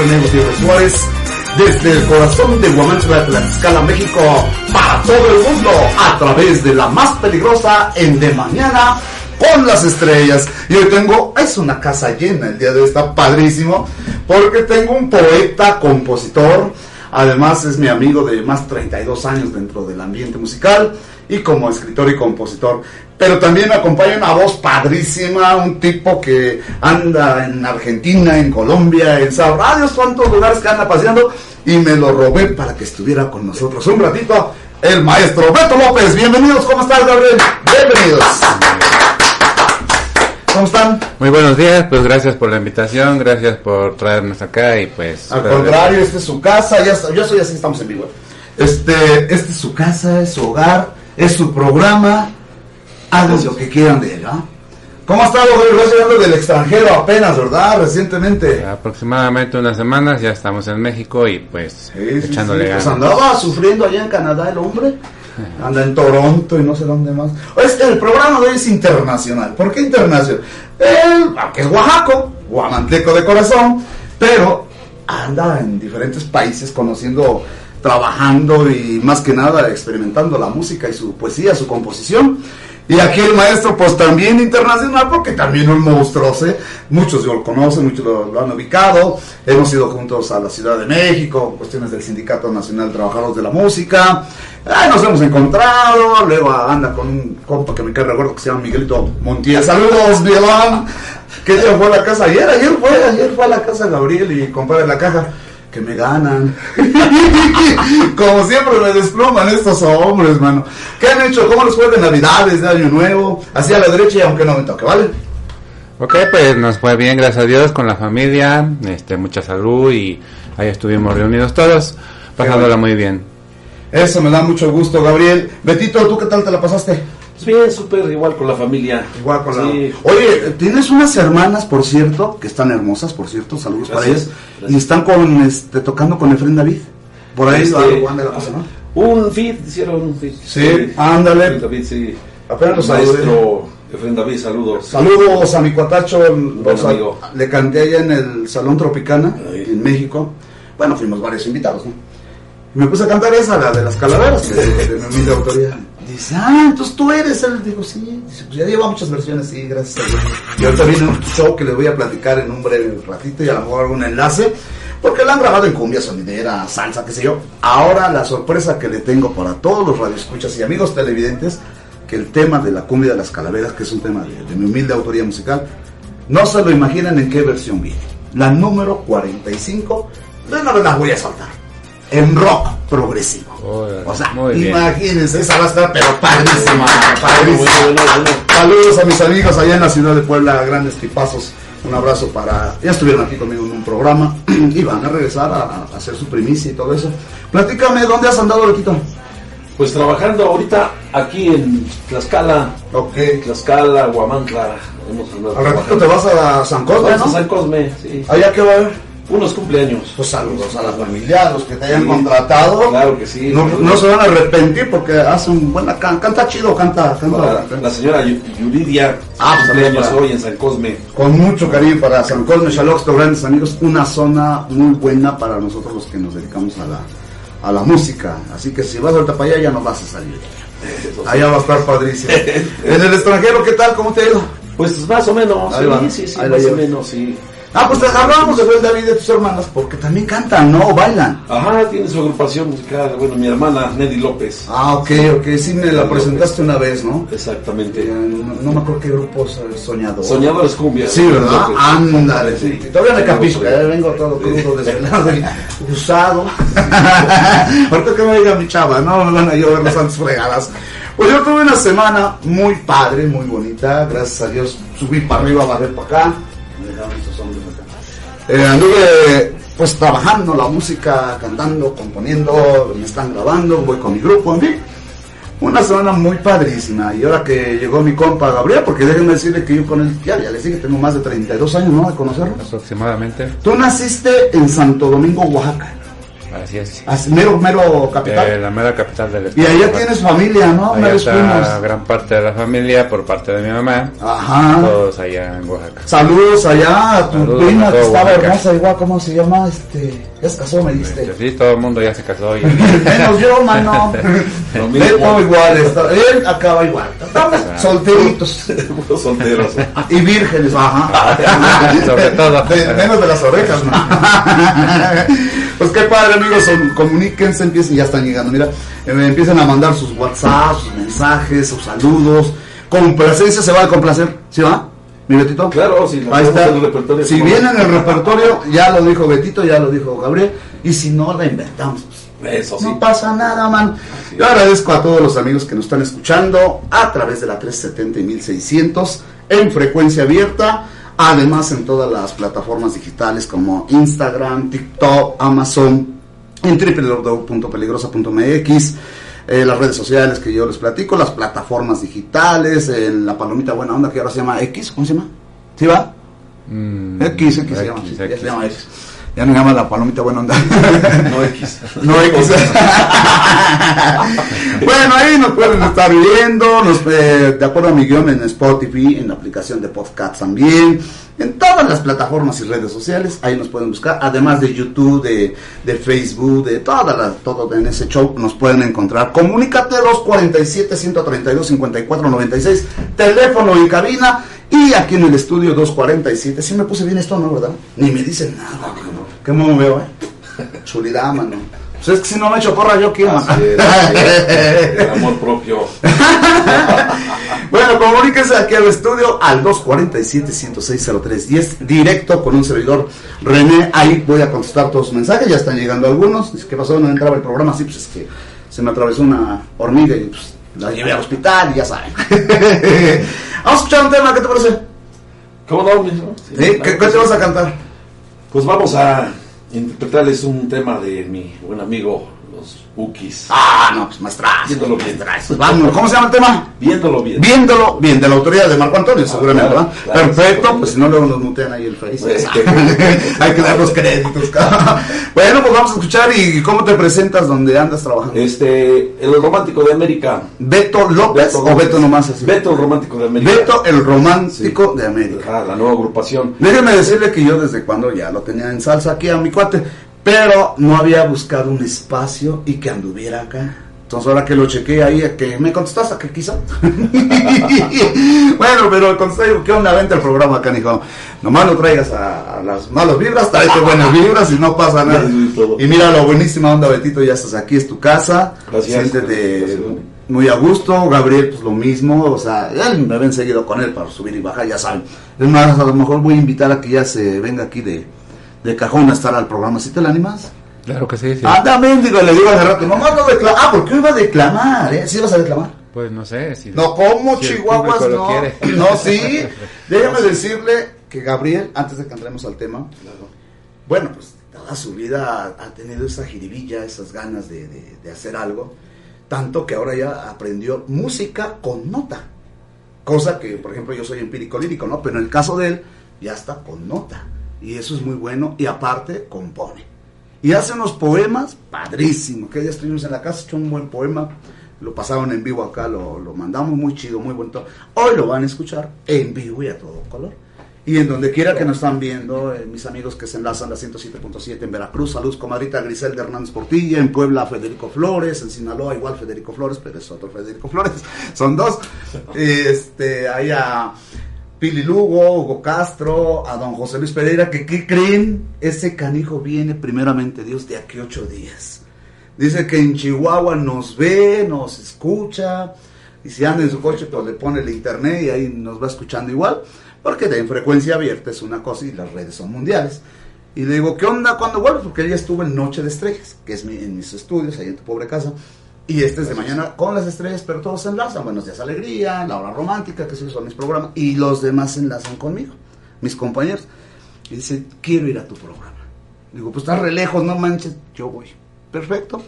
René Gutiérrez Suárez. Desde el corazón de Guamantla, Tlaxcala, México, para todo el mundo, a través de la más peligrosa en De Mañana con las estrellas. Y hoy tengo, es una casa llena, el día de hoy está padrísimo, porque tengo un poeta, compositor, además es mi amigo de más 32 años dentro del ambiente musical y como escritor y compositor. Pero también me acompaña una voz padrísima, un tipo que anda en Argentina, en Colombia, en sabrá Dios cuántos lugares que anda paseando y me lo robé para que estuviera con nosotros un ratito. El maestro Beto López, bienvenidos, ¿cómo estás Gabriel? Bienvenidos. ¿Cómo están? Muy buenos días, pues gracias por la invitación, gracias por traernos acá y pues... Al contrario, esta es su casa, ya está- yo soy así, estamos en vivo. Este, esta es su casa, es su hogar, es su programa, hagan lo que quieran de él, ¿ah? ¿Cómo ha estado, güey? Vas llegando del extranjero apenas, ¿verdad? Recientemente. Aproximadamente unas semanas ya estamos en México y pues Sí, sí, echándole sí, pues ganas. andaba sufriendo allá en Canadá el hombre. Anda en Toronto y no sé dónde más. Es, el programa de hoy es internacional. ¿Por qué internacional? Él, aunque es oaxaco, guamantleco de corazón, pero anda en diferentes países conociendo trabajando y más que nada experimentando la música y su poesía, su composición. Y aquí el maestro, pues también internacional, porque también un monstruo, ¿eh? Muchos lo conocen, muchos lo, han ubicado. Hemos ido juntos a la Ciudad de México, cuestiones del Sindicato Nacional de Trabajadores de la Música. Ay, nos hemos encontrado. Luego anda con un compa que me cae recuerdo que se llama Miguelito Montiel. Saludos, Miguelón. Que día fue a la casa ayer, ayer fue, ayer fue a la casa Gabriel y compré la caja que me ganan. Como siempre me desploman estos hombres, mano. ¿Qué han hecho? ¿Cómo les fue de Navidades, de Año Nuevo? Así a la derecha y aunque no me toque, ¿vale? Ok, pues nos fue bien, gracias a Dios, con la familia, este, mucha salud y ahí estuvimos reunidos todos, pasándola muy bien. Eso me da mucho gusto, Gabriel. Betito, ¿tú qué tal te la pasaste? Bien, súper igual con la familia. Igual con Sí. la... Oye, tienes unas hermanas, por cierto, que están hermosas, por cierto, saludos para Gracias, ellas. gracias. Y están con, este, tocando con Efren David. Por ahí Este, algo anda la cosa, ¿no? Un feed, hicieron un feed. Sí, ándale. Efraín David, sí. Apenas los Maestro Efraín David, saludos. Saludos a mi cuatacho, Buen amigo. le canté allá en el Salón Tropicana, en México. Bueno, fuimos varios invitados, ¿no? Me puse a cantar esa, la de las calaveras, es de, de mi autoría. Dice, ah, entonces tú eres él. Digo, sí. Pues ya lleva muchas versiones, sí, gracias a Dios. Y ahorita viene un show que les voy a platicar en un breve ratito y a lo mejor algún enlace. Porque la han grabado en cumbia sonidera, salsa, qué sé yo. Ahora la sorpresa que le tengo para todos los radioescuchas y amigos televidentes, que el tema de la cumbia de las calaveras, que es un tema de, de mi humilde autoría musical, no se lo imaginan en qué versión viene. La número 45, de una vez las voy a saltar. En rock progresivo. O sea, muy bien. imagínense, esa va a estar pero padrísima, padrísima. Bueno, bueno, bueno. Saludos a mis amigos allá en la ciudad de Puebla, grandes tipazos. Un abrazo para. Ya estuvieron aquí conmigo en un programa y van a regresar a, a hacer su primicia y todo eso. Platícame, ¿dónde has andado, Loquito? Pues trabajando ahorita aquí en Tlaxcala, Ok. Tlaxcala, Huamantla. Hemos andado Al ratito te vas a San Cosme, Vamos a ¿no? San Cosme, sí. Allá que va a haber. Unos cumpleaños. Pues saludos a la familia, a los que te hayan Sí. contratado. Claro que sí. No, no se van a arrepentir porque hacen buena can- canta chido, canta, canta. La señora Yu- Yuridia, Ah, pues, cumpleaños para- hoy en San Cosme. Con mucho cariño para San Cosme, Xaloxto, grandes amigos, una zona muy buena para nosotros los que nos dedicamos a la, a la música. Así que si vas ahorita para allá ya no vas a salir. Allá va a estar padrísimo. en el extranjero, ¿qué tal? ¿Cómo te ha ido? Pues más o menos, Ahí va, sí, sí, sí, ahí la más o menos, sí. Ah, pues te hablábamos de Bel David de tus hermanas porque también cantan, ¿no? O bailan. Ajá, tiene su agrupación musical, bueno, mi hermana Neddy López. Ah, ok, ok, sí me la presentaste una vez, ¿no? Exactamente. Eh, No, no me acuerdo qué grupo es Soñador. Soñadores Cumbia. Sí, ¿verdad? Ándale, sí. Sí. Todavía me capisco, eh, vengo todo crudo, desvelado y usado. Ahorita que me diga mi chava, no me van a llover las santas fregadas. Pues yo tuve una semana muy padre, muy bonita, gracias a Dios. Subí para arriba, bajé para acá. Eh, anduve pues trabajando la música, cantando, componiendo, me están grabando, voy con mi grupo, en fin. Una semana muy padrísima. Y ahora que llegó mi compa Gabriel, porque déjenme decirle que yo con él, ya, ya les dije, tengo más de 32 años, ¿no? De conocerlo. Aproximadamente. Tú naciste en Santo Domingo, Oaxaca. Así es. Así, mero, mero capital. Eh, la mera capital del y estado. allá tienes familia, ¿no? Allá está primos. gran parte de la familia por parte de mi mamá. Ajá. Todos allá en Oaxaca. Saludos allá a tu Saludos prima a que estaba Oaxaca. hermosa, igual, ¿cómo se llama? Este, ya se casó, me diste. sí, todo el mundo ya se casó. Y, Menos yo, mano. Lo mismo. Neto igual, está- él acaba igual. Estamos Exacto. solteritos. Solteros. Y vírgenes, ajá. Sobre todo. De- menos de las orejas, ¿no? pues qué padre, amigos. son- comuníquense, empiecen, ya están llegando. Mira, eh, empiezan a mandar sus WhatsApp, sus mensajes, sus saludos. Complacencia, ¿se va a complacer? ¿Sí va? ¿Mi Betito? Claro, si Ahí está. en el repertorio, si ¿cómo viene en el repertorio, ya lo dijo Betito, ya lo dijo Gabriel. Y si no, la inventamos. Eso sí. No pasa nada, man. Yo agradezco a todos los amigos que nos están escuchando a través de la 370 y 1600 en frecuencia abierta. Además, en todas las plataformas digitales como Instagram, TikTok, Amazon, en www.peligrosa.mx, eh, las redes sociales que yo les platico, las plataformas digitales, en la palomita buena onda que ahora se llama X, ¿cómo se llama? ¿Sí va? Mm, X, X, se llama, X, ya se llama X. Ya no llama la palomita buena onda. No X. No X. bueno, ahí nos pueden estar viendo, nos, eh, de acuerdo a mi guion en Spotify, en la aplicación de podcast también, en todas las plataformas y redes sociales, ahí nos pueden buscar, además de YouTube, de, de Facebook, de todas las, todo en ese show nos pueden encontrar. Comunícate 247 132 54 96, teléfono en cabina y aquí en el estudio 247. Si me puse bien esto, ¿no, verdad? Ni me dicen nada. ¿Qué me veo, eh? Chulidad, mano. Pues es que si no me echo porra, yo quiero. Así es, así es. El amor propio. Bueno, comuníquese aquí al estudio al 247-106-0310, directo con un servidor René. Ahí voy a contestar todos sus mensajes, ya están llegando algunos. Dice, ¿qué pasó? No entraba el programa, sí, pues es que se me atravesó una hormiga y pues la llevé al hospital y ya saben. Vamos a escuchar un tema, ¿qué te parece? ¿Cómo no? Sí, ¿Sí? ¿Qué, qué te vas a cantar? Pues vamos a interpretarles un tema de mi buen amigo, Bookies. Ah, no, pues maestrazo. Viéndolo bien. maestrazo. Vamos, ¿cómo se llama el tema? Viéndolo bien. Viéndolo bien, de la autoría de Marco Antonio, seguramente, claro, ¿verdad? claro, Perfecto, pues si no luego nos mutean ahí el Face. Pues, Hay que dar los créditos. bueno, pues vamos a escuchar y cómo te presentas donde andas trabajando. Este, el romántico de América. Beto López Beto o. Beto nomás así. Beto, el romántico de América. Beto el romántico Sí. de América. Ajá, la nueva agrupación. Déjeme decirle que yo desde cuando ya lo tenía en salsa aquí a mi cuate, pero no había buscado un espacio y que anduviera acá. Entonces ahora que lo chequé ahí, que me contestaste que quiso. bueno, pero contesté, digo, ¿qué onda? Vente al programa acá, hijo. Nomás no traigas a, a las malas vibras, tráete buenas vibras y no pasa nada. Y mira lo buenísima onda, Betito, ya estás aquí, es tu casa. Gracias. Siéntete Gracias. muy a gusto, Gabriel pues lo mismo, o sea, él me ven seguido con él para subir y bajar, ya saben. Es más, a lo mejor voy a invitar a que ya se venga aquí de, de cajón a estar al programa, ¿sí te la animas? Claro que sí, sí. Ah, también digo, le digo hace rato, mamá no declama, ah, porque iba a declamar, ¿eh? ¿Sí vas a declamar? Pues no sé. Si, No, ¿cómo si el Chihuahuas no? No, sí. Déjame decirle que Gabriel, antes de que entremos al tema, bueno, pues toda su vida ha, ha tenido esa jiribilla, esas ganas de, de- de hacer algo, tanto que ahora ya aprendió música con nota. Cosa que, por ejemplo, yo soy empírico lírico, ¿no? Pero en el caso de él, ya está con nota. Y eso es muy bueno. Y aparte, compone. Y hace unos poemas padrísimos. Que ya estuvimos en la casa, hecho un buen poema. Lo pasaron en vivo acá, lo, lo mandamos muy chido, muy bonito. Hoy lo van a escuchar en vivo y a todo color. Y en donde quiera que nos están viendo, eh, mis amigos que se enlazan la 107.7 en Veracruz, saludos comadrita Griselda Hernández Portilla, en Puebla Federico Flores, en Sinaloa igual Federico Flores, pero es otro Federico Flores, son dos. Este, ahí a Pili Lugo, Hugo Castro, a don José Luis Pereira, que ¿qué creen? Ese canijo viene primeramente Dios de aquí ocho días. Dice que en Chihuahua nos ve, nos escucha, y si anda en su coche, pues le pone el internet y ahí nos va escuchando igual, porque en frecuencia abierta es una cosa y las redes son mundiales. Y le digo, ¿qué onda cuando vuelves? Porque ella estuvo en Noche de Estrellas, que es mi- en mis estudios, ahí en tu pobre casa. Y este es de mañana con las estrellas, pero todos se enlazan. Buenos días, alegría, la hora romántica, que son mis programas. Y los demás se enlazan conmigo, mis compañeros. Y dice, quiero ir a tu programa. Digo, pues estás re lejos, no manches, yo voy. Perfecto.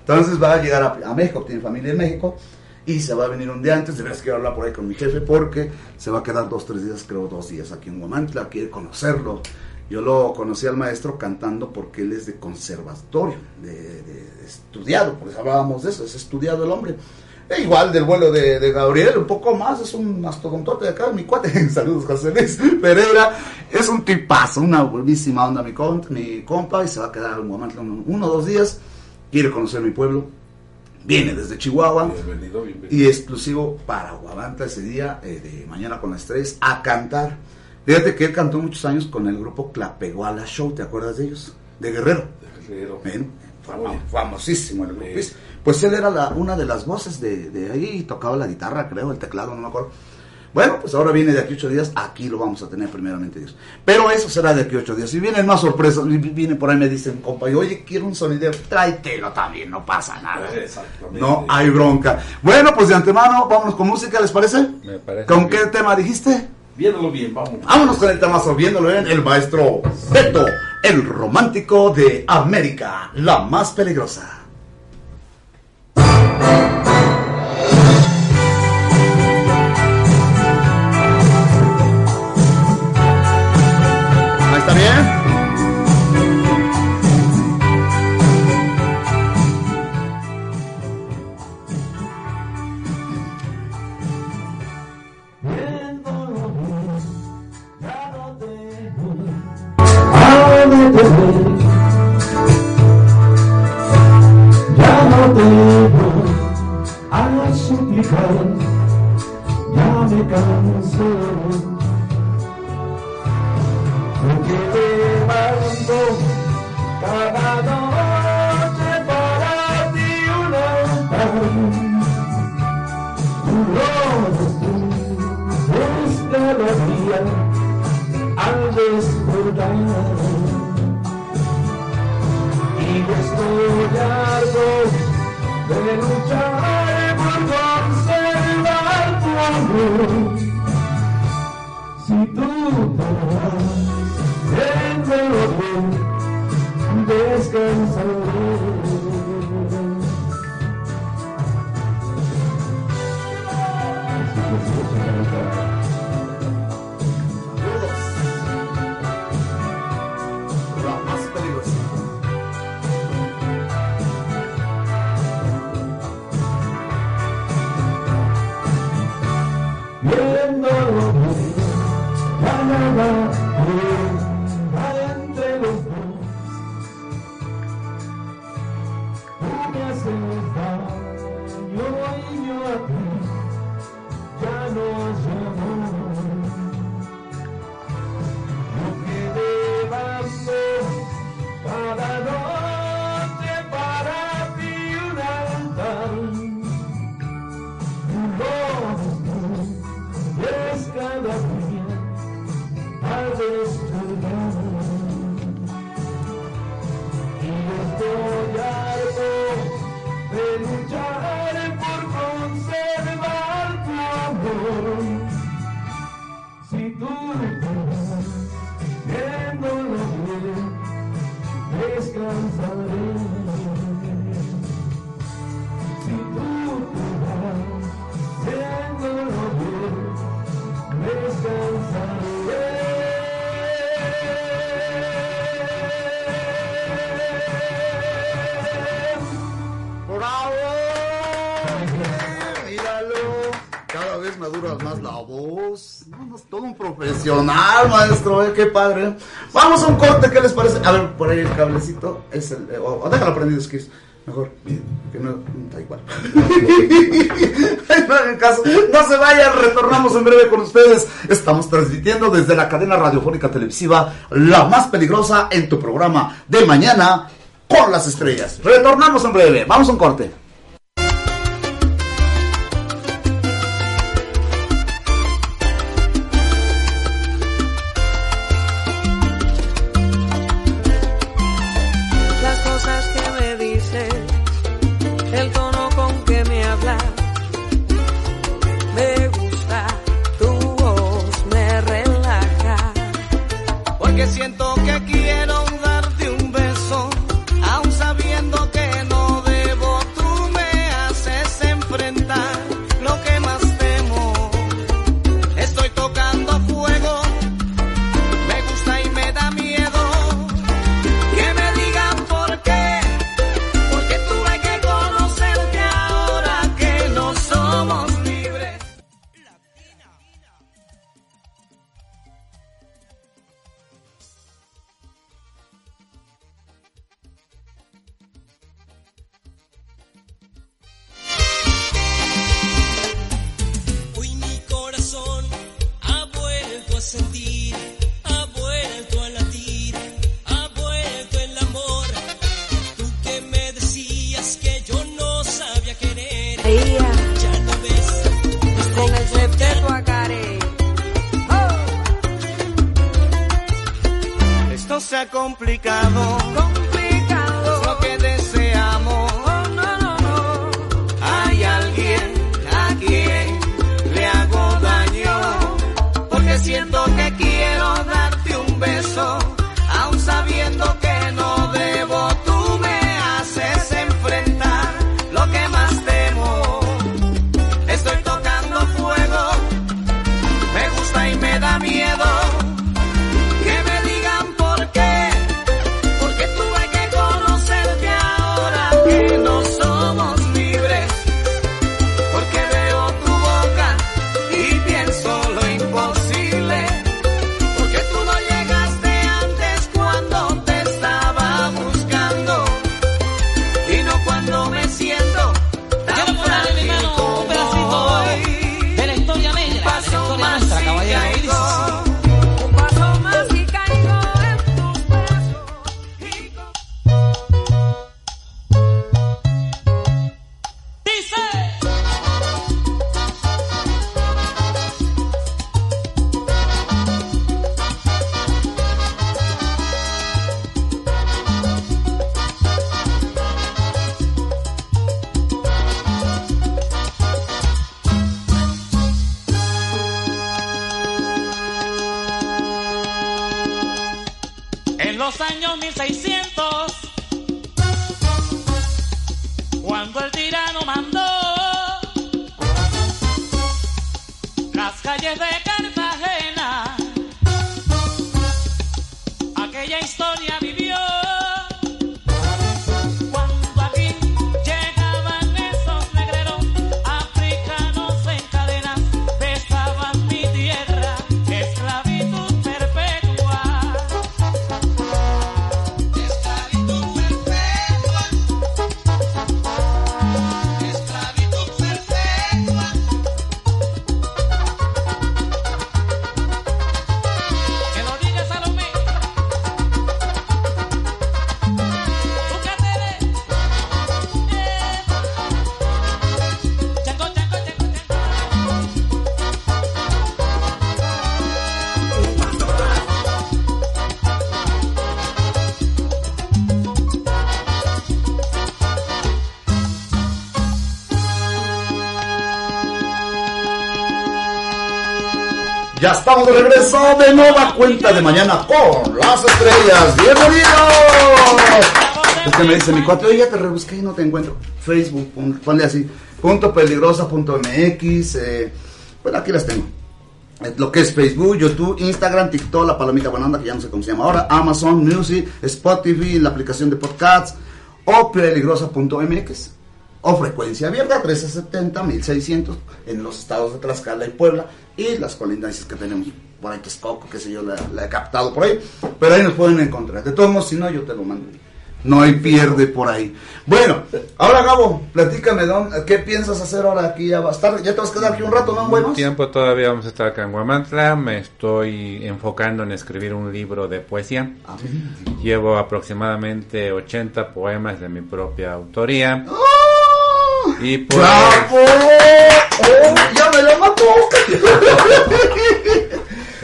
Entonces va a llegar a, a México, tiene familia en México. Y se va a venir un día antes, de veras quiero hablar por ahí con mi jefe porque se va a quedar dos, tres días, creo dos días aquí en Guamantla, quiere conocerlo. Yo lo conocí al maestro cantando porque él es de conservatorio, de, de- estudiado, por eso hablábamos de eso, es estudiado el hombre. E igual del vuelo de, de Gabriel, un poco más, es un mastodontote de acá, mi cuate. Saludos, José Luis Pereira. Es un tipazo, una buenísima onda mi, con- mi compa y se va a quedar en Guamantla uno, o dos días. Quiere conocer mi pueblo. Viene desde Chihuahua Bienvenido, bienvenido. y exclusivo para Guavanta ese día eh, de Mañana con las Estrellas a cantar. Fíjate que él cantó muchos años con el grupo Clapeguala Show, ¿te acuerdas de ellos? De Guerrero. Guerrero. Famo- Muy bien. famosísimo el grupo. Sí. Pues él era la- una de las voces de, de ahí y tocaba la guitarra, creo, el teclado, no me acuerdo. Bueno, pues ahora viene de aquí ocho días, aquí lo vamos a tener primeramente Dios. Pero eso será de aquí ocho días. Si vienen más sorpresas, vi- viene por ahí me dicen, compa, y, oye, quiero un sonidero, tráetelo también, no pasa nada. Exactamente. No hay bronca. Bueno, pues de antemano, vámonos con música, ¿les parece? Me parece ¿Con qué tema dijiste? Viéndolo bien, vamos. Vámonos con el temazo, viéndolo bien, el maestro Beto, el romántico de América, la más peligrosa. dejar, ya me cansé. Porque te mando cada noche para ti un altar. Tu rostro es cada día al despertar. Y yo estoy harto de luchar. Si tú te vas, en otro descansar. profesional, maestro, ¿eh? qué padre. Vamos a un corte, ¿qué les parece? A ver, por ahí el cablecito es el. Oh, déjalo prendido, Skis. Mejor, que no, da igual. no se vayan, retornamos en breve con ustedes. Estamos transmitiendo desde la cadena radiofónica televisiva La Más Peligrosa en tu programa de mañana con las estrellas. Retornamos en breve, vamos a un corte. Estamos de regreso de nueva cuenta de mañana con las estrellas. ¡Bienvenidos! Es que me dice mi cuate, ya te rebusqué y no te encuentro. Facebook, pon- ponle así, punto peligrosa. Eh, bueno, aquí las tengo. Eh, Lo que es Facebook, YouTube, Instagram, TikTok, la palomita buena que ya no sé cómo se llama ahora, Amazon Music, Spotify, la aplicación de podcasts o peligrosa.mx o frecuencia abierta 1370 1600 en los estados de Tlaxcala y Puebla y las colindancias que tenemos por ahí Texcoco, qué sé yo, la, la he captado por ahí, pero ahí nos pueden encontrar. De todos modos, si no, yo te lo mando. No hay pierde por ahí. Bueno, ahora Gabo, platícame, ¿dón- ¿qué piensas hacer ahora aquí? ¿Ya, va a estar, ya te vas a quedar aquí un rato, no, Un buenos? tiempo todavía vamos a estar acá en Guamantla. Me estoy enfocando en escribir un libro de poesía. Ah, Llevo aproximadamente 80 poemas de mi propia autoría. Y pues, ¡Bravo! ¡Oh, ya me lo mató!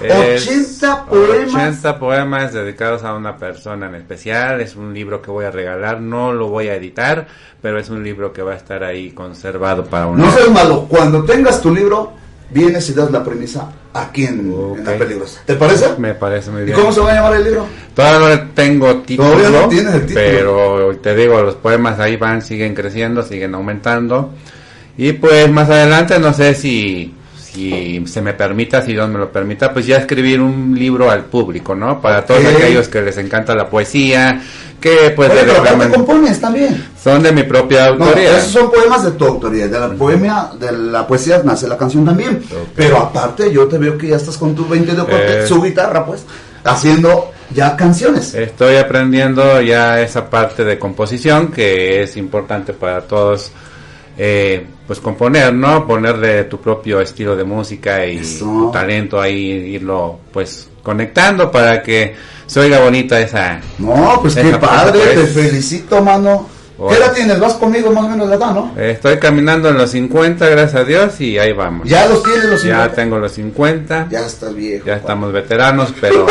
es 80 poemas. 80 poemas dedicados a una persona en especial. Es un libro que voy a regalar. No lo voy a editar, pero es un libro que va a estar ahí conservado para un No seas malo, cuando tengas tu libro, vienes y das la premisa aquí en, en la peligrosa. ¿Te parece? Me parece muy ¿Y bien. cómo se va a llamar el libro? Todavía no tengo título. Todavía no tienes el título. Pero te digo, los poemas ahí van, siguen creciendo, siguen aumentando. Y pues más adelante, no sé si, si se me permita, si Dios me lo permita, pues ya escribir un libro al público, ¿no? Para todos aquellos que les encanta la poesía, que pues Oye, de pero compones también. son de mi propia No, autoría. esos son poemas de tu autoría. De la poemia, de la poesía nace la canción también. Pero aparte, yo te veo que ya estás con tu 20 de corte, Eh. su guitarra, pues, haciendo ya canciones. Estoy aprendiendo ya esa parte de composición que es importante para todos, eh, pues componer, ¿no? Ponerle tu propio estilo de música y Eso. tu talento ahí, irlo pues conectando para que se oiga bonita esa... No, pues qué esa parte, padre, te felicito, mano. ¿Qué Hola. edad tienes? ¿Vas conmigo más o menos la edad, no? Eh, Estoy caminando en los 50, gracias a Dios, y ahí vamos. Ya los tienes los Ya 50. tengo los 50, Ya estás viejo. ya papá. estamos veteranos, pero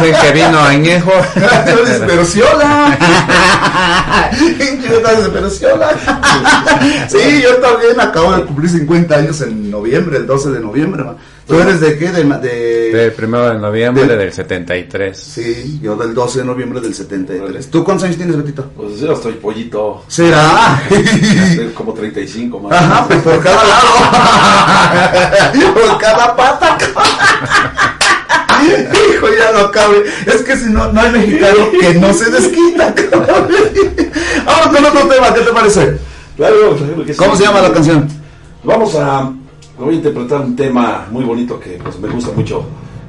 dicen que vino añejo. Estaba desperosiola. sí, yo también acabo de cumplir 50 años en noviembre, el 12 de noviembre. man. ¿Tú eres de qué? De, de- Del primero de noviembre Del- del 73. Sí, yo del 12 de noviembre del 73. ¿Tú cuántos años tienes, Betito? Pues yo estoy pollito. ¿Será? Como 35 más. Ajá, pues por cada lado. por cada pata. Hijo, ya no cabe. Es que si no, no hay mexicano que no se desquita. cabrón. Vamos con otro tema, ¿qué te parece? Claro, claro que sí. ¿Cómo se llama la canción? Vamos a. Voy a interpretar un tema muy bonito que pues, me gusta mucho.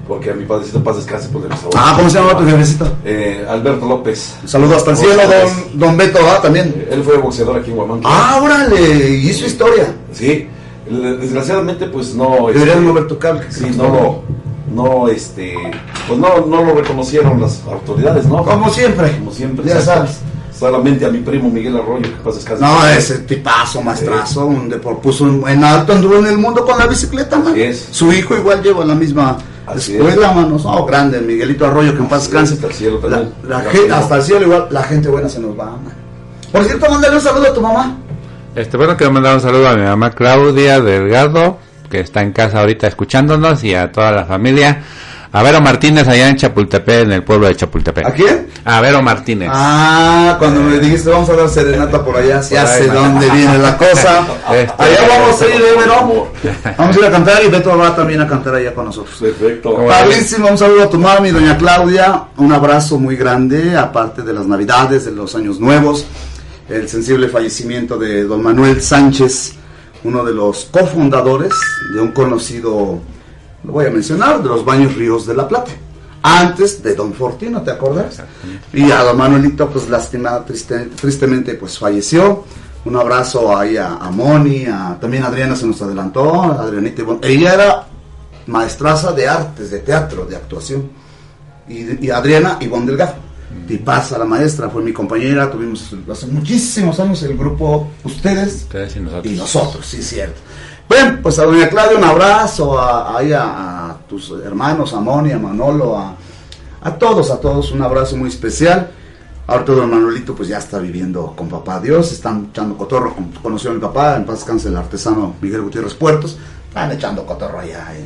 Porque a mi padrecito Paz Descanse, pues le gusta Ah, ¿cómo se llama tu jefecito? Eh, Alberto López. Saludos hasta el cielo, don, don Beto, ¿ah? También. Él fue boxeador aquí en Huamantla. Ah, órale, hizo historia. Sí. Desgraciadamente, pues no. Deberías este, mover tu cable. Sí, no lo. No, este. Pues no, no lo reconocieron las autoridades, ¿no? Como siempre. Como siempre. Ya sabes. Solamente a mi primo Miguel Arroyo, que paz descanse. No, ese tipazo, maestrazo, un depor- puso en, en alto, anduvo en el mundo con la bicicleta, man. Así es. Su hijo igual lleva la misma Así escuela, mano. No, grande, Miguelito Arroyo, que en paz descanse. es, hasta el cielo también. la Hasta el hasta el cielo igual, la gente buena se nos va, man. Por cierto, mándale un saludo a tu mamá. Este, bueno, quiero mandar un saludo a mi mamá Claudia Delgado, que está en casa ahorita escuchándonos, y a toda la familia, A Vero Martínez allá en Chapultepec, en el pueblo de Chapultepec. ¿A quién? A Vero Martínez. Ah, cuando me dijiste vamos a dar serenata por allá, ya sé dónde viene la cosa. Este, Allá vamos a ir, ¿eh, Vero? Vamos a ir a cantar y Beto va también a cantar allá con nosotros. Perfecto. Padrísimo, un saludo a tu mami, doña Claudia, un abrazo muy grande, aparte de las navidades, de los años nuevos, el sensible fallecimiento de don Manuel Sánchez, uno de los cofundadores de un conocido, lo voy a mencionar, de los Baños Ríos de la Plata. Antes de Don Fortino, ¿te acuerdas? Y a don Manuelito, pues lastimado, triste- tristemente, pues falleció. Un abrazo ahí a, a Moni, a, también Adriana se nos adelantó, Adrianita Ivonne. Ella era maestraza de artes, de teatro, de actuación. Y, y Adriana Ivonne Delgado. Y pasa la maestra, fue mi compañera, tuvimos hace muchísimos años el grupo Ustedes Ustedes y nosotros. y nosotros, sí, cierto. Bueno, pues a doña Claudia un abrazo, a, a, a tus hermanos, a Moni, a Manolo, a, a todos, a todos un abrazo muy especial. Ahorita don Manuelito pues ya está viviendo con papá Dios, están echando cotorro, con- conoció a mi papá, en paz descanse el artesano Miguel Gutiérrez Puertos, están echando cotorro allá, eh,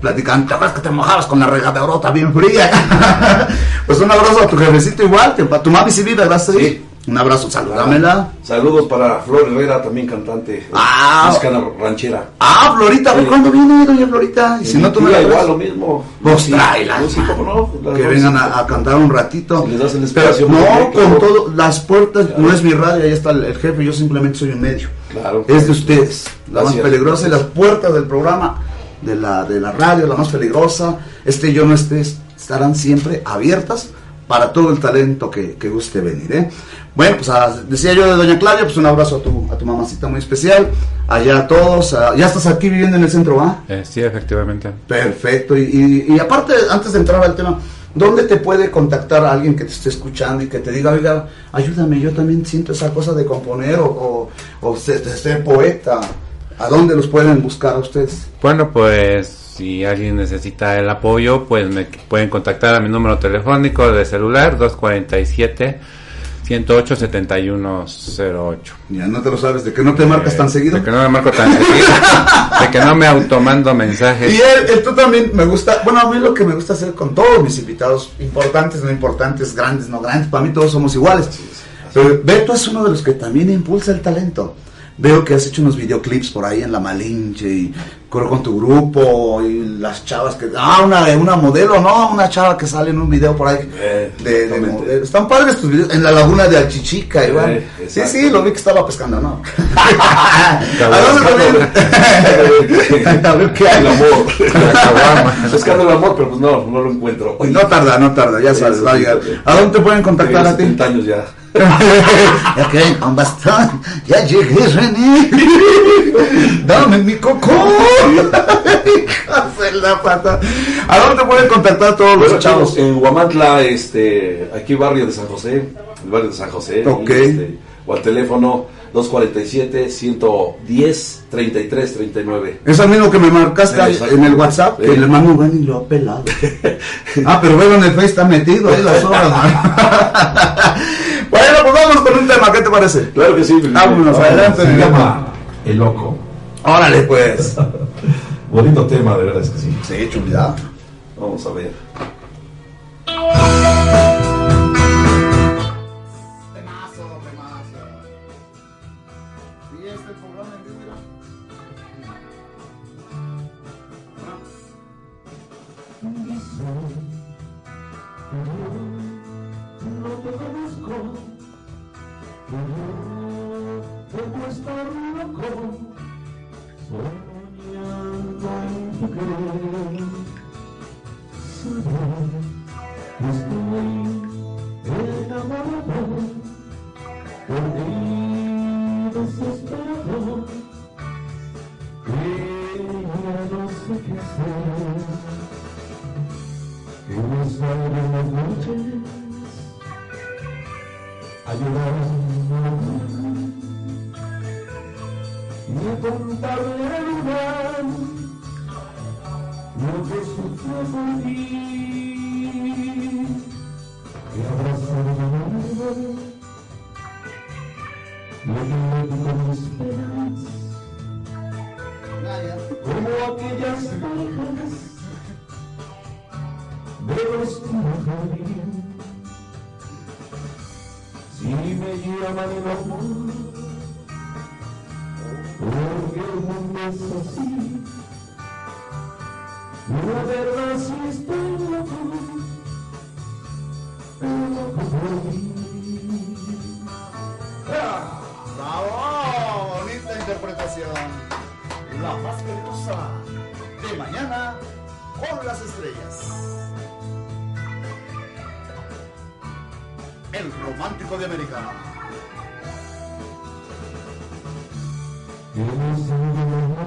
platicando, ¿te acuerdas que te mojabas con la regadeorota bien fría? pues un abrazo a tu jefecito igual, que pa- tu mami sí vive, gracias a. Sí. Un abrazo, saludámela. Saludos para Flor Herrera, también cantante. Ah. mexicana ranchera. Ah, Florita, Sí. ¿cuándo viene doña Florita? Y si no, tú me igual lo mismo. Pues Sí, tráela. pues sí, no. Las que vengan a, a cantar un ratito. Si les das el Pero espacio, no, perfecto. con todo, las puertas, no es mi radio, ahí está el, el jefe, yo simplemente soy un medio. Claro. Es de ustedes, la más peligrosa y las puertas del programa, de la, de la radio, la más peligrosa, este yo no estés, estarán siempre abiertas para todo el talento que, que guste venir. ¿eh? Bueno, pues ah, decía yo de Doña Claudia, pues un abrazo a tu, a tu mamacita muy especial, allá a todos, ah, ya estás aquí viviendo en el centro, ¿va? Eh, sí, efectivamente. Perfecto. Y, y- y aparte, antes de entrar al tema, ¿dónde te puede contactar alguien que te esté escuchando y que te diga, oiga, ayúdame, yo también siento esa cosa de componer o, o, o ser poeta? ¿A dónde los pueden buscar a ustedes? Bueno, pues si alguien necesita el apoyo, pues me pueden contactar a mi número telefónico de celular 247 108 7108. Ya no te lo sabes, de que no te marcas tan seguido. De que no me marco tan seguido. de que no me automando mensajes. Y él, él, tú también me gusta, bueno, a mí lo que me gusta hacer con todos mis invitados, importantes, no importantes, grandes, no grandes, para mí todos somos iguales. Pero Beto es uno de los que también impulsa el talento. Veo que has hecho unos videoclips por ahí en La Malinche y corro con tu grupo y las chavas que... Ah, una, una modelo, ¿no? Una chava que sale en un video por ahí Eh, de, de exactamente. modelo. Están padres tus videos en la laguna de Alchichica, igual. Eh, sí, sí, lo vi que estaba pescando, ¿no? ¿A dónde también? A ver qué hay. El amor. Buscando el amor, pero pues no, no lo encuentro. No tarda, no tarda, ya sabes, va a sí, llegar. sí. ¿A dónde te pueden contactar a ti? 70 años ya. Que con bastón, ya llegué, René. Dame mi coco. Hacer la pata. ¿A dónde pueden contactar todos los Bueno, chavos? chavos, en Huamantla, este, aquí barrio de San José, el barrio de San José. Ok. y, este, o al teléfono 247-110-3339. Es mismo que me marcaste ahí Exacto. en el WhatsApp, que Sí. el hermano Benny lo ha pelado. ah, pero veo en el Face está metido ahí las horas. Vamos con un tema, ¿qué te parece? Claro que sí. Vámonos, adelante, Se llama El Loco. Órale, pues. Bonito tema, de verdad es que sí. Sí, chulidad. Vamos a ver. Soñando en tu querer. Saber estoy enamorado, perdido, desesperado, que ya no sé qué hacer. Que no salgo en las noches a llorar a contarle a lugar lo que sufrió por ti. Y abrazarme a árbol leyendo con esperanza. Como aquellas así. La verdad sí estoy loco, loco por ti. ¡Bravo! Bonita interpretación. La más peligrosa de mañana con las estrellas. El romántico de América.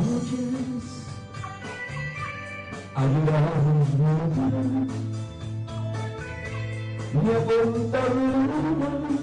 Hemos ido las noches a llorarnos y a contar lo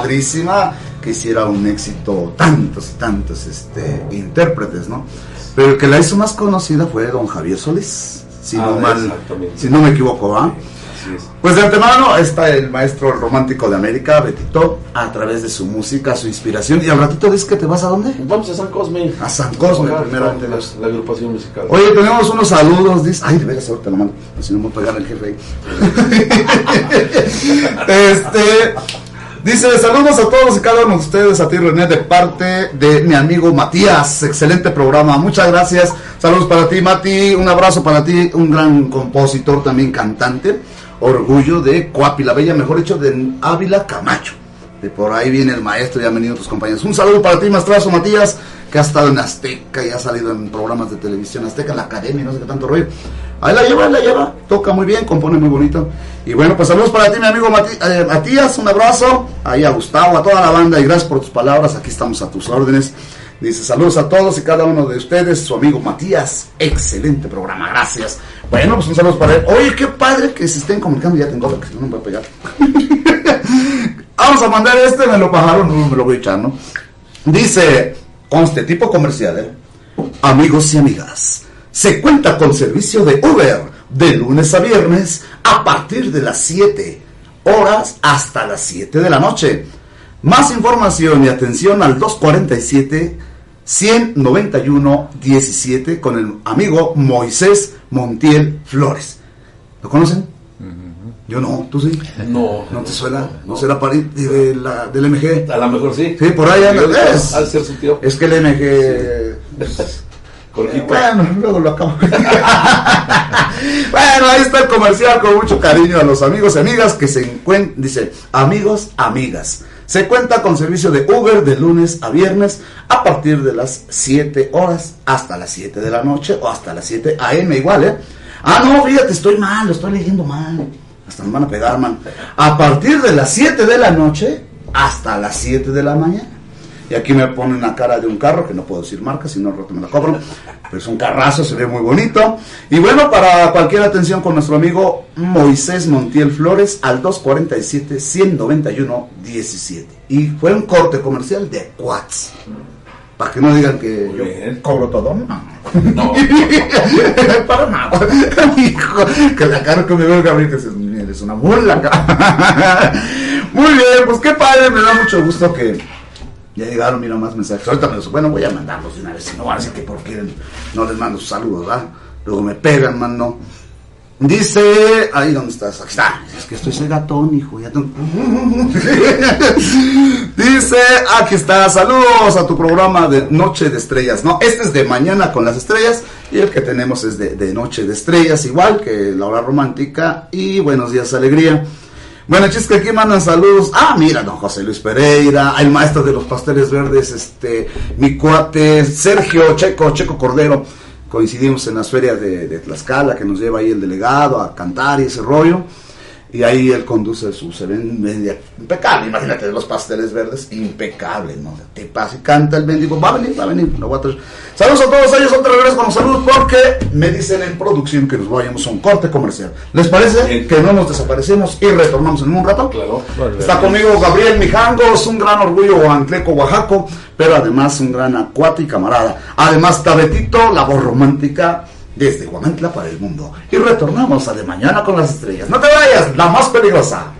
padrísima que hiciera un éxito tantos y tantos este, intérpretes, ¿no? Pero el que la hizo más conocida fue don Javier Solís, si, Ah, no, mal, si no me equivoco, ¿ah? Pues de antemano está el maestro romántico de América, Betito, a través de su música, su inspiración. Y al ratito dices que te vas a dónde? Vamos a San Cosme. A San Cosme, primeramente la, la agrupación musical. Oye, tenemos unos saludos, dice. Ay, de veras, ahorita lo mando. Si no me voy a pegar el jefe ahí. este. Dice, saludos a todos y cada uno de ustedes, a ti René, de parte de mi amigo Matías. Excelente programa, muchas gracias. Saludos para ti, Mati. Un abrazo para ti, un gran compositor, también cantante. Orgullo de Coapi, la Bella, mejor dicho, de Ávila Camacho. De por ahí viene el maestro y han venido tus compañeros. Un saludo para ti, maestrazo Matías, que ha estado en Azteca y ha salido en programas de televisión Azteca, en la academia, no sé qué tanto rollo. Ahí la lleva, ahí la lleva, toca muy bien, compone muy bonito. Y bueno, pues saludos para ti, mi amigo eh, Matías, un abrazo. Ahí a Gustavo, a toda la banda y gracias por tus palabras. Aquí estamos a tus órdenes. Dice saludos a todos y cada uno de ustedes, su amigo Matías. Excelente programa, gracias. Bueno, pues un saludo para él. Oye, qué padre que se estén comunicando. Ya tengo que si no me voy a pegar. Vamos a mandar este, me lo bajaron, no me lo voy a echar, ¿no? Dice, conste, tipo comercial, ¿eh? Amigos y amigas, se cuenta con servicio de Uber de lunes a viernes a partir de las 7 horas hasta las 7 de la noche. Más información y atención al 247 191 17 con el amigo Moisés Montiel Flores. ¿Lo conocen? Yo no, tú sí. No. ¿No te suena? ¿No será pariente de la, del MG? A lo mejor sí. Sí, por ahí anda. Es, Al ser su tío. es que el MG... Bueno, luego lo acabo. bueno, ahí está el comercial con mucho cariño a los amigos y amigas que se encuentran, dice, amigos, amigas. Se cuenta con servicio de Uber de lunes a viernes a partir de las 7 horas hasta las 7 de la noche o hasta las 7 AM igual, ¿eh? Ah, no, fíjate, estoy mal, lo estoy leyendo mal. Hasta me van a pegar, man. A partir de las 7 de la noche hasta las 7 de la mañana. Y aquí me ponen una cara de un carro, que no puedo decir marca, si no rato me la cobran. Pero es un carrazo, se ve muy bonito. Y bueno, para cualquier atención con nuestro amigo Moisés Montiel Flores al 247-191-17. Y fue un corte comercial de Quats. Para que no digan que yo bien. cobro todo, no. No. Para nada. Hijo, que la cara que me veo Gabriel, que es, una ca- Muy bien, pues qué padre, me da mucho gusto que ya llegaron, mira más mensajes. Ahorita me los, bueno, voy a mandarlos de una vez, no van a decir que por qué no les mando sus saludos, ¿verdad? Luego me pegan, mano. Dice, ahí dónde estás, aquí está. Es que estoy ese gatón, hijo, ya tengo... Dice, aquí está, saludos a tu programa de Noche de Estrellas. No, este es de mañana con las estrellas y el que tenemos es de Noche de Estrellas, igual que la hora romántica y Buenos días, alegría. Bueno, chis que aquí mandan saludos. Ah, mira, don José Luis Pereira, el maestro de los pasteles verdes, este, mi cuate, Sergio Checo, Checo Cordero. Coincidimos en las ferias de, de Tlaxcala, que nos lleva ahí el delegado a cantar y ese rollo. Y ahí él conduce su se ven media impecable, imagínate los pasteles verdes, impecable, ¿no? Te pasa y canta el mendigo, va a venir, va a venir, lo voy a traer. Saludos a todos ellos, otra vez con los saludos, porque me dicen en producción que nos vayamos a un corte comercial. ¿Les parece que no nos desaparecemos y retornamos en un rato? Claro. Está conmigo Gabriel Mijangos, un gran orgullo guantleco, Oaxaco, pero además un gran acuate y camarada. Además, Tabetito, la voz romántica desde Guamantla para el mundo. Y retornamos a De Mañana con las Estrellas. No te vayas, la más peligrosa.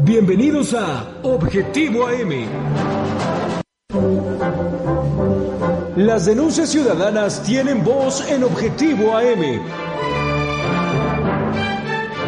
Bienvenidos a Objetivo AM. Las denuncias ciudadanas tienen voz en Objetivo AM.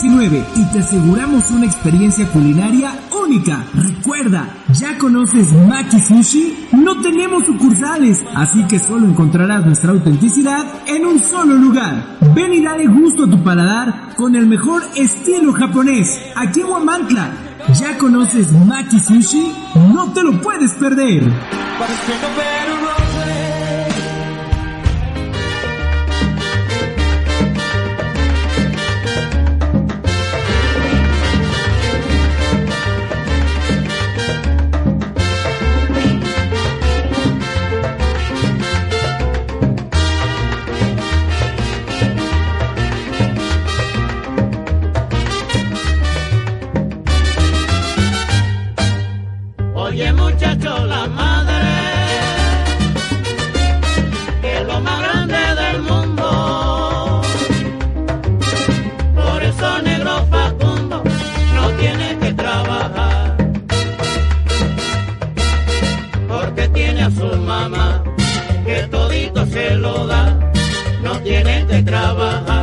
y te aseguramos una experiencia culinaria única. Recuerda, ¿ya conoces Maki Sushi? No tenemos sucursales, así que solo encontrarás nuestra autenticidad en un solo lugar. Ven y dale gusto a tu paladar con el mejor estilo japonés, aquí en Huamantla. ¿Ya conoces Maki Sushi? No te lo puedes perder. Tiene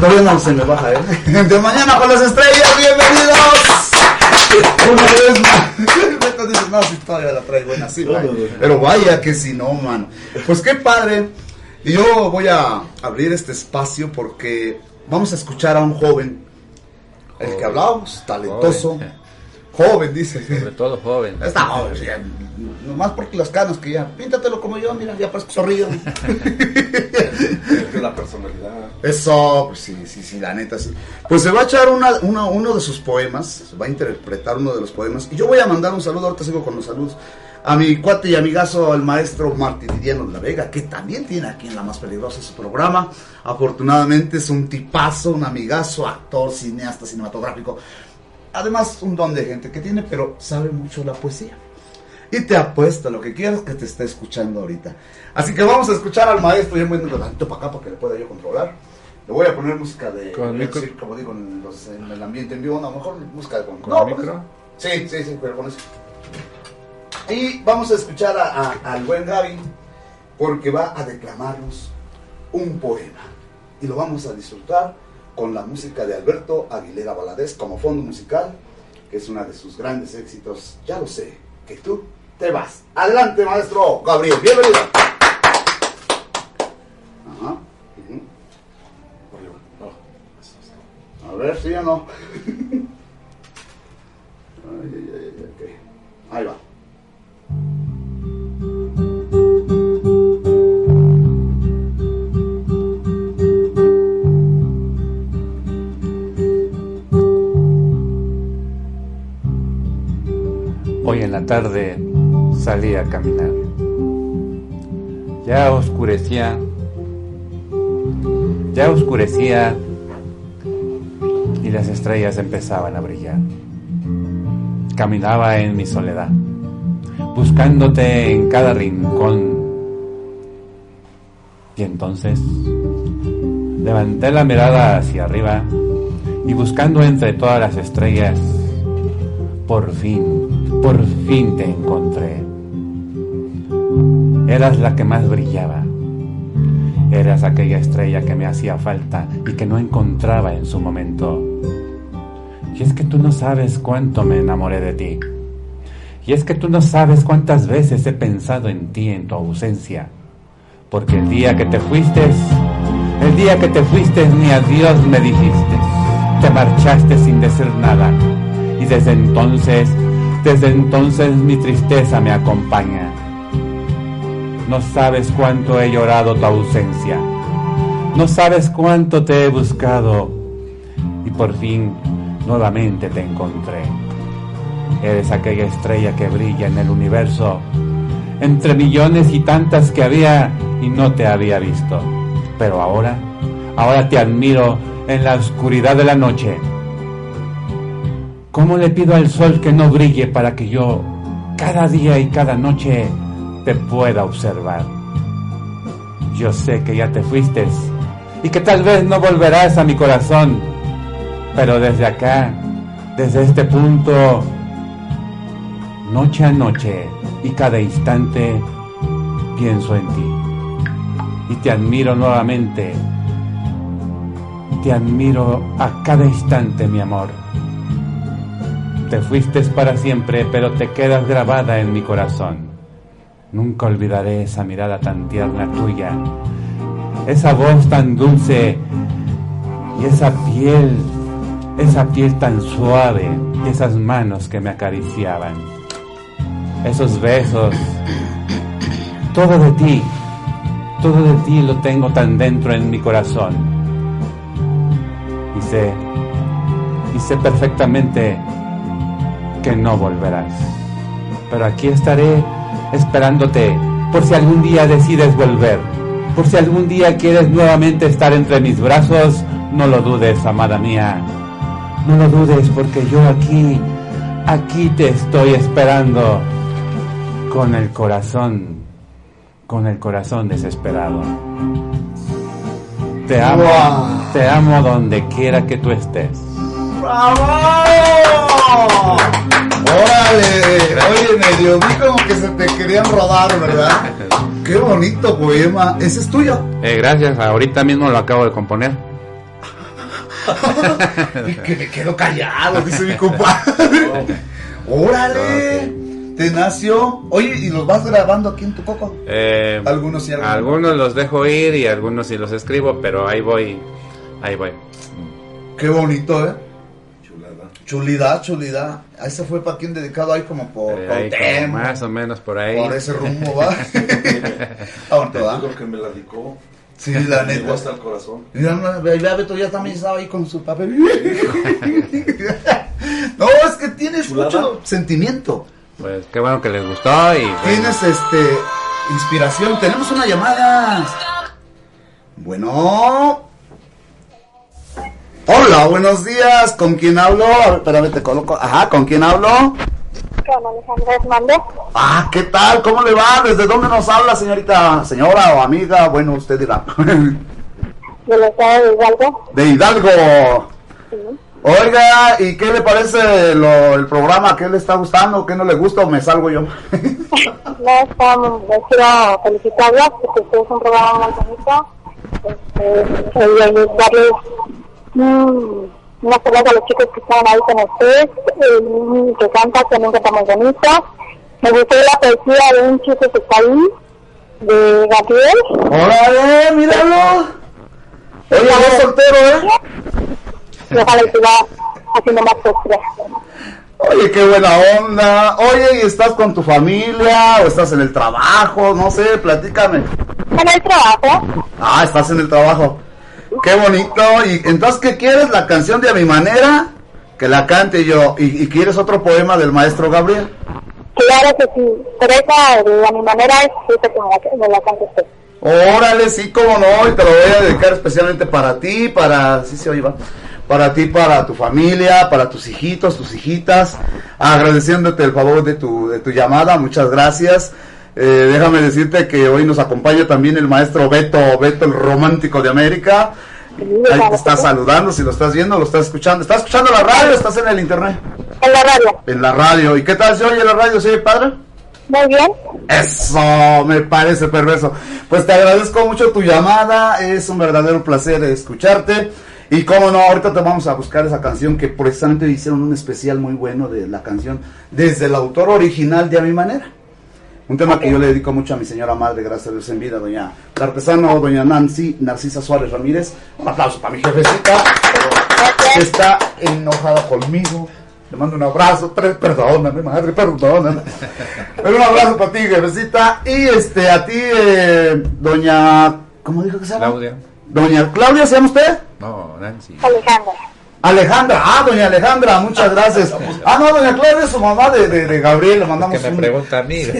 todavía no se me baja, ¿eh? De mañana con las estrellas, bienvenidos. Una vez más. Dice, no, si todavía la trae buena, sí, vaya. Pero vaya que si no, mano. Pues qué padre. Y yo voy a abrir este espacio porque vamos a escuchar a un joven, el que hablábamos, talentoso. Joven, dice. Sobre todo joven. Está joven, sí, ya, nomás porque las canas que ya, píntatelo como yo, mira, ya parezco zorrillo. Eso, pues sí, sí, sí, la neta, sí. Pues se va a echar uno de sus poemas, se va a interpretar uno de los poemas, y yo voy a mandar un saludo, ahorita sigo con los saludos, a mi cuate y amigazo, el maestro Martiniano de la Vega, que también tiene aquí en La Más Peligrosa su programa. Afortunadamente es un tipazo, un amigazo, actor, cineasta, cinematográfico. Además, un don de gente que tiene, pero sabe mucho la poesía. Y te apuesto lo que quieras que te esté escuchando ahorita. Así que vamos a escuchar al maestro. Ya me voy para acá para que le pueda yo controlar. Le voy a poner música de. ¿Con micro? decir, como digo, en, los- en el ambiente en vivo. No, mejor música de con, ¿Con no, micro? eso. Sí, sí, sí, pero con eso. Y vamos a escuchar a- a- al buen Gaby porque va a declamarnos un poema. Y lo vamos a disfrutar con la música de Alberto Aguilera Valadez como fondo musical, que es uno de sus grandes éxitos. Ya lo sé, que tú te vas. Adelante, maestro Gabriel, bienvenido. Ujú. A ver, sí o no. Ahí va. Hoy en la tarde salí a caminar. Ya oscurecía. Ya oscurecía y las estrellas empezaban a brillar. Caminaba en mi soledad, buscándote en cada rincón. Y entonces levanté la mirada hacia arriba y buscando entre todas las estrellas, por fin, por fin te encontré. Eras la que más brillaba. Eras aquella estrella que me hacía falta y que no encontraba en su momento. Y es que tú no sabes cuánto me enamoré de ti. Y es que tú no sabes cuántas veces he pensado en ti en tu ausencia. Porque el día que te fuiste, el día que te fuiste ni adiós me dijiste. Te marchaste sin decir nada. Y desde entonces, desde entonces mi tristeza me acompaña. No sabes cuánto he llorado tu ausencia. No sabes cuánto te he buscado. Y por fin, nuevamente te encontré. Eres aquella estrella que brilla en el universo, entre millones y tantas que había y no te había visto. Pero ahora, ahora te admiro en la oscuridad de la noche. ¿Cómo le pido al sol que no brille para que yo, cada día y cada noche, te pueda observar? Yo sé que ya te fuiste y que tal vez no volverás a mi corazón, pero desde acá, desde este punto, noche a noche y cada instante, pienso en ti. Y te admiro nuevamente. Te admiro a cada instante, mi amor. Te fuiste para siempre, pero te quedas grabada en mi corazón. Nunca olvidaré esa mirada tan tierna tuya, esa voz tan dulce y esa piel, esa piel tan suave y esas manos que me acariciaban. Esos besos, todo de ti, todo de ti lo tengo tan dentro en mi corazón. Y sé, y sé perfectamente que no volverás. Pero aquí estaré esperándote por si algún día decides volver. Por si algún día quieres nuevamente estar entre mis brazos, no lo dudes, amada mía. No lo dudes porque yo aquí, aquí te estoy esperando con el corazón, con el corazón desesperado. Te amo, te amo donde quiera que tú estés. ¡Bravo! Órale, oye, medio vi como que se te querían rodar, ¿verdad? Qué bonito poema. ¿Ese es tuyo? Eh, gracias, ahorita mismo lo acabo de componer. Y que me quedo callado, dice mi compadre. Órale, te nació. Oye, ¿y los vas grabando aquí en tu coco? Eh, Algunos sí, algunos no. algunos los dejo ir y algunos sí los escribo, pero ahí voy, ahí voy. Qué bonito, ¿eh? Chulidad, chulidad. A ese fue para quien dedicado ahí como por Eh, ahí como más o menos por ahí. Por ese rumbo, va. ¿A dónde va? Digo que me la dedicó. Sí, la Me neta. llegó hasta el corazón. Mira, no, Beto ya también estaba ahí con su papel. no, es que tienes Chulada. mucho sentimiento. Pues qué bueno que les gustó y bueno, Tienes este inspiración. Tenemos una llamada. Bueno. Hola, buenos días. ¿Con quién hablo? A ver, espérame, te coloco. Ajá, ¿con quién hablo? Con Alejandra Hernández. Ah, ¿qué tal? ¿Cómo le va? ¿Desde dónde nos habla, señorita? Señora o amiga, bueno, usted dirá. del estado de Hidalgo. De Hidalgo. Oiga, ¿y qué le parece lo, el programa? ¿Qué le está gustando? ¿Qué no le gusta o me salgo yo? No, estamos, les quiero felicitarlas porque este es un programa muy bonito. Este, darles mm, unas palabras a los chicos que están ahí con ustedes, eh, que cantan, que nunca está muy bonito. Me gustó la poesía de un chico que está ahí, de Gabriel. ¡Órale, míralo! Oye, es soltero, ¿eh? Y ojalá y siga haciendo más poesía. Oye, qué buena onda. Oye, ¿y estás con tu familia o estás en el trabajo? No sé, platícame. En el trabajo, Ah, estás en el trabajo. Qué bonito. ¿Y entonces qué quieres? ¿La canción de A Mi Manera? Que la cante yo. ¿Y, y quieres otro poema del maestro Gabriel? Claro que sí, pero esa de a mi manera es esa que me la, canta usted. Órale, sí, cómo no, y te lo voy a dedicar especialmente para ti, para, sí se va, para ti, para tu familia, para tus hijitos, tus hijitas, agradeciéndote el favor de tu, de tu llamada, muchas gracias. Eh, déjame decirte que hoy nos acompaña también el maestro Beto, Beto el romántico de América. Ahí te está saludando, si lo estás viendo, lo estás escuchando. ¿Estás escuchando la radio o estás en el internet? En la radio. En la radio. ¿Y qué tal se oye la radio? ¿Se oye padre? Muy bien. Eso, me parece perverso. Pues te agradezco mucho tu llamada, es un verdadero placer escucharte. Y cómo no, ahorita te vamos a buscar esa canción que precisamente hicieron un especial muy bueno de la canción desde el autor original de A Mi Manera. Un tema que yo le dedico mucho a mi señora madre, gracias a Dios en vida, doña la artesana doña Nancy Narcisa Suárez Ramírez. Un aplauso para mi jefecita, que está enojada conmigo. Le mando un abrazo, per- perdóname, madre, perdóname. Pero un abrazo para ti, jefecita. Y este, a ti, eh, doña. ¿Cómo dijo que se llama? Claudia. Doña Claudia, ¿se llama usted? No, Nancy. Alejandra. Alejandra, ah, doña Alejandra, muchas gracias. Ah, no, doña Claudia es su mamá de, de, de Gabriel, le mandamos Que me un... pregunta a mí.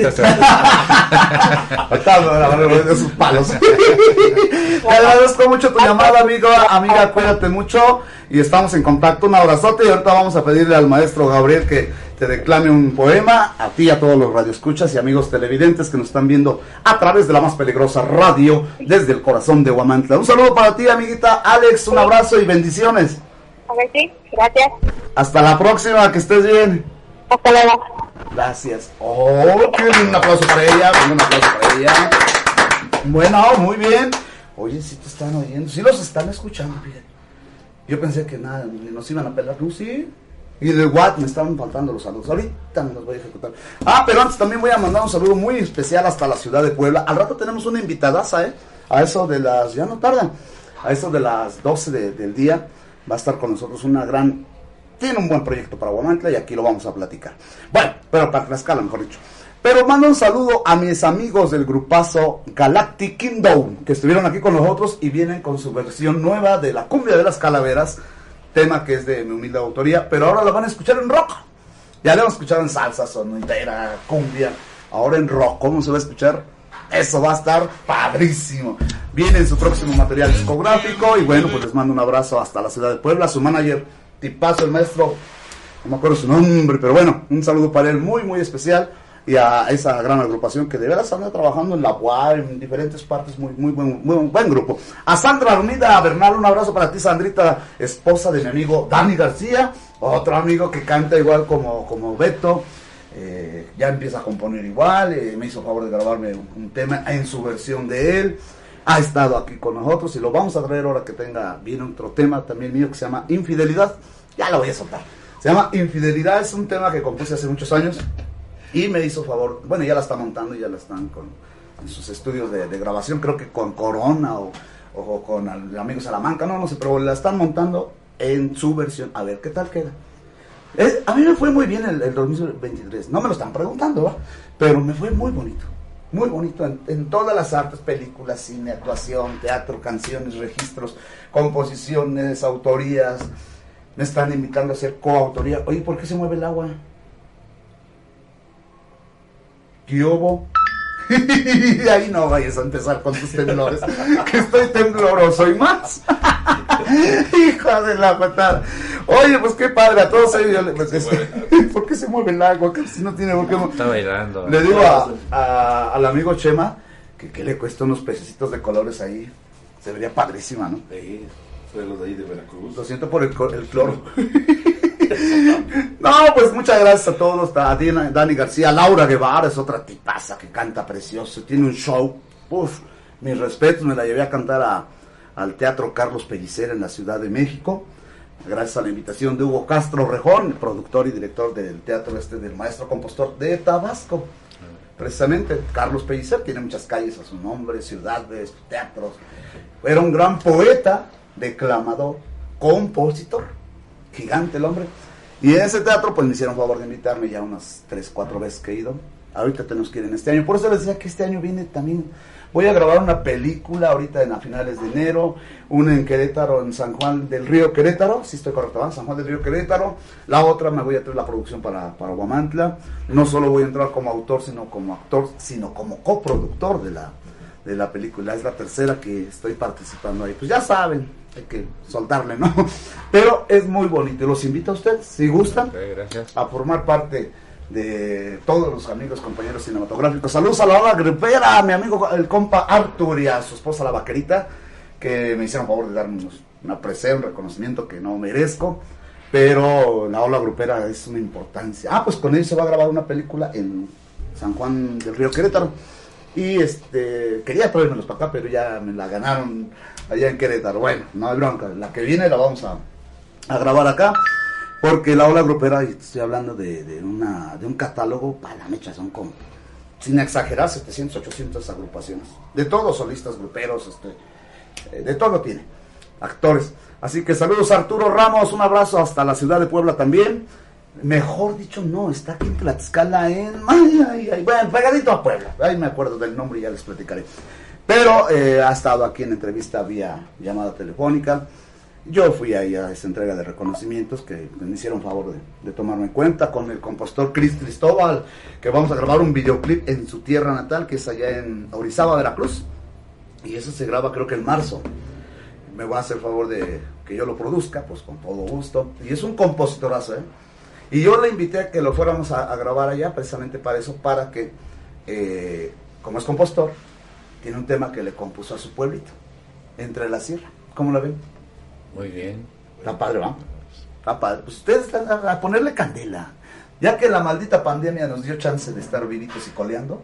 Ahorita me la van a volver de sus palos. Te agradezco mucho tu llamada, amigo, amiga, cuídate mucho y estamos en contacto. Un abrazote y ahorita vamos a pedirle al maestro Gabriel que te declame un poema a ti, a todos los radioescuchas y amigos televidentes que nos están viendo a través de la más peligrosa radio desde el corazón de Huamantla. Un saludo para ti, amiguita Alex, un abrazo y bendiciones. A ver, sí, gracias. Hasta la próxima, que estés bien. Hasta luego. Gracias. Oh, un aplauso para ella. Un aplauso para ella. Bueno, muy bien. Oye, si te están oyendo, si los están escuchando, bien. Yo pensé que nada, nos iban a pelar, ¿no? Sí. Y de what me estaban faltando los saludos. Ahorita me los voy a ejecutar. Ah, pero antes también voy a mandar un saludo muy especial hasta la ciudad de Puebla. Al rato tenemos una invitadaza, ¿eh? A eso de las, ya no tardan, a eso de las 12 de- del día va a estar con nosotros una gran tiene un buen proyecto para Guamantla y aquí lo vamos a platicar. Bueno, pero para Tlaxcala, mejor dicho. Pero mando un saludo a mis amigos del grupazo Galactic Kingdom, que estuvieron aquí con nosotros y vienen con su versión nueva de la cumbia de las calaveras, tema que es de mi humilde autoría, pero ahora la van a escuchar en rock. Ya la hemos escuchado en salsa, sonidera, cumbia, ahora en rock. ¿Cómo se va a escuchar? Eso va a estar padrísimo. Viene en su próximo material discográfico y bueno, pues les mando un abrazo hasta la ciudad de Puebla. Su manager, tipazo, el maestro, no me acuerdo su nombre, pero bueno, un saludo para él muy, muy especial y a esa gran agrupación que de veras anda trabajando en la UAR, en diferentes partes, muy, muy buen, muy buen grupo. A Sandra Armida Bernal, un abrazo para ti, Sandrita, esposa de mi amigo Dani García, otro amigo que canta igual como, como Beto. Eh, ya empieza a componer igual, eh, me hizo favor de grabarme un, tema en su versión de él. Ha estado aquí con nosotros y lo vamos a traer ahora que tenga, viene otro tema también mío que se llama Infidelidad. Ya lo voy a soltar. Se llama Infidelidad, es un tema que compuse hace muchos años y me hizo favor, bueno, ya la está montando, ya la están con en sus estudios de, grabación, creo que con Corona o, o con el amigo Salamanca, no, no sé, pero la están montando en su versión, a ver qué tal queda. A mí me fue muy bien el, el 2023, no me lo están preguntando, ¿va? pero me fue muy bonito, muy bonito en, en todas las artes, películas, cine, actuación, teatro, canciones, registros, composiciones, autorías. Me están invitando a hacer coautoría. Oye, ¿por qué se mueve el agua? ¿Qué hubo? Ahí no vayas a empezar con tus temblores, que estoy tembloroso y más. Hijo de la patada. Oye, pues qué padre, a todos ellos. yo le- pues, este, ¿Por qué se mueve el agua? Que si no tiene por qué. Está bailando. Le digo a- a- al amigo Chema que, que le cuesta unos pececitos de colores ahí. Se vería padrísima, ¿no? Sí, soy los de ahí de Veracruz. Lo siento por el, el cloro. No, pues muchas gracias a todos, a Dani García, Laura Guevara es otra tipaza que canta precioso, tiene un show, uf, mis respetos, me la llevé a cantar al Teatro Carlos Pellicer en la Ciudad de México, gracias a la invitación de Hugo Castro Rejón, productor y director del teatro este del maestro compositor de Tabasco. Precisamente, Carlos Pellicer tiene muchas calles a su nombre, ciudades, teatros. Era un gran poeta, declamador, compositor gigante el hombre. Y en ese teatro pues me hicieron favor de invitarme ya unas 3, 4 veces que he ido. Ahorita tenemos que ir en este año. Por eso les decía que este año viene también, Voy a grabar una película ahorita en a finales de enero, una en Querétaro, en San Juan del Río Querétaro, si estoy correcto, ¿verdad? San Juan del Río Querétaro. La otra me voy a traer la producción para, para Guamantla. No solo voy a entrar como autor, sino como actor, sino como coproductor de la, de la película. Es la tercera que estoy participando ahí. Pues ya saben, hay que soltarle, ¿no? Pero es muy bonito. Los invito a ustedes, si gustan, gracias. a formar parte de todos los amigos, compañeros cinematográficos. Saludos a la hora gripera, a mi amigo el compa Artur y a su esposa la vaquerita, que me hicieron favor de darme una presea, un reconocimiento que no merezco. Pero la ola grupera es una importancia. Ah, pues con ellos se va a grabar una película en San Juan del Río Querétaro. Y este, quería traérmelos para acá, pero ya me la ganaron allá en Querétaro. Bueno, no hay bronca. La que viene la vamos a, a grabar acá. Porque la ola grupera, estoy hablando de, de una, de un catálogo, para la mecha, son como, sin exagerar, 700, 800 agrupaciones. De todos, solistas, gruperos, este, eh, de todo tiene. Actores. Así que saludos a Arturo Ramos, un abrazo hasta la ciudad de Puebla también. Mejor dicho, no, está aquí en Tlaxcala, en. Ay, ay, ay, bueno, pegadito a Puebla. Ahí me acuerdo del nombre y ya les platicaré. Pero eh, ha estado aquí en entrevista vía llamada telefónica. Yo fui ahí a esa entrega de reconocimientos que me hicieron favor de, tomarme en cuenta con el compositor Chris Cristóbal, que vamos a grabar un videoclip en su tierra natal, que es allá en Orizaba, Veracruz. Y eso se graba creo que en marzo. Me va a hacer favor de que yo lo produzca, pues con todo gusto. Y es un compositorazo, ¿eh? Y yo le invité a que lo fuéramos a, a grabar allá precisamente para eso, para que, eh, como es compositor, tiene un tema que le compuso a su pueblito, entre la sierra. ¿Cómo la ven? Muy bien. Está padre, ¿va? Está padre. Pues ustedes están a, a ponerle candela. Ya que la maldita pandemia nos dio chance de estar vivitos y coleando,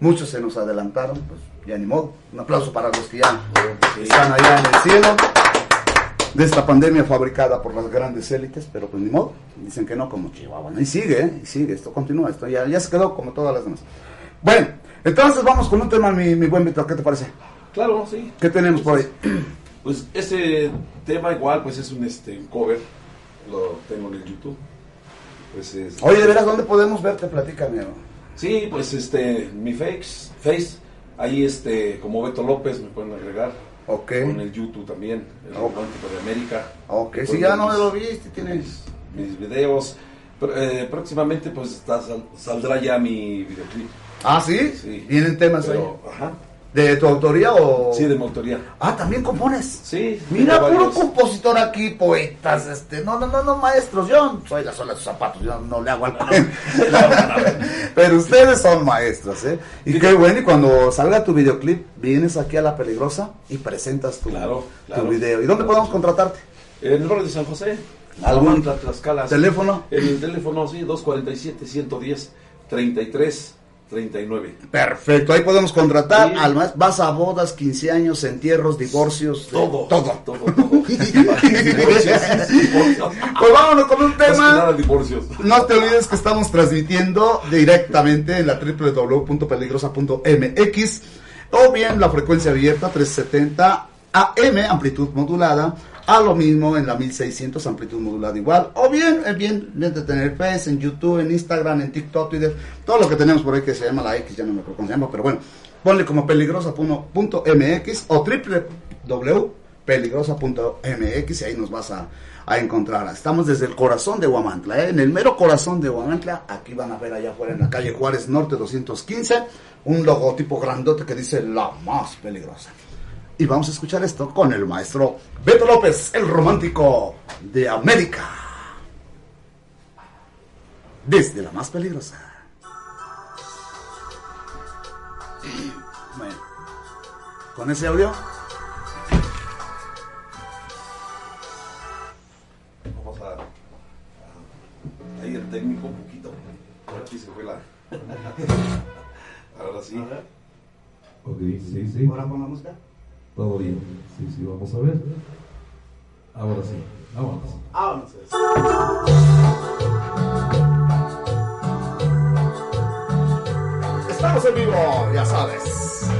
muchos se nos adelantaron, pues ya ni modo. Un aplauso para los que ya están allá en el cielo de esta pandemia fabricada por las grandes élites, pero pues ni modo. Dicen que no, como Chihuahua. ¿no? Y sigue, ¿eh? Y sigue, esto continúa, esto ya, ya se quedó como todas las demás. Bueno, entonces vamos con un tema, mi, mi buen Víctor, ¿qué te parece? Claro, sí. ¿Qué tenemos por ahí? Pues ese tema igual, pues es un este un cover, lo tengo en el YouTube. Pues es, Oye, de veras, ¿dónde podemos verte? Platícame. Sí, pues este, mi face, face, ahí este, como Beto López me pueden agregar. Ok. Con el YouTube también, el romántico de América. Ok, Me si ya no mis- lo viste, tienes... mis, videos. Eh, próximamente pues está- sal- saldrá ya mi videoclip. Ah, ¿sí? Sí. ¿Vienen temas Pero, ahí? Ajá. ¿De tu autoría o...? Sí, de mi autoría. Ah, ¿también compones? Sí. Mira, puro varios. compositor aquí, poetas, este, no, no, no, no, maestros, yo soy la sola de sus zapatos, yo no le hago al. Pero ustedes son maestros, ¿eh? Y qué bueno, y cuando salga tu videoclip, vienes aquí a La Peligrosa y presentas tu, Claro, claro. tu video. ¿Y dónde podemos contratarte? En el barrio de San José. ¿Algún Tlaxcala. teléfono? El teléfono, sí, 247-110-3339. Perfecto, ahí podemos contratar Sí. al maestro. Vas a bodas, 15 años, entierros, divorcios, Todo. todo. Todo, todo. Divorcios, divorcios. Pues vámonos con un Más tema. divorcios. No te olvides que estamos transmitiendo directamente en la www.peligrosa.mx o bien la frecuencia abierta 370 AM, amplitud modulada, a lo mismo en la 1600 amplitud modulada igual, o bien, eh, bien, bien de tener Face en YouTube, en Instagram, en TikTok, Twitter, todo lo que tenemos por ahí que se llama la X, ya no me acuerdo cómo se llama, pero bueno, ponle como peligrosa.mx o www.peligrosa.mx y ahí nos vas a, a encontrar. Estamos desde el corazón de Huamantla, ¿eh? en el mero corazón de Huamantla. Aquí van a ver allá afuera en la calle Juárez Norte 215 un logotipo grandote que dice la más peligrosa. Y vamos a escuchar esto con el maestro Beto López, el romántico de América. Desde la más peligrosa. Bueno, con ese audio. Vamos a, a- ahí el técnico un poquito. Aquí se fue la. Ahora sí. Ok, sí, sí. Ahora con la música. Todo bien. Sí, sí, vamos a ver. Ahora sí. Vámonos. Vámonos. Estamos en vivo, ya sabes.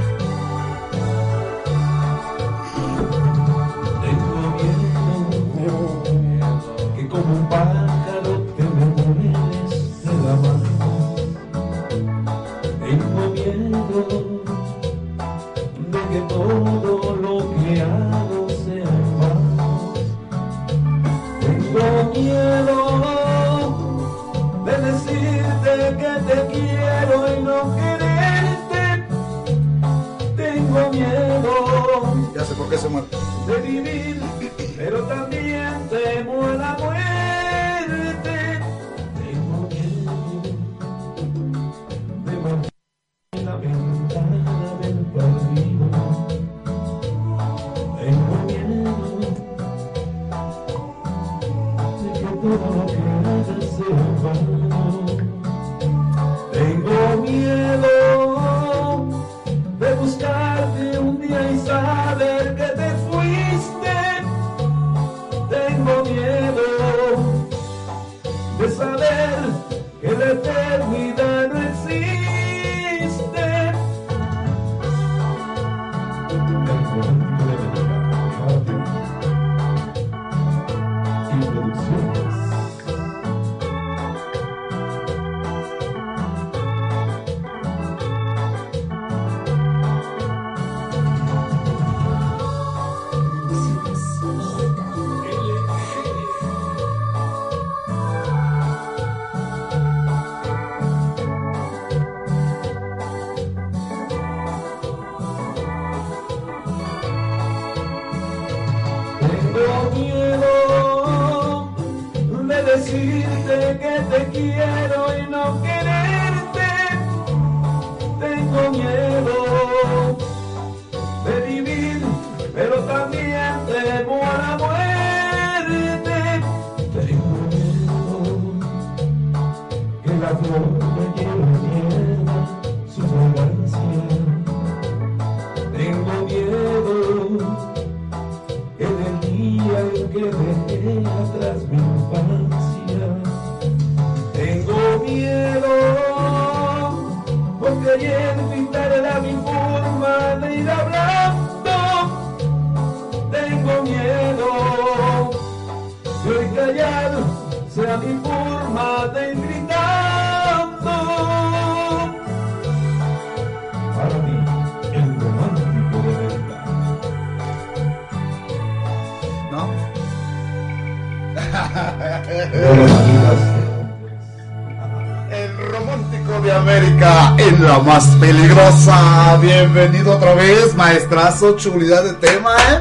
La más peligrosa. Bienvenido otra vez, maestrazo, chulidad de tema, ¿eh?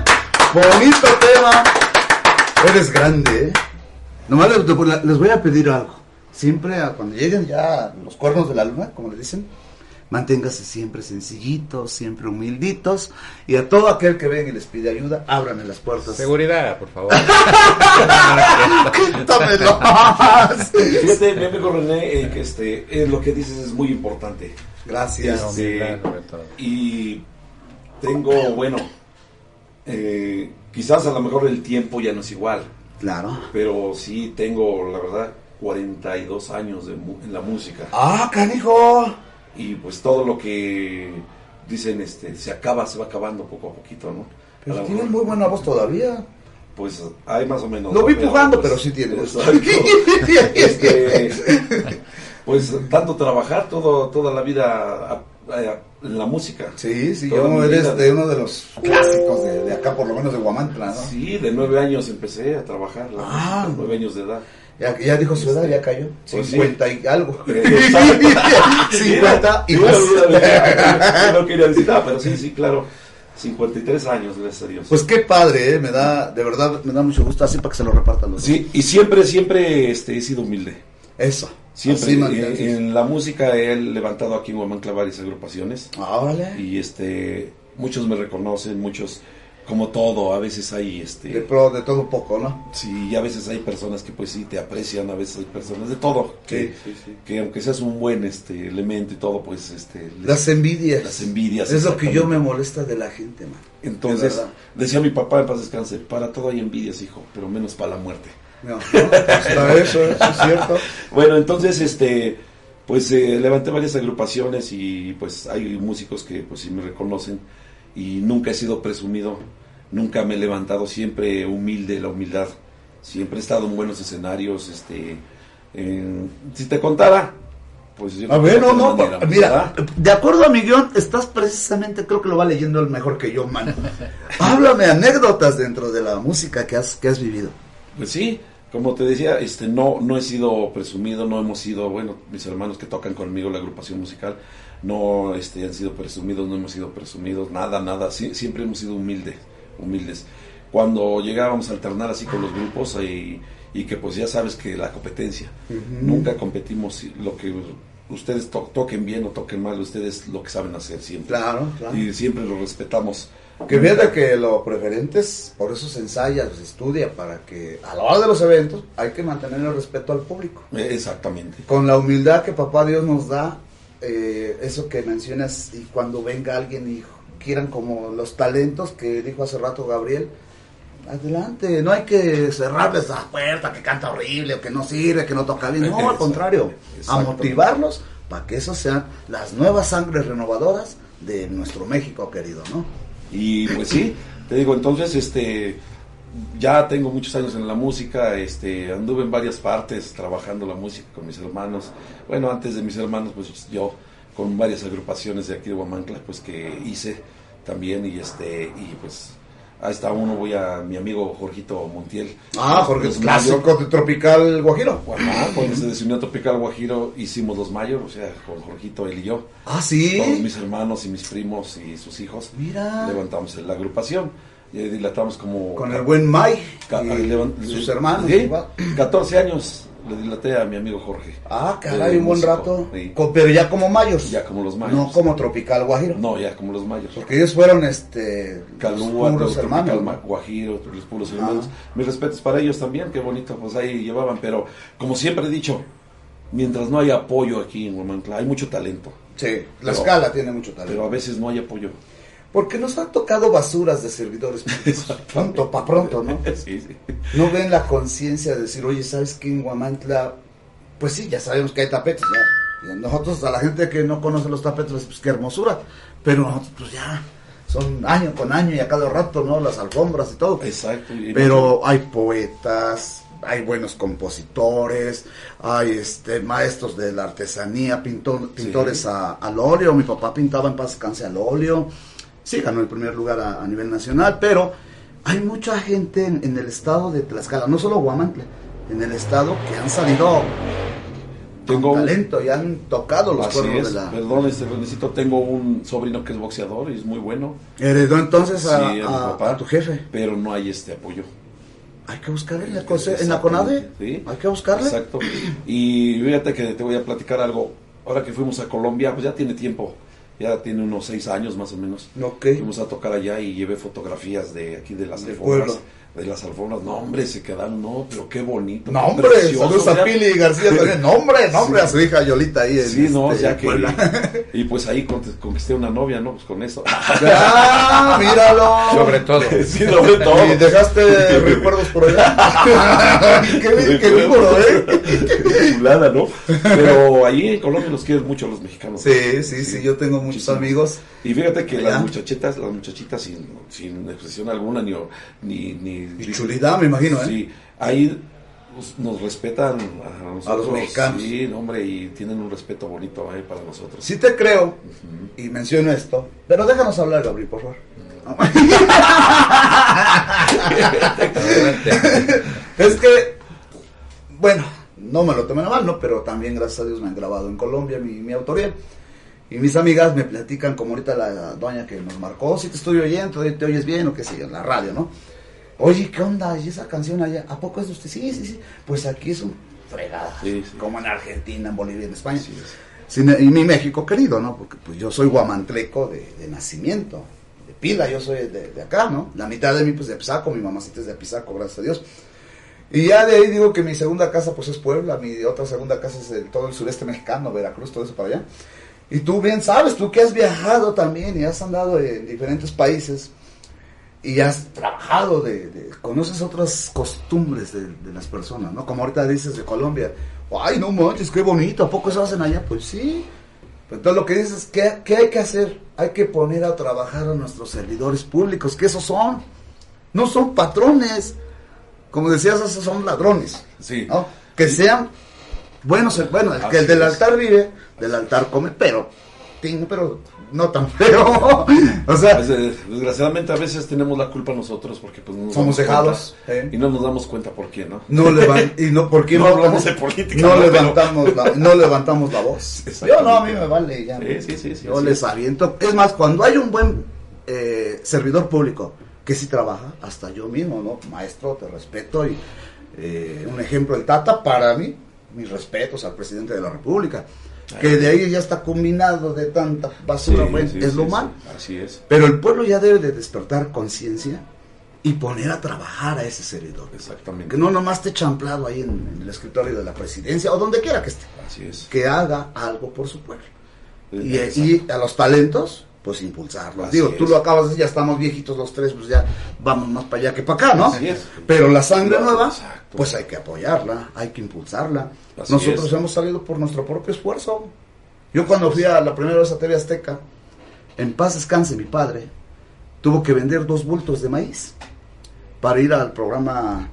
Bonito tema. Eres grande, ¿eh? Nomás les, les voy a pedir algo. Siempre a- cuando lleguen ya los cuernos de la luna, como le dicen, manténgase siempre sencillitos, siempre humilditos. Y a todo aquel que venga y les pide ayuda, ábranle las puertas. Seguridad, por favor. Quítamelo. Fíjate, mi amigo René, eh, que este, eh, lo que dices es muy importante. Gracias. Este, y tengo, bueno, eh, quizás a lo mejor el tiempo ya no es igual. Claro. Pero sí tengo, la verdad, 42 años de mu- en la música. ¡Ah, canijo! Y pues todo lo que dicen, este, se acaba, se va acabando poco a poquito, ¿no? Pero tienes muy buena voz todavía. Pues hay más o menos. Lo vi pujando, pues, pero sí tiene voz. Exacto. Este, pues tanto trabajar todo, toda la vida en la música. Sí, sí, yo eres de uno de los clásicos de, de acá, por lo menos de Guamantla, ¿no? Sí, de nueve años empecé a trabajar, la Ah. música, nueve años de edad. Ya, ya dijo su edad, ya cayó. Pues sí. 50 y algo. Exacto. 50 y Mira, más. mira, mira, No quería decir nada, pero sí, sí, claro. 53 años, gracias a Dios. Pues qué padre, ¿eh? me da, de verdad, me da mucho gusto así para que se lo repartan los Sí, y siempre, siempre este, he sido humilde. Eso. Siempre. En, la música he levantado aquí en Huamancla varias agrupaciones. Órale. Y este, muchos me reconocen, muchos, como todo, a veces hay este. De, pro, de todo un poco, ¿no? Sí, y a veces hay personas que pues sí te aprecian, a veces hay personas de todo, que, Sí, sí, sí. que aunque seas un buen este elemento y todo, pues este les- Las envidias. las envidias. Es lo que yo me molesta de la gente, man. Entonces, De decía mi papá en paz descanse, para todo hay envidias, hijo, pero menos para la muerte. No, no, hasta eso, eso es cierto. Bueno, entonces, este, pues eh, levanté varias agrupaciones y pues hay músicos que pues sí me reconocen y nunca he sido presumido, nunca me he levantado, siempre humilde, la humildad, siempre he estado en buenos escenarios, este, en- si te contara, pues yo A ver, no, no, manera, mira, ¿verdad? de acuerdo a mi guion, estás precisamente, creo que lo va leyendo el mejor que yo, man. Háblame anécdotas dentro de la música que has, que has vivido. Pues sí, Como te decía, este no no he sido presumido, no hemos sido, bueno, mis hermanos que tocan conmigo la agrupación musical, no este, han sido presumidos, no hemos sido presumidos, nada, nada, siempre hemos sido humildes, humildes. Cuando llegábamos a alternar así con los grupos y, y que pues ya sabes que la competencia, nunca competimos lo que ustedes to- toquen bien o toquen mal, ustedes lo que saben hacer siempre. Claro, claro. Y siempre lo respetamos. Que fíjate que lo preferente es, por eso se ensaya, se estudia, para que a la hora de los eventos hay que mantener el respeto al público. Eh, Exactamente. Con la humildad que papá Dios nos da, eh, eso que mencionas, y cuando venga alguien y quieran como los talentos que dijo hace rato Gabriel, adelante, no hay que cerrarles la puerta, que canta horrible, o que no sirve, que no toca bien, no, al contrario, a motivarlos para que esos sean las nuevas sangres renovadoras de nuestro México querido, ¿no? Y pues sí, te digo, entonces este ya tengo muchos años en la música, este anduve en varias partes trabajando la música con mis hermanos. Bueno, antes de mis hermanos pues yo con varias agrupaciones de aquí de Huamancla pues que hice también y este y pues ahí está uno voy a mi amigo Jorgito Montiel. Ah, Jorge, Los clásico de Tropical Guajiro. Cuando se desunió Tropical Guajiro hicimos los mayos, o sea, con Jorgito, él y yo. Ah, ¿sí? Todos mis hermanos y mis primos y sus hijos. Mira. Levantamos la agrupación. Y dilatamos como... Con el buen Mai Ca- y sus hermanos, sí, igual. 14 años le dilaté a mi amigo Jorge. Ah, caray, un buen rato. sí. Pero ya como mayos. Ya como los mayos. No como Tropical Guajiro. No, ya como los mayos. Porque ellos fueron este Calúa, los puros hermanos. Ma- Guajiro, los puros hermanos. Mis respetos para ellos también, qué bonito, pues ahí llevaban. Pero como siempre he dicho, mientras no hay apoyo aquí en Huamancla, hay mucho talento. Sí, la Pero- escala tiene mucho talento. Pero a veces no hay apoyo. Porque nos han tocado basuras de servidores públicos. pronto, para pronto, ¿no? Sí, sí. No ven la conciencia de decir, oye, ¿sabes qué? En Guamantla, pues sí, ya sabemos que hay tapetes, ya. Y nosotros, a la gente que no conoce los tapetes, pues qué hermosura. Pero nosotros, pues ya, son año con año y a cada rato, ¿no? Las alfombras y todo. Exacto. y- Pero hay poetas, hay buenos compositores, hay este maestros de la artesanía, pintor- pintores a- al óleo. Mi papá pintaba en paz descanse al óleo. Sí, ganó el primer lugar a, a nivel nacional, pero hay mucha gente en, en el estado de Tlaxcala, no solo Guamantla, en el estado que han salido Tengo con talento y han tocado los cuernos de la... perdón, este Renecito, tengo un sobrino que es boxeador y es muy bueno. Heredó entonces a, Sí, a mi a- papá. a tu jefe. Pero no hay este apoyo. Hay que buscarle en la, en la CONADE. Sí, Hay que buscarle. Exacto. Y fíjate que te voy a platicar algo. Ahora que fuimos a Colombia, pues ya tiene tiempo. Ya tiene unos seis años más o menos. Ok. Fuimos a tocar allá y llevé fotografías de aquí de las Del alfombras. pueblo. De las alfombras. No, hombre, se quedaron, no, pero qué bonito. No, hombre, saludos a. Pili García también. No, hombre, no, hombre, Sí. a su hija Yolita ahí en Sí, no, este, ya que. Puebla. Y pues ahí con- conquisté una novia, ¿no? Pues con eso. ¡Ya! ¡Míralo! Sobre todo. Sí, sobre todo. Y dejaste recuerdos por allá. ¡Qué, qué víboro, eh! Chulada, ¿no? Pero ahí en Colombia los quieren mucho los mexicanos. Sí, sí, sí, yo tengo muchos amigos. Y fíjate que Allá. las muchachitas, las muchachitas sin, sin expresión alguna, ni, ni, ni Y chulidad, me imagino, ¿eh? Sí, ahí nos respetan a nosotros. mexicanos. Sí, no, hombre, y tienen un respeto bonito ahí para nosotros. Sí te creo, y menciono esto, pero déjanos hablar, Gabriel, por favor. es que, bueno, no me lo tomen a mal, ¿no? Pero también, gracias a Dios, me han grabado en Colombia mi, mi autoría. Y mis amigas me platican, como ahorita la doña que nos marcó, si te estoy oyendo, te oyes bien o qué sé yo, en la radio, ¿no? Oye, ¿qué onda? ¿Y esa canción allá? ¿A poco es de usted? Sí, sí, sí. Pues aquí es un fregada. Sí, sí. Como en Argentina, en Bolivia, en España. Sí, y mi México querido, ¿no? Porque pues yo soy guamantleco de, de nacimiento, de pila, yo soy de, de acá, ¿no? La mitad de mí pues de Apizaco, mi mamacita es de Apizaco, gracias a Dios. Y ya de ahí digo que mi segunda casa pues es Puebla, mi otra segunda casa es el- todo el sureste mexicano, Veracruz, todo eso para allá. Y tú bien sabes, tú que has viajado también y has andado en diferentes países y has trabajado, de, de- conoces otras costumbres de, de las personas, ¿no? Como ahorita dices de Colombia, ay, no manches, qué bonito, ¿a poco eso hacen allá? Pues sí. Pero entonces lo que dices es, ¿qué, ¿qué hay que hacer? Hay que poner a trabajar a nuestros servidores públicos, que esos son, no son patrones, como decías, esos son ladrones, Sí. ¿no? Que sean buenos, bueno, el, que el del altar vive, del altar come, pero pero no tan feo. o sea, Pues, eh, desgraciadamente a veces tenemos la culpa nosotros porque pues no Somos cuenta ¿eh? y no nos damos cuenta por qué, ¿no? no levan- y no porque No hablamos de política, no ¿no? Pero- levantamos la, no levantamos la voz. Yo no, a mí me vale ya. Sí, sí, sí, sí, Yo les es. aviento. Es más, cuando hay un buen eh, servidor público que sí trabaja, hasta yo mismo, ¿no? Maestro, te respeto y eh, un ejemplo el Tata para mí, mis respetos al presidente de la República. Que de ahí ya está combinado de tanta basura, Sí, bueno, sí, es sí, lo malo. Así es. Pero el pueblo ya debe de despertar conciencia y poner a trabajar a ese servidor. Exactamente. Que no nomás esté champlado ahí en, en el escritorio de la presidencia o donde quiera que esté. Así es. Que haga algo por su pueblo. Y, Exacto. y a los talentos, pues impulsarlos. Así Digo, tú es. lo acabas de decir, ya estamos viejitos los tres, pues ya vamos más para allá que para acá, ¿no? Así es. Pero la sangre nueva, exacto. pues hay que apoyarla, hay que impulsarla. Así Nosotros es. hemos salido por nuestro propio esfuerzo. Yo cuando fui a la primera vez a TV Azteca, en paz descanse mi padre, tuvo que vender dos bultos de maíz para ir al programa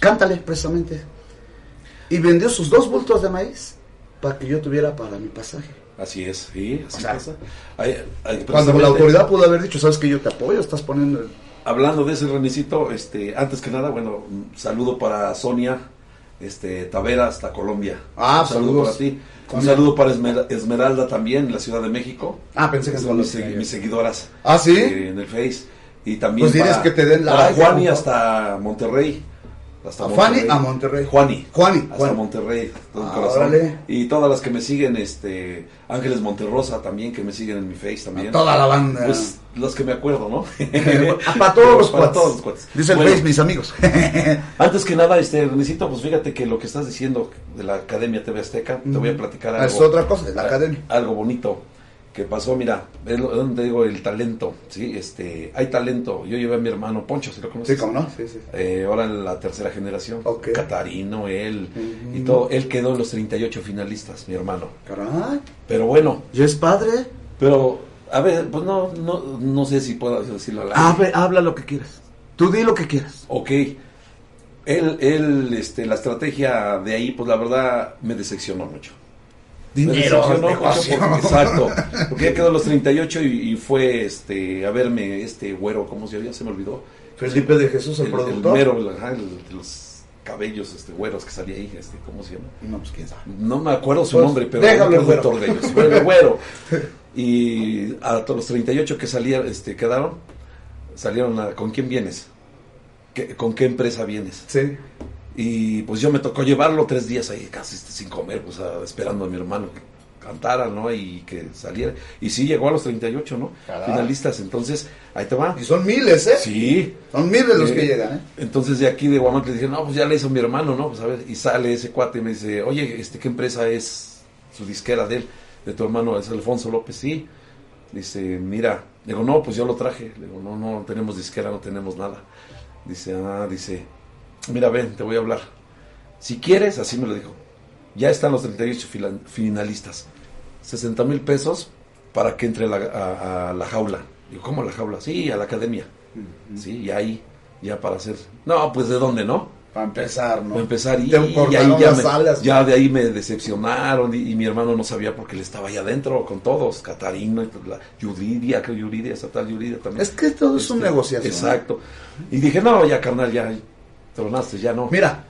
Cántale, precisamente. Y vendió sus dos bultos de maíz para que yo tuviera para mi pasaje. Así es, sí, así O sea, pasa. Hay- hay- Cuando la autoridad pudo haber dicho, sabes que yo te apoyo, estás poniendo... el-". Hablando de ese Renicito, este, antes que nada, bueno, un saludo para Sonia, este, Tavera hasta Colombia. Ah, un saludo saludos. para ti. Un saludo para Esmer- Esmeralda también, en la Ciudad de México. Ah, pensé que Son mis, segui- mis seguidoras. Ah, ¿sí? eh, en el Face. Y también Pues para, que te den para like, Juani hasta Monterrey. Hasta A Juani a Monterrey. Juani. Juani, Hasta. Monterrey. todo Ah, corazón. órale. Y todas las que me siguen, este, Ángeles Monterrosa también, que me siguen en mi Face también. A toda la banda. Pues los que me acuerdo, ¿no? Para todos los Para cuates. todos los cuates. Dice el Bueno, Face, mis amigos. Antes que nada, este, Renicito, pues fíjate que lo que estás diciendo de la Academia TV Azteca, te voy a platicar algo. Es otra cosa, es la academia. Algo bonito que pasó, mira, es donde digo el talento, ¿sí? Este, hay talento. Yo llevé a mi hermano Poncho, si lo conoces. Sí, cómo no. Sí, sí. Eh, ahora en la tercera generación. Catarino, él y todo. Él quedó en los 38 finalistas, mi hermano. Caray. Pero bueno, ¿Ya es padre? pero, a ver, pues no, no, no sé si puedo decirlo aire. Hable, habla lo que quieras. Tú di lo que quieras. Ok. Él, él, este, la estrategia de ahí, pues la verdad me decepcionó mucho. Dinero, exacto. Porque ya quedó a los 38 y, y fue este, a verme este güero, ¿cómo se llama? Se me olvidó. Felipe de Jesús, el, El, productor. mero, el- ajá, el de los cabellos este, güeros que salía ahí, este, ¿cómo se llama? No, pues quién sabe. No me acuerdo su Pues, nombre, pero déjalo, el productor güero. de ellos. Bueno, el güero. Y a los 38 que salían, este, quedaron, salieron a, ¿con quién vienes? ¿Qué- ¿Con qué empresa vienes? Sí. Y pues yo me tocó llevarlo tres días ahí, casi sin comer, pues a- esperando a mi hermano que cantara, ¿no? Y que saliera. Y sí llegó a los 38, ¿no? Caray. Finalistas, entonces, ahí te va. Y son miles, ¿eh? Sí. Son miles los Eh, que llegan, ¿eh? Entonces de aquí de Guamán le dije, no, pues ya le hizo mi hermano, ¿no? Pues a ver, y sale ese cuate y me dice, oye, este, ¿qué empresa es su disquera de él? De tu hermano, es Alfonso López, sí. Dice, mira, le digo, no, pues yo lo traje. Le digo, no, no tenemos disquera, no tenemos nada. Dice, ah, dice, mira, ven, te voy a hablar. Si quieres, así me lo dijo, ya están los 38 fila- finalistas. 60 mil pesos para que entre a la, a- a la jaula. Digo, ¿cómo a la jaula? Sí, a la academia. Sí, y ahí, ya para hacer. No, pues de dónde, ¿no? Para empezar, ¿no? Para empezar, y, ahí ya, las me- alas. ya de ahí me decepcionaron. Y, y mi hermano no sabía porque él estaba allá adentro con todos. Catarino, y pues, la Yuridia, que Yuridia, esa tal Yuridia también. Es que todo es una Este, negociación. Exacto. Y dije, no, ya carnal, ya tronaste, ya no. Mira,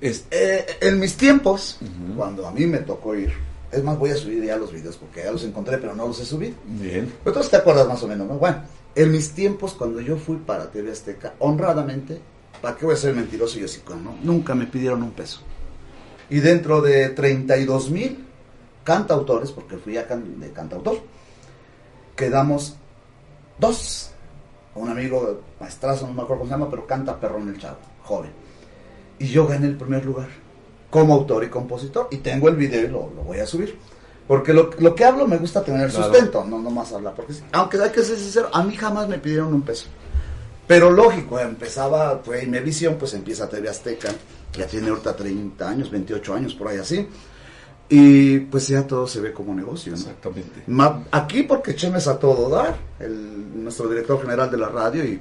Es- eh, en mis tiempos, cuando a mí me tocó ir, es más, voy a subir ya los videos porque ya los encontré, pero no los he subido. Bien. Pero tú te acuerdas más o menos, ¿no? Bueno, en mis tiempos, cuando yo fui para TV Azteca, honradamente, ¿para qué voy a ser mentiroso y así? No, nunca me pidieron un peso. Y dentro de 32 mil cantautores, porque fui a can- de cantautor, quedamos dos. Un amigo maestrazo, no me acuerdo cómo se llama, pero canta perrón el chavo, joven. Y yo gané el primer lugar, como autor y compositor. Y tengo el video y lo, lo voy a subir. Porque lo, lo que hablo me gusta tener Claro. sustento, no nomás hablar. Porque, sí, aunque hay que ser sincero, a mí jamás me pidieron un peso. Pero lógico, empezaba, fue Imevisión, pues empieza TV Azteca, ya tiene ahorita 30 años, 28 años, por ahí así. Y pues ya todo se ve como negocio, ¿no? Exactamente. Ma- aquí porque Chemes a todo dar, el, nuestro director general de la radio y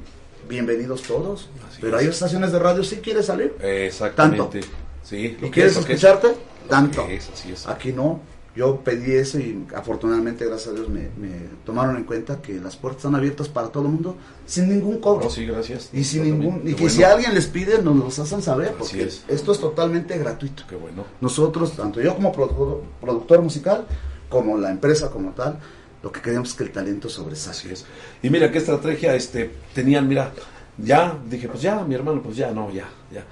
bienvenidos todos. Así Pero es. hay estaciones de radio, si quieres salir. Exactamente. Sí, lo ¿Y quieres es, es. escucharte? Tanto. es, así. Aquí no. Yo pedí eso y afortunadamente, gracias a Dios, me, me tomaron en cuenta que las puertas están abiertas para todo el mundo sin ningún cobro. No, sí, gracias. Y sin ningún y que bueno. si alguien les pide nos los hacen saber porque es. esto es totalmente gratuito. Qué bueno. Nosotros, tanto yo como produ- productor musical, como la empresa como tal, lo que queremos es que el talento sobresalga. Y mira qué estrategia este tenían, mira, ya dije, pues ya, mi hermano, pues ya, no, ya, ya.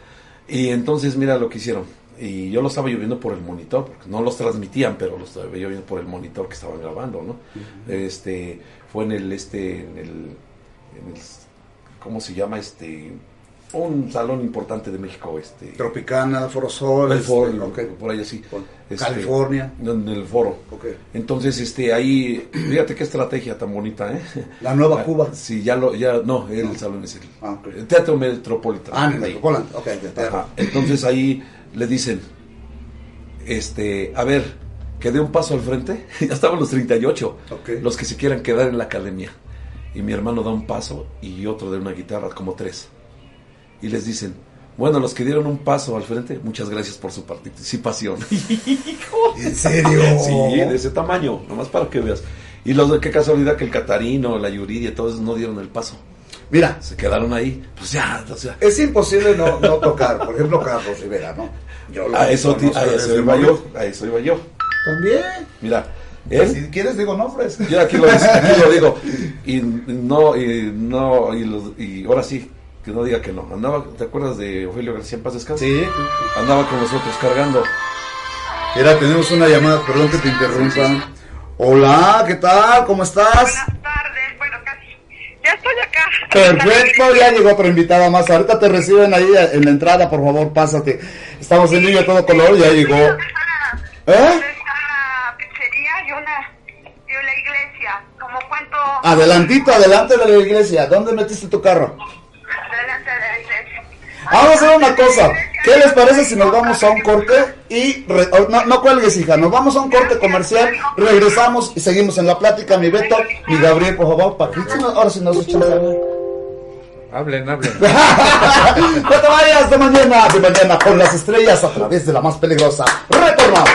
Y entonces mira lo que hicieron. Y yo lo estaba yo viendo por el monitor, porque no los transmitían, pero los estaba yo viendo por el monitor que estaban grabando, ¿no? Este, fue en el, este, en el, en el, ¿cómo se llama? Este, un salón importante de México, este. Tropicana, Foro Sol, El foro, este, ok. por ahí así. Este, California. En el foro. Ok. Entonces, este, ahí, fíjate qué estrategia tan bonita, ¿eh? La Nueva Ah, Cuba. Sí, ya lo, ya, no, el salón es el, Ah, el Teatro Metropolitano. Ah, en el Ahí. Metropolitan, ok, de teatro. Ajá. Entonces ahí le dicen, este, a ver, que dé un paso al frente. ya estaban los 38, Ok. los que se quieran quedar en la academia. Y mi hermano da un paso y otro de una guitarra, como tres. Y les dicen, bueno, los que dieron un paso al frente, muchas gracias por su participación. ¿En serio? Sí, de ese tamaño, nomás para que veas. Y los de qué casualidad que el Catarino, la Yuridia, todos no dieron el paso. Mira, Se quedaron ahí. Pues ya, o sea. es imposible no, no tocar, por ejemplo, Carlos Rivera, ¿no? Yo lo A eso, conozco a eso iba yo, a eso iba yo. También. Mira, él, Si quieres, digo nombres. yo aquí lo, aquí lo digo, y no, y no, y, los- y ahora sí, que no diga que no. Andaba, ¿te acuerdas de Ofelio García en paz descanse? Sí. Andaba con nosotros cargando. Mira, tenemos una llamada, perdón que te interrumpa. Hola, ¿qué tal? ¿Cómo estás? tardes, bueno, casi. Ya estoy acá. Perfecto, ya llegó otra invitada más. Ahorita te reciben ahí en la entrada, por favor, pásate. Estamos en línea a todo color, ya llegó. ¿Eh? Una pizzería y una, y una iglesia. ¿Cómo cuánto? Adelantito, adelante de la iglesia. ¿Dónde metiste tu carro? Adelante de la iglesia. Vamos a hacer una cosa. ¿Qué les parece si nos vamos a un corte y re- oh, no, no cuelgues, hija? Nos vamos a un corte comercial, regresamos y seguimos en la plática. Mi Beto, mi Gabriel, por favor, para ahora sí nos echamos. Hablen, hablen. No te vayas de mañana, de mañana con las estrellas a través de la más peligrosa. Retornamos.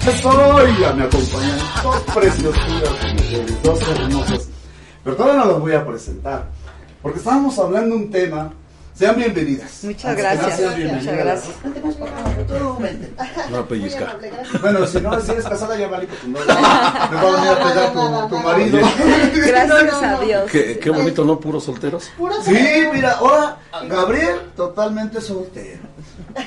Camina. Eso, ya me acompañan dos preciosuras mujeres, dos hermosas. Pero todavía no las voy a presentar. Porque estábamos hablando de un tema Sean bienvenidas. Muchas gracias. sean Muchas bienvenidas. gracias. Tú, vente. No a pellizcar. Bueno, si no, si eres casada, ya vale, pues no. Me va a venir a pegar tu, tu marido. Gracias a Dios. Qué, qué bonito, ¿no? Puros solteros. Sí, mira, ahora Gabriel totalmente soltero.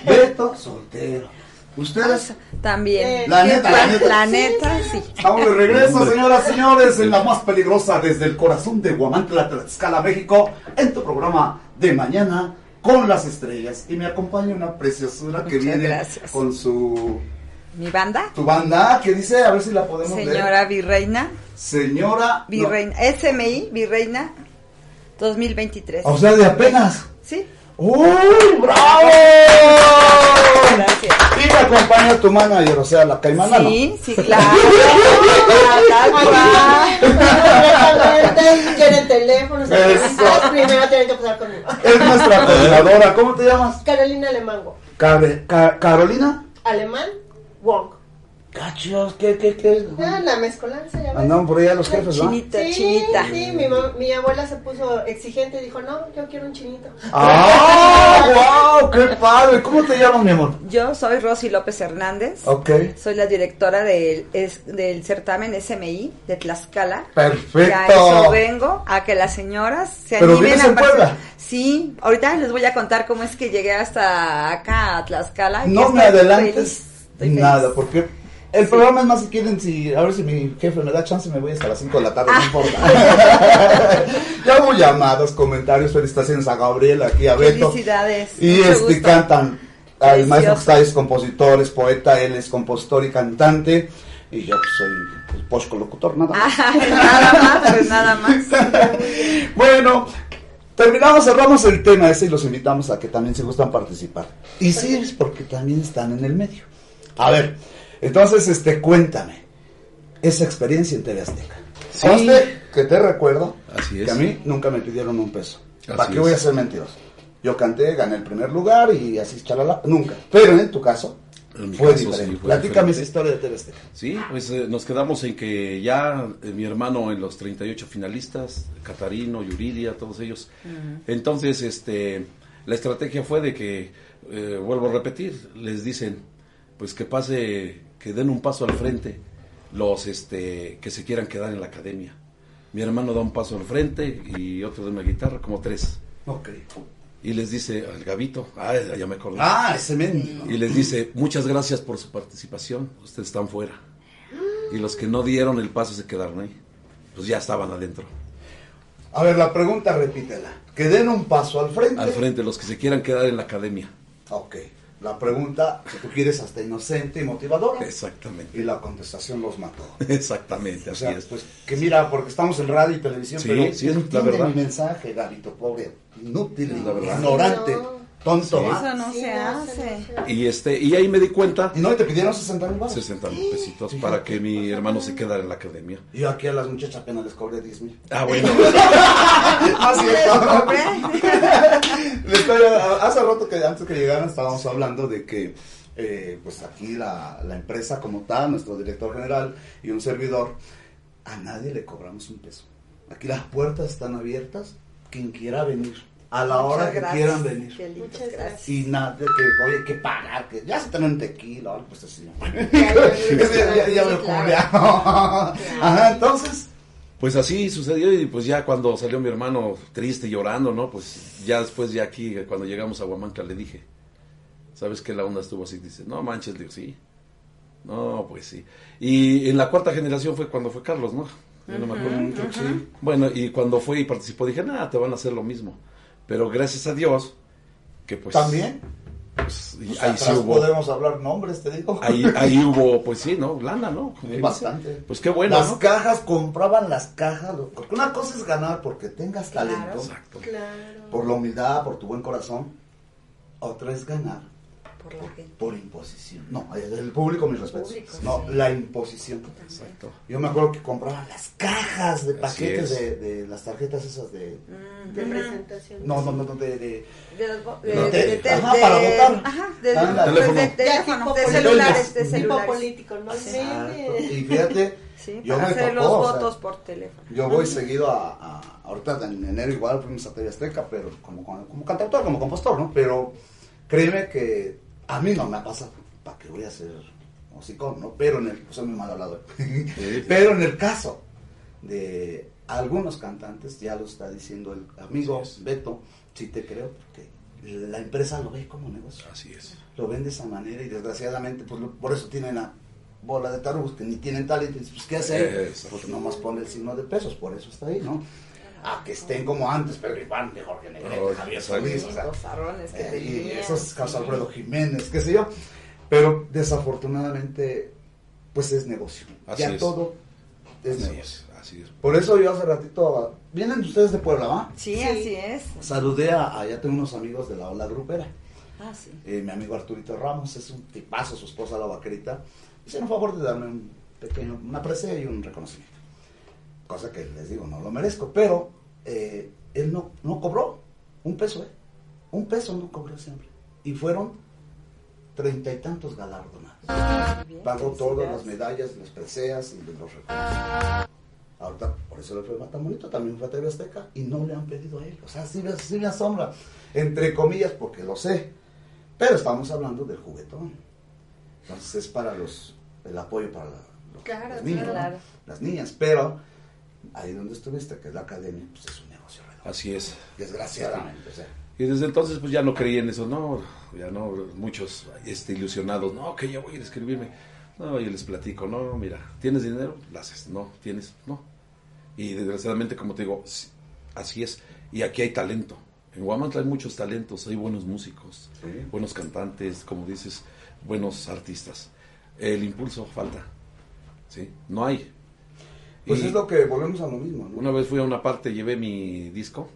Beto soltero. Ustedes También. La neta, la neta. La neta, sí. Estamos de regreso, señoras y señores, en la más peligrosa desde el corazón de Guamantla, Tlaxcala, México, en tu programa de mañana con las estrellas. Y me acompaña una preciosura que Muchas viene gracias. con su Mi banda, tu banda, que dice, a ver si la podemos ver. señora Virreina, Señora. Virreina, SMI, Virreina 2023. O sea, de apenas. Sí. ¡Uy, bravo! Gracias. Y me acompaña tu manager, o sea, la caimana. Sí, sí, claro. Teléfonos, Eso. entrevistas, primero tienen que pasar conmigo. Es nuestra coordinadora. ¿Cómo te llamas? Carolina Alemango. Carolina. Alemán, Wong. Cachos, ¿qué, qué, qué? Ah, la mezcolanza, ya ves. Andaban por allá los jefes, ¿no? Chinita, Sí, chinita. sí, mi, mam- mi abuela se puso exigente y dijo, no, yo quiero un chinito. ¡Ah, wow! ¡Qué padre! ¿Cómo te llamas, mi amor? Yo soy Rosy López Hernández. Ok. Soy la directora del, es- del certamen SMI de Tlaxcala. Perfecto. Y a eso vengo, a que las señoras se ¿Pero animen a en participar. Puebla? Sí, ahorita les voy a contar cómo es que llegué hasta acá a Tlaxcala. No me adelantes feliz. nada, porque el programa es más si quieren, si, a ver si mi jefe me da chance, me voy hasta las 5 de la tarde, no importa. ya hubo llamadas, comentarios, felicitaciones a Gabriel, aquí a Beto. Felicidades. Y mucho este gusto. cantan. El maestro ahí es compositor, es poeta, él es compositor y cantante. Y yo pues, soy pues, posco locutor, nada más. Ay, nada más, pues nada más. Bueno, terminamos, cerramos el tema ese y los invitamos a que también se gustan participar. Y sí, es porque también están en el medio. A ver, entonces, este, cuéntame, esa experiencia en TV Azteca. Sí. Conste que te recuerdo Así es. que a mí nunca me pidieron un peso. ¿Para qué es. voy a ser mentiroso? Yo canté, gané el primer lugar y así chalala, nunca. Pero en tu caso, En fue caso, diferente. sí, fue Platícame diferente. esa historia de TV Azteca. Sí, pues eh, nos quedamos en que ya eh, mi hermano en los 38 finalistas, Catarino, Yuridia, todos ellos. Entonces, este, la estrategia fue de que, eh, vuelvo a repetir, les dicen, pues que pase, que den un paso al frente los este, que se quieran quedar en la academia. Mi hermano da un paso al frente y otro de una guitarra, como tres. Ok. Y les dice al Gavito, ah, ya me acordé. Ah, ese mendigo. Y les dice, muchas gracias por su participación, ustedes están fuera. Y los que no dieron el paso se quedaron ahí. Pues ya estaban adentro. A ver, la pregunta repítela. Que den un paso al frente. Al frente, los que se quieran quedar en la academia. Ok. La pregunta que tú quieres hasta inocente y motivadora. Exactamente. Y la contestación los mató. Exactamente, O así sea, es. pues que mira, porque estamos en radio y televisión, Sí, pero sí, es la entiende verdad. mi mensaje, Gabito, pobre, inútil, Es la verdad. ignorante, tonto. Sí. ¿ah? Eso no se hace. Y este, y ahí me di cuenta. Y no, y te pidieron 60 mil baros. 60 mil pesitos para que mi hermano se quedara en la academia. Y yo aquí a las muchachas apenas les cobré 10 mil. Ah, bueno. Así es. Estoy- hace rato que antes que llegaran estábamos hablando de que eh, pues aquí la, la empresa como tal, nuestro director general y un servidor, a nadie le cobramos un peso. Aquí las puertas están abiertas, quien quiera venir, a la hora Muchas que gracias. quieran venir. Qué lindo, gracias. Y nada, de que oye, que pagar, que ya se tienen tequila, pues así. ya, ya, ya me. Ajá, entonces, Pues así sucedió y pues ya cuando salió mi hermano triste llorando, ¿no? Pues ya después ya aquí, cuando llegamos a Huamanca le dije, ¿sabes qué? La onda estuvo así, dice, no manches, le digo, sí. No, pues sí. Y en la cuarta generación fue cuando fue Carlos, ¿no? Yo no me acuerdo Ujú, mucho. Sí. Bueno, y cuando fue y participó dije, nada, te van a hacer lo mismo. Pero gracias a Dios, que pues... También. pues, y pues, ahí sí hubo... podemos hablar nombres, te digo. Ahí, ahí hubo, pues sí, ¿no? Lana, ¿no? Sí, bastante. Pues qué bueno, Las ¿no? cajas, compraban las cajas. Porque una cosa es ganar porque tengas talento, Exacto. por la humildad, por tu buen corazón. Otra es ganar Por la gente. por imposición. No, el público, mis respetos. Público, no, sí. la imposición. Exacto. Yo me acuerdo que compraban las cajas de paquetes es. de, de las tarjetas esas de... De presentación. No, no, no, no, de... de De los bo- de- No, de- de- de- ajá, de- para votar. Ajá, de, de Teléfono. de celulares, de celulares. político, ¿no? Exacto. Y fíjate Sí, Yo para me hacer tocó, los o sea, votos por teléfono. Yo voy seguido a, a- ahorita en enero igual fuimos a TV Azteca, pero como, como, como cantautor, como compositor, ¿no? Pero créeme que a mí no me ha pasado, ¿para qué voy a ser musicón, no? Pero en el, soy muy mal hablado, pero en el caso de algunos cantantes, ya lo está diciendo el amigo Beto, sí te creo, porque la empresa lo ve como negocio. Así es. Lo ven de esa manera y desgraciadamente, pues lo- por eso tienen a bola de tarugos que ni tienen talento. Pues, ¿qué hacer? Pues nomás pone el signo de pesos, por eso está ahí, ¿no? A que estén como antes, Pedro Infante, Jorge Negrete, Oh, Javier. Solís, o sea, eh, y esos Carlos Alfredo Jiménez, qué sé yo. Pero desafortunadamente, pues es negocio. Así ya es. todo es Así negocio. es, así es. Por eso yo hace ratito, vienen ustedes de Puebla, ¿va? Sí, así es. Saludé a, allá tengo unos amigos de la Ola Grupera. Ah, sí. Eh, mi amigo Arturito Ramos es un tipazo, su esposa la vaquerita. Hicieron favor de darme un pequeño, una presea y un reconocimiento. Cosa que les digo, no lo merezco, pero eh, él no, no cobró un peso, ¿eh? Un peso no cobró siempre. Y fueron treinta y tantos galardonados. Pagó todas las medallas, las preseas y los reconocimientos. Ahorita, por eso le fue tan bonito, también fue a TV Azteca y no le han pedido a él. O sea, sí me, sí me asombra, entre comillas, porque lo sé. Pero estamos hablando del juguetón. Entonces es para los, el apoyo para la- los, Claro, los niños, ¿no? claro. las niñas. Pero ahí donde estuviste, que es la academia, pues es un negocio redondo. Así es. Desgraciadamente, o sea. Y desde entonces pues ya no creí en eso, no, ya no, muchos este, ilusionados, no, que ya voy a ir a escribirme. No, yo les platico, no, mira, ¿tienes dinero? Lo haces, no, tienes, no. Y desgraciadamente, como te digo, sí, así es. Y aquí hay talento. En Guamantla hay muchos talentos, hay buenos músicos, buenos cantantes, como dices, buenos artistas. El impulso falta, ¿sí? No hay. Pues Y es lo que volvemos a lo mismo, ¿no? Una vez fui a una parte, llevé mi disco,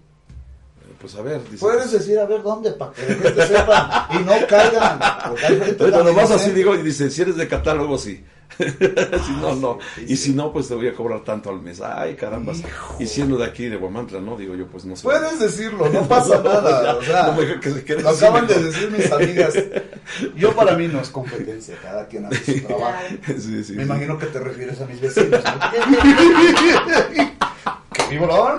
eh, pues a ver, dice, Puedes decir a ver dónde para que la gente sepa y no caigan. Porque hay gente Ahorita también nomás así inocente. digo y dice, si eres de catálogo, sí. si no, no. Y si no, pues te voy a cobrar tanto al mes. Ay, caramba. Y siendo de aquí, de Guamantla, ¿no? Digo yo, pues no sé. Puedes decirlo, no pasa nada. Ya, o sea, no me que lo acaban de decir mis amigas. Yo para mí no es competencia, cada quien hace su trabajo. Sí, Me imagino que te refieres a mis vecinos. ¿no? ¡Qué vibrón!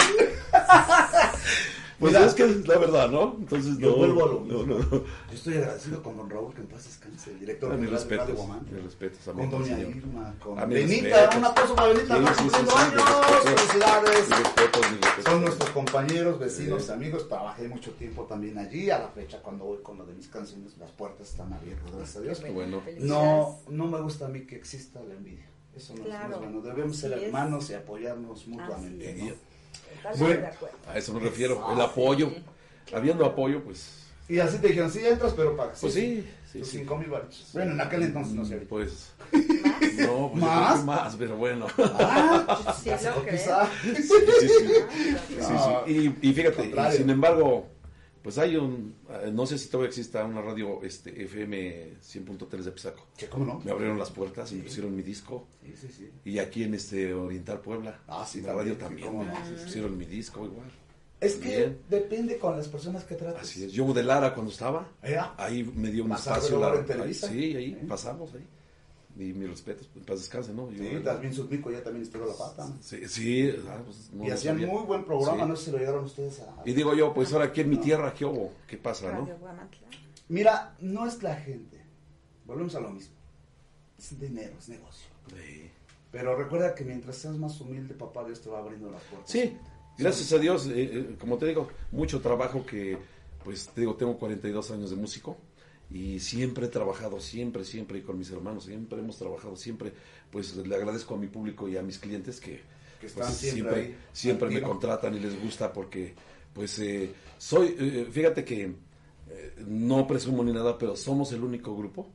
Pues Mira, es que es la verdad, ¿no? Entonces, Yo no. vuelvo a lo no, mismo. no, no. Yo estoy agradecido con don Raúl, que en paz descanse, el director Ah, de mis Radio Guamán. mis respetos, Con doña señor. Irma, con Ah, mis Benita, un aplauso para Benita, Sí, está sí, sí, cumpliendo sí, años, felicidades. Mis respetos. Son nuestros compañeros, vecinos, amigos, trabajé mucho tiempo también allí, a la fecha cuando voy con lo de mis canciones, las puertas están abiertas, gracias a Dios. Bueno. No, no me gusta a mí que exista la envidia, eso no, Claro. es bueno, debemos ser hermanos y apoyarnos mutuamente. Así ¿no? Bueno. A eso me refiero, Ah, el apoyo. Habiendo apoyo, pues. Y así te dijeron, sí entras, pero para Pues sí, sí, cinco mil baros. Bueno, en aquel entonces no sé. Pues. No, pues ¿Más? más, pero bueno. Ah, Sí, se lo creo. Sí, sí, sí. Sí, No, sí. Y, y fíjate, y sin embargo, pues hay un, eh, no sé si todavía exista una radio este, FM 100.3 de Pisaco. Sí, ¿cómo no? Me abrieron las puertas, me pusieron mi disco. Sí, sí, sí. Y aquí en este Oriental Puebla, Ah, sí, en la radio también, sí, también, cómo no, sí, sí. pusieron mi disco igual. Es que Bien. depende con las personas que tratas. Así es. Yo de Lara cuando estaba, ¿Ya? ahí me dio un espacio. luego la- en Televisa. ahí- sí, ahí pasamos ahí. Y mis respetos, en paz descanse, ¿no? Yo- Sí, también Sudmico ya también estiró la pata. ¿no? Sí, sí, ah, pues, no y hacían muy buen programa, Sí. no sé si lo llegaron ustedes a... Y digo yo, pues ahora aquí en mi tierra, ¿qué hubo? ¿Qué pasa, no? Radio Guamantla. Mira, no es la gente. Volvemos a lo mismo. Es dinero, es negocio. Sí. Pero recuerda que mientras seas más humilde, papá Dios te va abriendo las puertas. Sí, gracias a Dios, eh, eh, como te digo, mucho trabajo que, pues te digo, tengo 42 años de músico y siempre he trabajado, siempre, siempre, y con mis hermanos, siempre hemos trabajado, siempre, pues le agradezco a mi público y a mis clientes que, Que están pues, siempre siempre, ahí, siempre al me contratan y les gusta porque, pues, eh, soy, eh, fíjate que eh, no presumo ni nada, pero somos el único grupo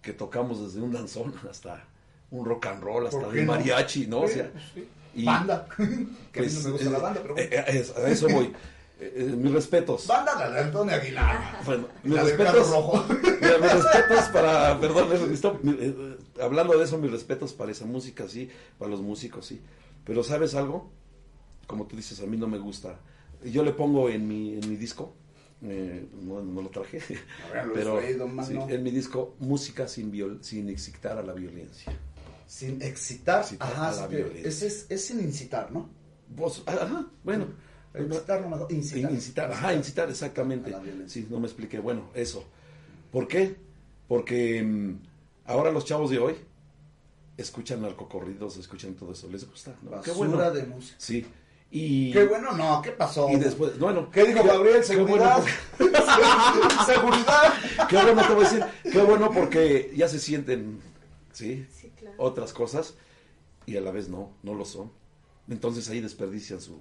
que tocamos desde un danzón hasta un rock and roll, hasta ¿Por qué el no? mariachi, ¿no? O sea, sí. y- Banda. que a mí no me gusta la banda, pero bueno. a eso voy. Eh, eh, mis respetos. Banda de Antonio Aguilar. Bueno, mis La respetos. Rojo. Mira, mis respetos para. Perdón, eh, eh, hablando de eso, mis respetos para esa música, sí. Para los músicos, sí. Pero, ¿sabes algo? Como tú dices, a mí no me gusta. Yo le pongo en mi, en mi disco. eh, no, no lo traje. A ver, lo pero estoy, don sí, Magno. en mi disco, música sin, viol, sin excitar a la violencia. Sin excitar. Incitar Ajá, a la violencia. es, es, es sin incitar, ¿no? Vos, ajá, bueno. Incitar, no mejor, incitar. Incitar, ajá, incitar, exactamente. Sí, no me expliqué. Bueno, eso. ¿Por qué? Porque mm, ahora los chavos de hoy escuchan narcocorridos, escuchan todo eso. Les gusta, ¿no? Basura de música. Sí. Y, Qué bueno, no, ¿qué pasó? Y después, bueno. ¿Qué dijo Gabriel? qué ¿Seguridad? bueno. ¿Seguridad? Qué bueno, te voy a decir. Qué bueno porque ya se sienten, ¿sí? Otras cosas y a la vez no, no lo son. Entonces ahí desperdician su.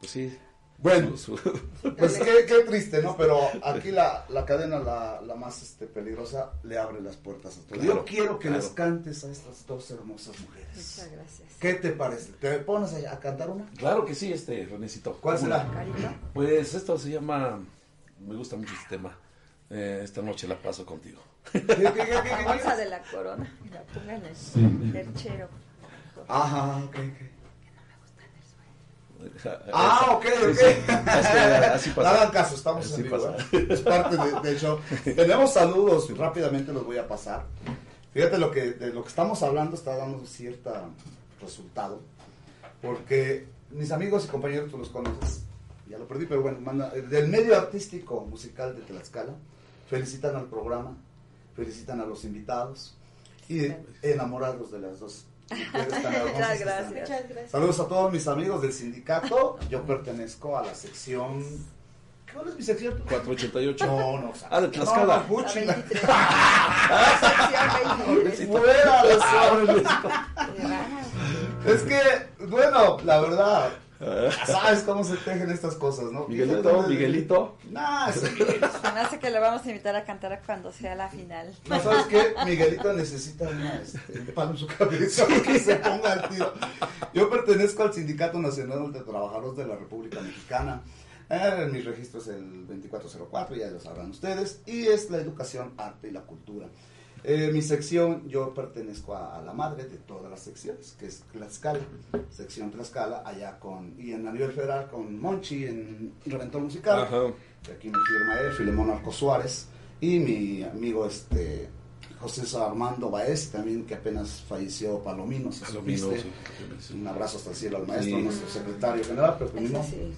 Pues sí. Bueno, su- su- Pues qué, qué triste, ¿no? Pero aquí la, la cadena, la, la más este, peligrosa, le abre las puertas a. Claro, Yo quiero que claro. les cantes a estas dos hermosas mujeres. Muchas gracias. ¿Qué te parece? ¿Te pones a, a cantar una? Claro que sí, este, Renecito. ¿Cuál ¿Cómo será? Pues esto se llama. Me gusta mucho este tema. Eh, esta noche la paso contigo. La bolsa de la corona. La ponga en el Sí. perchero. Ajá, ok, ok. Ah, ok, ok. Sí, sí. Así No pasa. hagan caso, estamos Así en vivo. ¿eh? Es parte de- del show. Tenemos saludos, rápidamente los voy a pasar. Fíjate lo que de lo que estamos hablando está dando cierto resultado. Porque mis amigos y compañeros, tú los conoces, ya lo perdí, pero bueno, manda, eh, del medio artístico musical de Tlaxcala, felicitan al programa, felicitan a los invitados y enamorados de las dos. Muchas gracias. Saludos a todos mis amigos del sindicato. Yo pertenezco a la sección. ¿Cuál es mi sección? 488. No, no. Ah, de Tlaxcala. No, Puchi. Sección Fuera de eso. Es que, bueno, la verdad, sabes cómo se tejen estas cosas, ¿no? Miguelito, Miguelito. Nah, sí. Se me hace que le vamos a invitar a cantar cuando sea la final. No, ¿sabes qué? Miguelito necesita una, este, un palo en su cabeza que se ponga al tiro. Yo pertenezco al Sindicato Nacional de Trabajadores de la República Mexicana. Eh, mi registro es el 2404, ya lo sabrán ustedes. Y es la educación, arte y la cultura. Eh, mi sección, yo pertenezco a, a la madre de todas las secciones, que es Tlaxcala, sección Tlaxcala, allá con, y en a nivel federal con Monchi en Reventón Musical. Ajá. que aquí me firma él, Filemón Arco Suárez, y mi amigo este José Armando Baez, también que apenas falleció Palomino, si Palomino, supiste. sí, Un abrazo hasta el cielo al maestro, Sí. nuestro secretario general, pero pues modo. sí,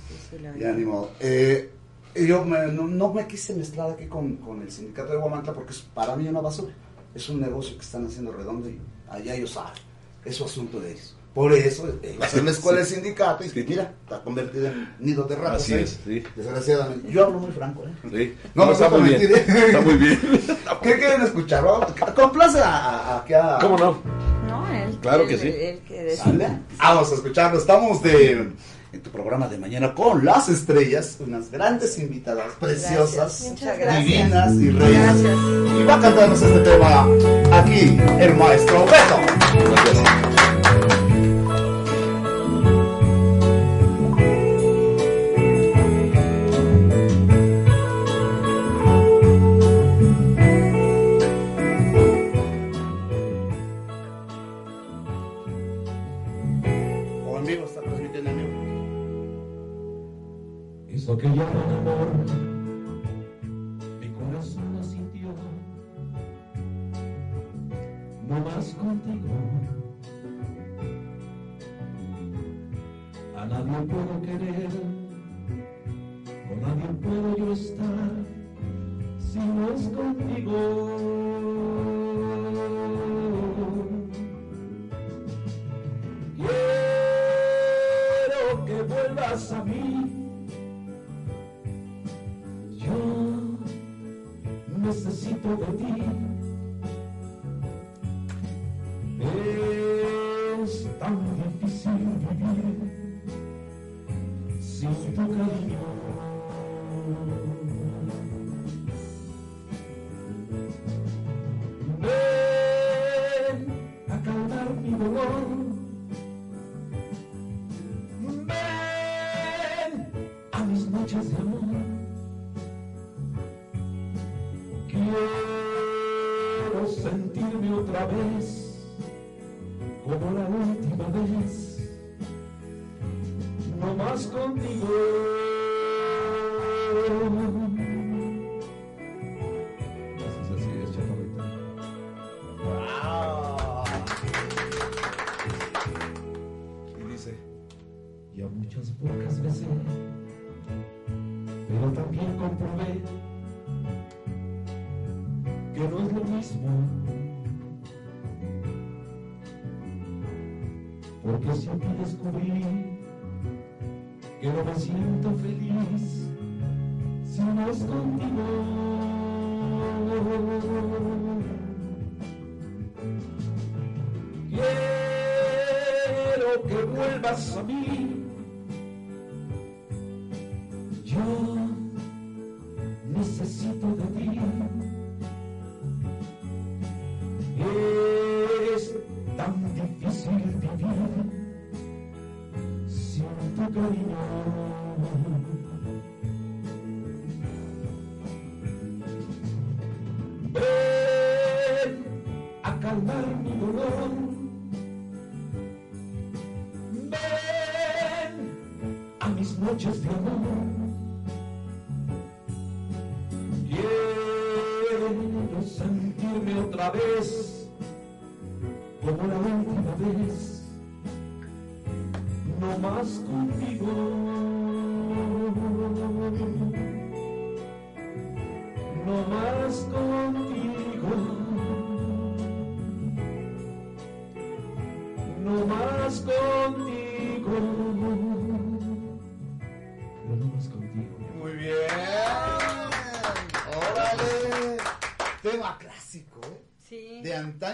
Ya modo. Eh, yo me- no, no me quise mezclar aquí con, con el sindicato de Guamantla porque es para mí una basura. Es un negocio que están haciendo redondo y allá ellos saben. Es su asunto de ellos. Por eso, eh, va a ser la escuela del sindicato y mira, está convertida en nido de ratas. Así ¿eh? es, sí. Desgraciadamente. Yo hablo muy franco, ¿eh? Sí. No, me está muy bien. mentir, ¿eh? Está muy bien. ¿Qué quieren escuchar? Complace a, a, a, que a- ¿Cómo no? No, él. Claro que sí. él que ¿Sale? decida. Vamos a escucharlo. Estamos de en tu programa de mañana con las estrellas, unas grandes invitadas preciosas, Gracias. Muchas gracias. divinas y reinas. Y va a cantarnos este tema aquí el maestro Beto. O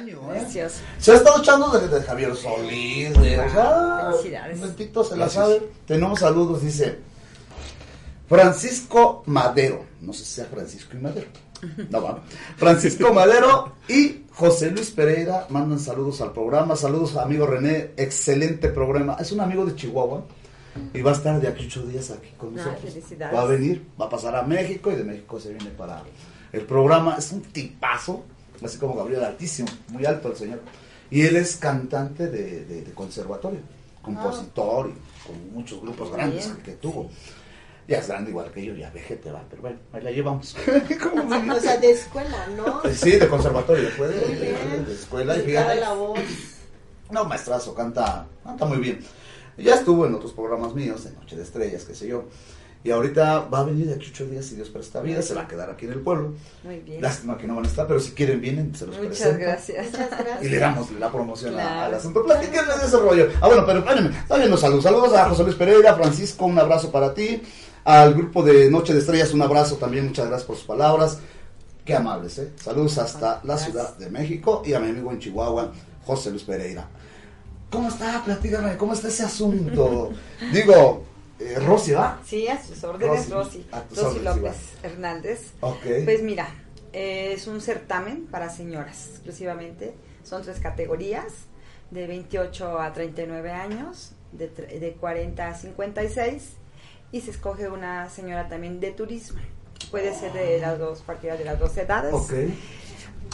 ¿eh? Se ha estado echando de, de Javier Solís, de. o sea, Felicidades. un momentito se la sabe. Tenemos saludos, dice. Francisco Madero. No sé si sea Francisco y Madero. No, va. Francisco Madero y José Luis Pereira mandan saludos al programa. Saludos, amigo René. Excelente programa. Es un amigo de Chihuahua y va a estar de aquí ocho días aquí con Ah, nosotros. felicidades. Va a venir, va a pasar a México y de México se viene para el programa. Es un tipazo, así como Gabriel Altísimo, muy alto el señor. Y él es cantante de, de- de conservatorio, compositor y con muchos grupos grandes que, que tuvo. Ya es grande igual que yo, ya vejete va, pero bueno, ahí la llevamos. O sea, de escuela, ¿no? Sí, de conservatorio, fue de, escuela y fíjate. la voz. No, maestrazo, canta, canta muy bien. Ya estuvo en otros programas míos, de Noche de Estrellas, qué sé yo. Y ahorita va a venir de aquí ocho días, si Dios presta vida, se va a quedar aquí en el pueblo. Muy bien. Lástima que no van a estar, pero si quieren vienen, se los Muchas presento. gracias. Muchas gracias. Y le damos la promoción Claro. al asunto. Platíquenle de ese rollo. Ah, bueno, pero espérenme, también los saludos. Saludos a José Luis Pereira, Francisco, un abrazo para ti. Al grupo de Noche de Estrellas, un abrazo también, muchas gracias por sus palabras. Qué amables, ¿eh? Saludos hasta la Ciudad de México y a mi amigo en Chihuahua, José Luis Pereira. ¿Cómo está? Platícame, ¿cómo está ese asunto? Digo, eh, Rosy, ¿va? Sí, a sus órdenes, Rosy. Rosy. Órdenes, López Hernández. Ok. Pues mira, eh, es un certamen para señoras exclusivamente. Son tres categorías, de 28 a 39 años, de, de 40 a 56, y se escoge una señora también de turismo. Puede ser de las dos, cualquiera de las dos edades. Ok.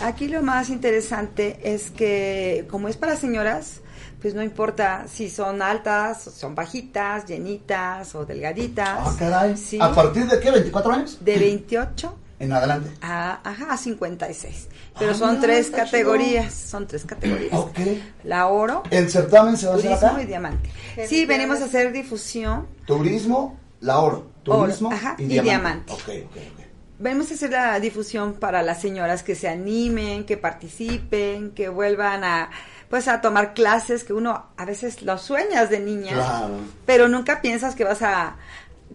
Aquí lo más interesante es que como es para señoras, pues no importa si son altas, o son bajitas, llenitas o delgaditas. Ah, caray. Sí. ¿A partir de qué? ¿24 años? De 28 En adelante. a, ajá, a 56. Pero Ah, son tres categorías, son tres categorías. Ok. La oro, ¿El certamen se va a hacer turismo acá? y diamante. Sí, venimos a hacer difusión. Turismo, la oro. Turismo Oro, ajá, y, y diamante. diamante. Ok, ok, ok. Venimos a hacer la difusión para las señoras que se animen, que participen, que vuelvan a pues a tomar clases que uno a veces lo sueñas de niña, Claro. pero nunca piensas que vas a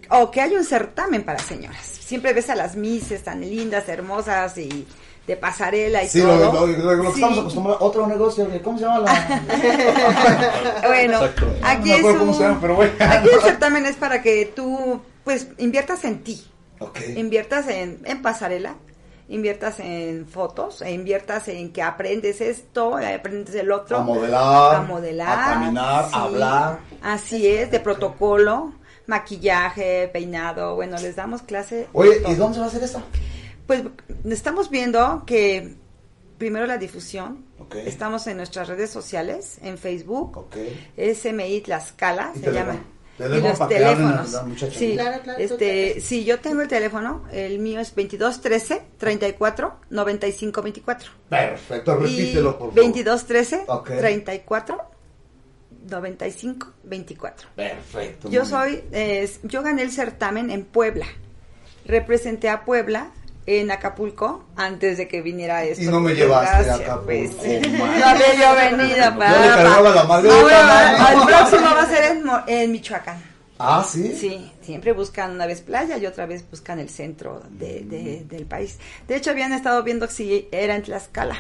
o que hay un certamen para señoras. Siempre ves a las mises tan lindas, hermosas y de pasarela y Sí, lo, todo. lo- lo- lo que Sí. estamos acostumbrados. Otro negocio, de- ¿cómo se llama la...? bueno, Exacto. aquí No es acuerdo cómo un- se llama, pero bueno. aquí el certamen es para que tú pues inviertas en ti. Inviertas en, en pasarela, inviertas en fotos, e inviertas en que aprendes esto, aprendes el otro. A modelar, a modelar, a caminar, a hablar. Así es, de protocolo, maquillaje, peinado, bueno, les damos clase. Oye. ¿y dónde se va a hacer esto? Pues estamos viendo que primero la difusión. Ok. Estamos en nuestras redes sociales, en Facebook, Ok. SMI Tlaxcala, se llama. Y los teléfonos. la muchacha. Sí, Claro, claro, este, sí, yo tengo el teléfono, el mío es 2213 34 95 24. Perfecto, repítelo, por favor. 2213 Ok. 34 95 24. Perfecto. Yo soy, eh, yo gané el certamen en Puebla. Representé a Puebla en Acapulco antes de que viniera esto. Y no me llevaste a Acapulco, Pues. man. No había yo venido, Yo le la madre ahorita, no. El próximo va a ser en, en Michoacán. Ah, ¿sí? Sí, siempre buscan una vez playa y otra vez buscan el centro de, de- del país. De hecho, habían estado viendo si era en Tlaxcala.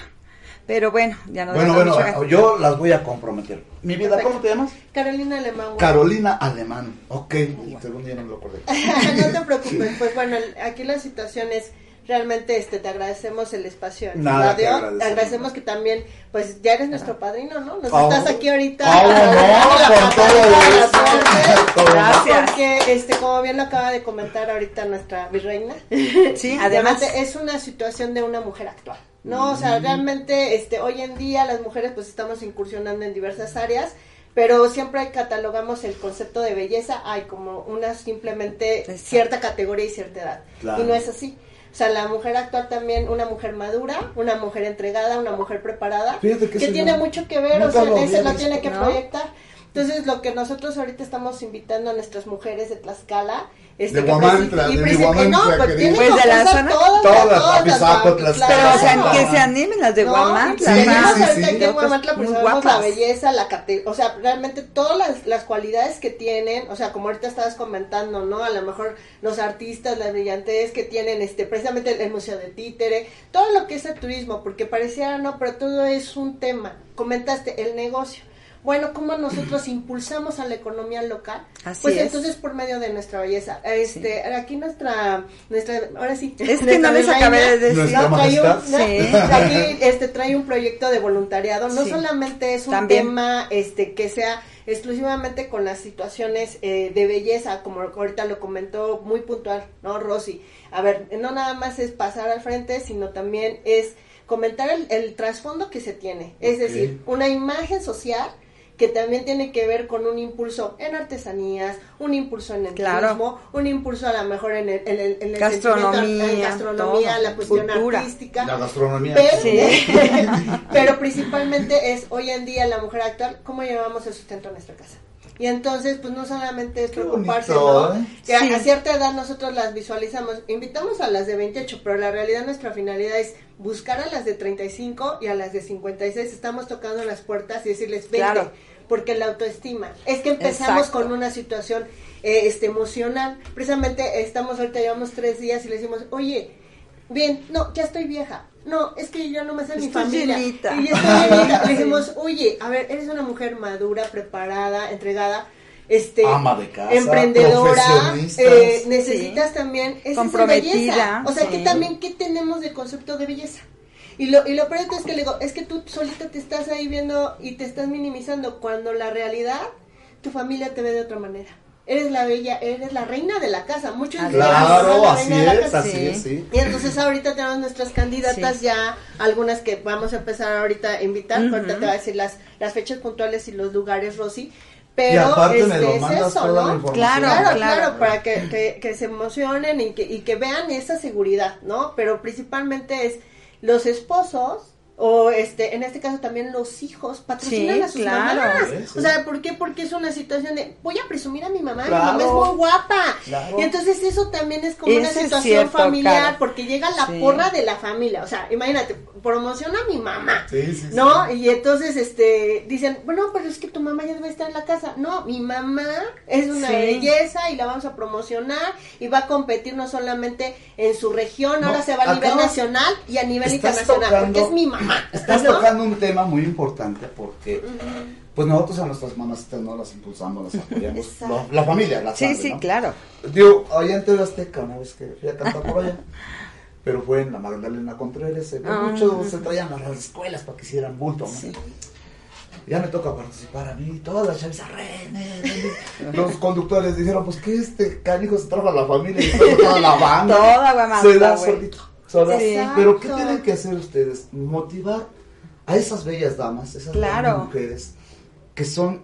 Pero bueno, ya no Bueno, no, bueno, Michoacán. yo las voy a comprometer. Mi vida, Perfecto. ¿cómo te llamas? Carolina Alemán. güey. Carolina Alemán. Ok, según yo no me lo acordé. no te preocupes, pues bueno, aquí la situación es realmente este te agradecemos el espacio en Nada radio, agradecemos que también pues ya eres nuestro padrino, ¿no? Nos Ah, estás aquí ahorita. ah, no, todo. Gracias. Porque este como bien lo acaba de comentar ahorita nuestra virreina. Sí, además- es una situación de una mujer actual. No, o sea, realmente este hoy en día las mujeres pues estamos incursionando en diversas áreas, pero siempre catalogamos el concepto de belleza hay como una simplemente cierta categoría y cierta edad. Claro. Y no es así. O sea, la mujer actual también, una mujer madura, una mujer entregada, una mujer preparada, Fíjate que que tiene no- mucho que ver, o sea, había lo tiene que ¿no? proyectar. Entonces, lo que nosotros ahorita estamos invitando a nuestras mujeres de Tlaxcala, este, De que y de Huamantla, no, pues Pues que de la zona- todas, Todas, todas las Apizaco, Tlaxcala. Pero, o sea, que se animen las de No, Guamantla. sí, ahorita sí. aquí en Guamantla, pues sabemos la belleza, la cate o sea, realmente todas las, las cualidades que tienen, o sea, como ahorita estabas comentando, ¿no? A lo mejor los artistas, la brillantez que tienen, este, precisamente el, el Museo de Títere, todo lo que es el turismo, porque pareciera, no, pero todo es un tema. Comentaste, el negocio. Bueno, ¿cómo nosotros impulsamos a la economía local? Así pues es. entonces por medio de nuestra belleza. Este, aquí nuestra, nuestra, ahora sí. Es que no les acabé de decir. No, trae. Aquí este, trae un proyecto de voluntariado. No Sí. solamente es un También. tema este que sea exclusivamente con las situaciones eh, de belleza, como ahorita lo comentó muy puntual, ¿no, Rosy? A ver, no nada más es pasar al frente, sino también es comentar el, el trasfondo que se tiene. Es decir, una imagen social que también tiene que ver con un impulso en artesanías, un impulso en el Claro. turismo, un impulso a lo mejor en el, en el, en el Gastronomía, en gastronomía, todo. la cuestión Cultura. artística. La gastronomía. Pero, Sí. pero principalmente es hoy en día la mujer actual, cómo llevamos el sustento a nuestra casa. Y entonces, pues no solamente es Qué preocuparse, bonito, ¿no? ¿eh? Que a- Sí. a cierta edad nosotros las visualizamos, invitamos a las de 28, pero la realidad nuestra finalidad es buscar a las de 35 y a las de 56. Estamos tocando las puertas y decirles, vente, Claro. Porque la autoestima. Es que empezamos Exacto. con una situación eh, este emocional. Precisamente estamos ahorita, llevamos tres días y le decimos, oye, bien, no, ya estoy vieja. No, es que yo no me sé mi familia. llenita. Y ya estoy llenita. Le dijimos, oye, a ver, eres una mujer madura, preparada, entregada. Este, Ama de casa, emprendedora, eh, necesitas también esa es Comprometida, belleza. O sea, sí. que también qué tenemos de concepto de belleza. Y lo, y lo peor es que le digo, es que tú solita te estás ahí viendo y te estás minimizando cuando la realidad, tu familia te ve de otra manera. Eres la bella, eres la reina de la casa. Muchos "Ah, Claro, la así reina de la es, casa". así Sí. es, sí. Y entonces ahorita tenemos nuestras candidatas Sí. ya, algunas que vamos a empezar ahorita a invitar, Ujú. ahorita te voy a decir las, las fechas puntuales y los lugares, Rosy. Y Pero me este, es eso, toda la ¿no? información. Claro, Claro, claro, claro. para que, que, que se emocionen y que, y que vean esa seguridad, ¿no? Pero principalmente es los esposos o este en este caso también los hijos patrocinan Sí, a sus claro. mamás. Sí, sí. O sea, ¿por qué? Porque es una situación de voy a presumir a mi mamá, Claro. mi mamá es muy guapa. Claro. Y entonces eso también es como una situación cierto, familiar claro. porque llega la Sí. porra de la familia, o sea, imagínate, promociona a mi mamá. Sí, sí, sí. ¿No? Y entonces este dicen, bueno, pero es que tu mamá ya debe estar en la casa. No, mi mamá es una Sí. belleza y la vamos a promocionar y va a competir no solamente en su región, No, ahora se va a nivel nacional y a nivel internacional, tocando- porque es mi mamá. Estás ¿no? tocando un tema muy importante porque pues nosotros a nuestras mamacitas no las impulsamos, las apoyamos. La, la familia, la Sí, sabe, sí, ¿no? claro. Digo, allá en TV Azteca, una vez que fui a cantar por allá. Pero fue en la Magdalena Contreras. Se, Ah. muchos se traían a las escuelas para que hicieran bulto. ¿no? Ya me toca participar a mí, todas las chavisas, René, René. Los conductores dijeron, pues que este canijo se trajo a la familia y toda la banda. Toda Guamantla, Se da güey. solito. Sí. Pero ¿qué tienen que hacer ustedes? Motivar a esas bellas damas, esas Claro. bellas mujeres, que son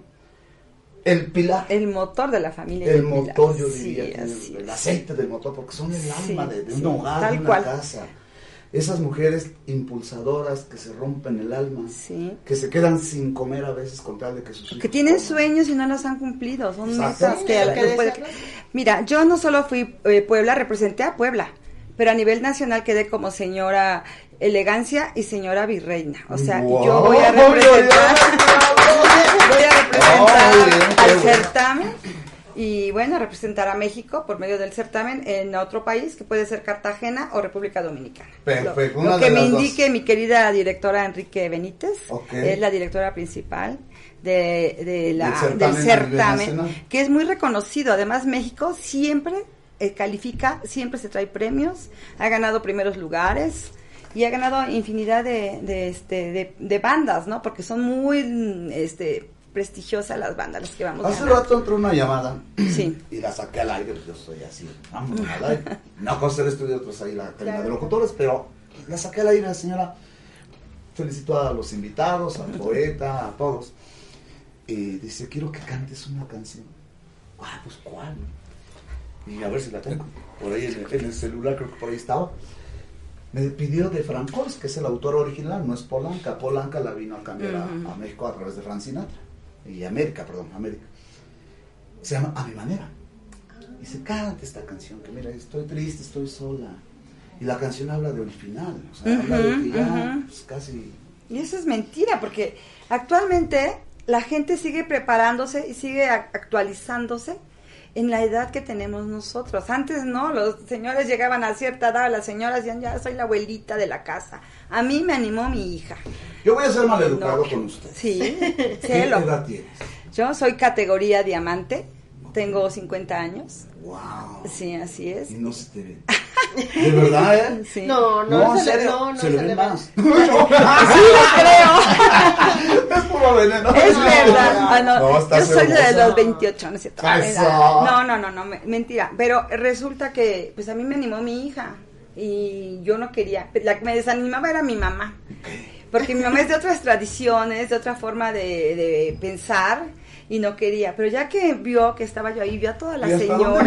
el pilar, El motor de la familia. el motor, yo sí, diría, el, aceite del motor, porque son el Sí, alma de, de sí, un hogar, tal de una cual. casa. Esas mujeres impulsadoras que se rompen el alma, Sí. que se quedan sin comer a veces con tal de que sus hijos Que tienen coman. sueños y no los han cumplido. Son metas que, que puede-. Mira, yo no solo fui eh, Puebla, representé a Puebla. Pero a nivel nacional quedé como señora elegancia y señora virreina. O sea, Wow. yo voy a representar, voy a representar Muy bien, qué al bueno. certamen y bueno, representar a México por medio del certamen en otro país que puede ser Cartagena o República Dominicana. Perfecto, Lo que me dos. indique mi querida directora Enrique Benítez, es la directora principal de, de la, Del certamen del que es muy reconocido. Además, México siempre eh, califica, siempre se trae premios, ha ganado primeros lugares y ha ganado infinidad de, de, este, de, de bandas, ¿no? Porque son muy este, prestigiosas las bandas las que vamos Hace ganando. rato entró una llamada Sí. y la saqué al aire, yo soy así, vámonos al aire. No con el estudio, pues ahí la cabina de locutores, pero la saqué al aire, señora. Felicito a los invitados, al poeta, a todos. Y dice, quiero que cantes una canción. Ah, pues ¿cuál? Y a ver si la tengo. Por ahí en el, en el celular, creo que por ahí estaba. Me pidió de Francois, que es el autor original, no es Polanca. Polanca la vino a cambiar a- México a través de Frank Sinatra. Y América, perdón, América. Se llama A mi manera. Y se canta esta canción, que mira, estoy triste, estoy sola. Y la canción habla del final, o sea, habla de que ya pues, casi... Y eso es mentira, porque actualmente la gente sigue preparándose y sigue actualizándose en la edad que tenemos nosotros. Antes no, los señores llegaban a cierta edad, las señoras decían, ya soy la abuelita de la casa. A mí me animó mi hija. Yo voy a ser maleducado No. con usted. Sí, ¿Qué celo. edad tienes? Yo soy categoría diamante, tengo 50 años. Wow. Sí, así es. Y no se te ve. De verdad, ¿eh? Sí. No, no, No, se le- no, no se le se ve le más. Así lo creo. Es puro veneno. Es verdad. Ah, no, No, yo soy de hermosa. los 28, ¿no es cierto? No, no, no, no, me- mentira. Pero resulta que, pues a mí me animó mi hija y yo no quería. La que me desanimaba era mi mamá. Porque mi mamá es de otras tradiciones, de otra forma de, de pensar y no quería. Pero ya que vio que estaba yo ahí, vio a todas las ¿Y dónde señoras.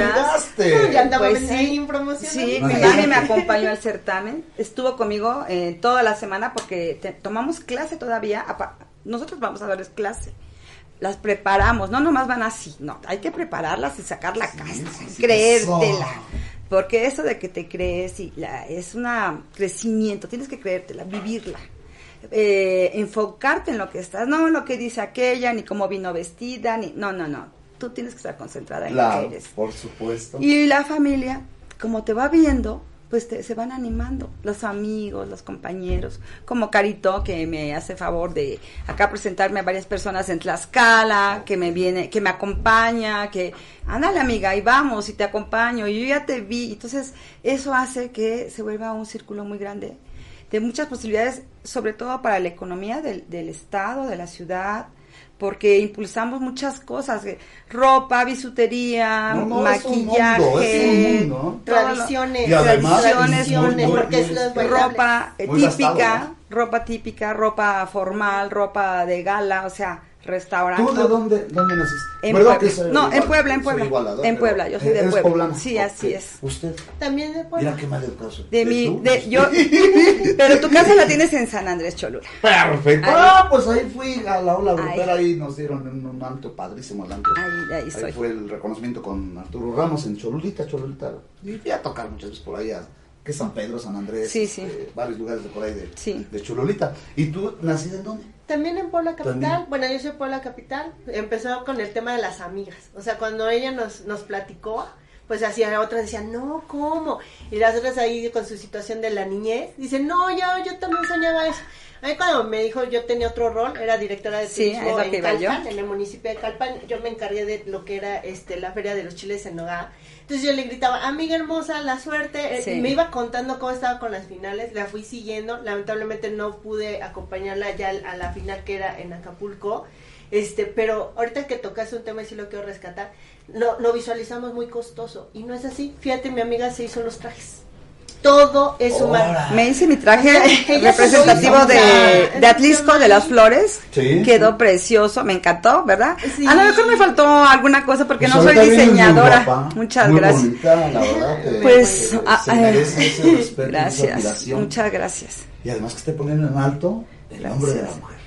llegaste? Ya andaba Pues sí. Sí, mi mami me acompañó al certamen, estuvo conmigo eh, toda la semana porque te- tomamos clase todavía, apa- nosotros vamos a darles clase, las preparamos, no nomás van así, no, hay que prepararlas y sacar la casa, sí, creértela, eso. porque eso de que te crees y la, es un crecimiento, tienes que creértela, vivirla. Eh, enfocarte en lo que estás, no en lo que dice aquella, ni cómo vino vestida, ni no, no, no. Tú tienes que estar concentrada en lo Claro, que eres. por supuesto. Y la familia, como te va viendo, pues te- se van animando. Los amigos, los compañeros, como Carito, que me hace favor de acá presentarme a varias personas en Tlaxcala, que me viene, que me acompaña, que, ándale amiga, y vamos, y te acompaño, y yo ya te vi. Entonces, eso hace que se vuelva un círculo muy grande de muchas posibilidades, sobre todo para la economía del, del estado, de la ciudad, porque impulsamos muchas cosas, eh, ropa, bisutería, No, no, es un maquillaje, mundo, es un mundo. todo lo- Tradiciones, Y además, tradiciones, muy, muy, muy, porque es lo bailable. ropa Muy típica, gastado, ropa típica, ropa formal, ropa de gala, o sea, restaurante. ¿Tú de dónde, dónde naciste? En ¿Verdad Puebla. que soy No, en? Puebla, en Puebla. igualada, En Puebla, yo soy de ¿Eres Puebla. poblana? Sí, así es. ¿Usted? También de Puebla. Mira qué mal educado soy. De mi, de, yo, pero tu casa la tienes en San Andrés Cholula. Perfecto. Ahí. Ah, pues ahí fui a la ola grupera, Ahí. ahí nos dieron un, un antro padrísimo el antro. Ahí, ahí soy. fue el reconocimiento con Arturo Ramos en Cholulita, Cholulita. Y fui a tocar muchas veces por allá, que es San Pedro, San Andrés, Sí, sí. eh, varios lugares de por ahí de, Sí. de Cholulita. ¿Y tú naciste en dónde? También en Puebla Capital, También. bueno, yo soy Puebla Capital, empezó con el tema de las amigas, o sea, cuando ella nos, nos platicó, pues hacía otras decían, no, ¿cómo? Y las otras ahí con su situación de la niñez, dicen, no, yo, yo también soñaba eso. A mí cuando me dijo, yo tenía otro rol, era directora de turismo en. Calpan, en el municipio de Calpan, yo me encargué de lo que era este la feria de los chiles en Nogada. Entonces yo le gritaba, amiga hermosa, la suerte, eh, Sí. me iba contando cómo estaba con las finales, la fui siguiendo, lamentablemente no pude acompañarla ya a la final que era en Acapulco, este, pero ahorita que tocas un tema y sí lo quiero rescatar, lo, lo visualizamos muy costoso, y no es así, fíjate, mi amiga se hizo los trajes, todo es humano. Me hice mi traje representativo de, de Atlisco, de las flores. Sí. Quedó precioso, me encantó, ¿verdad? Sí. A lo mejor me faltó alguna cosa porque Pues no soy diseñadora. guapa, Muchas muy gracias. bonita, la verdad, que- Pues, ah, se ese respeto, gracias, muchas gracias. Y además que esté poniendo en alto el nombre de la Gracias. mujer.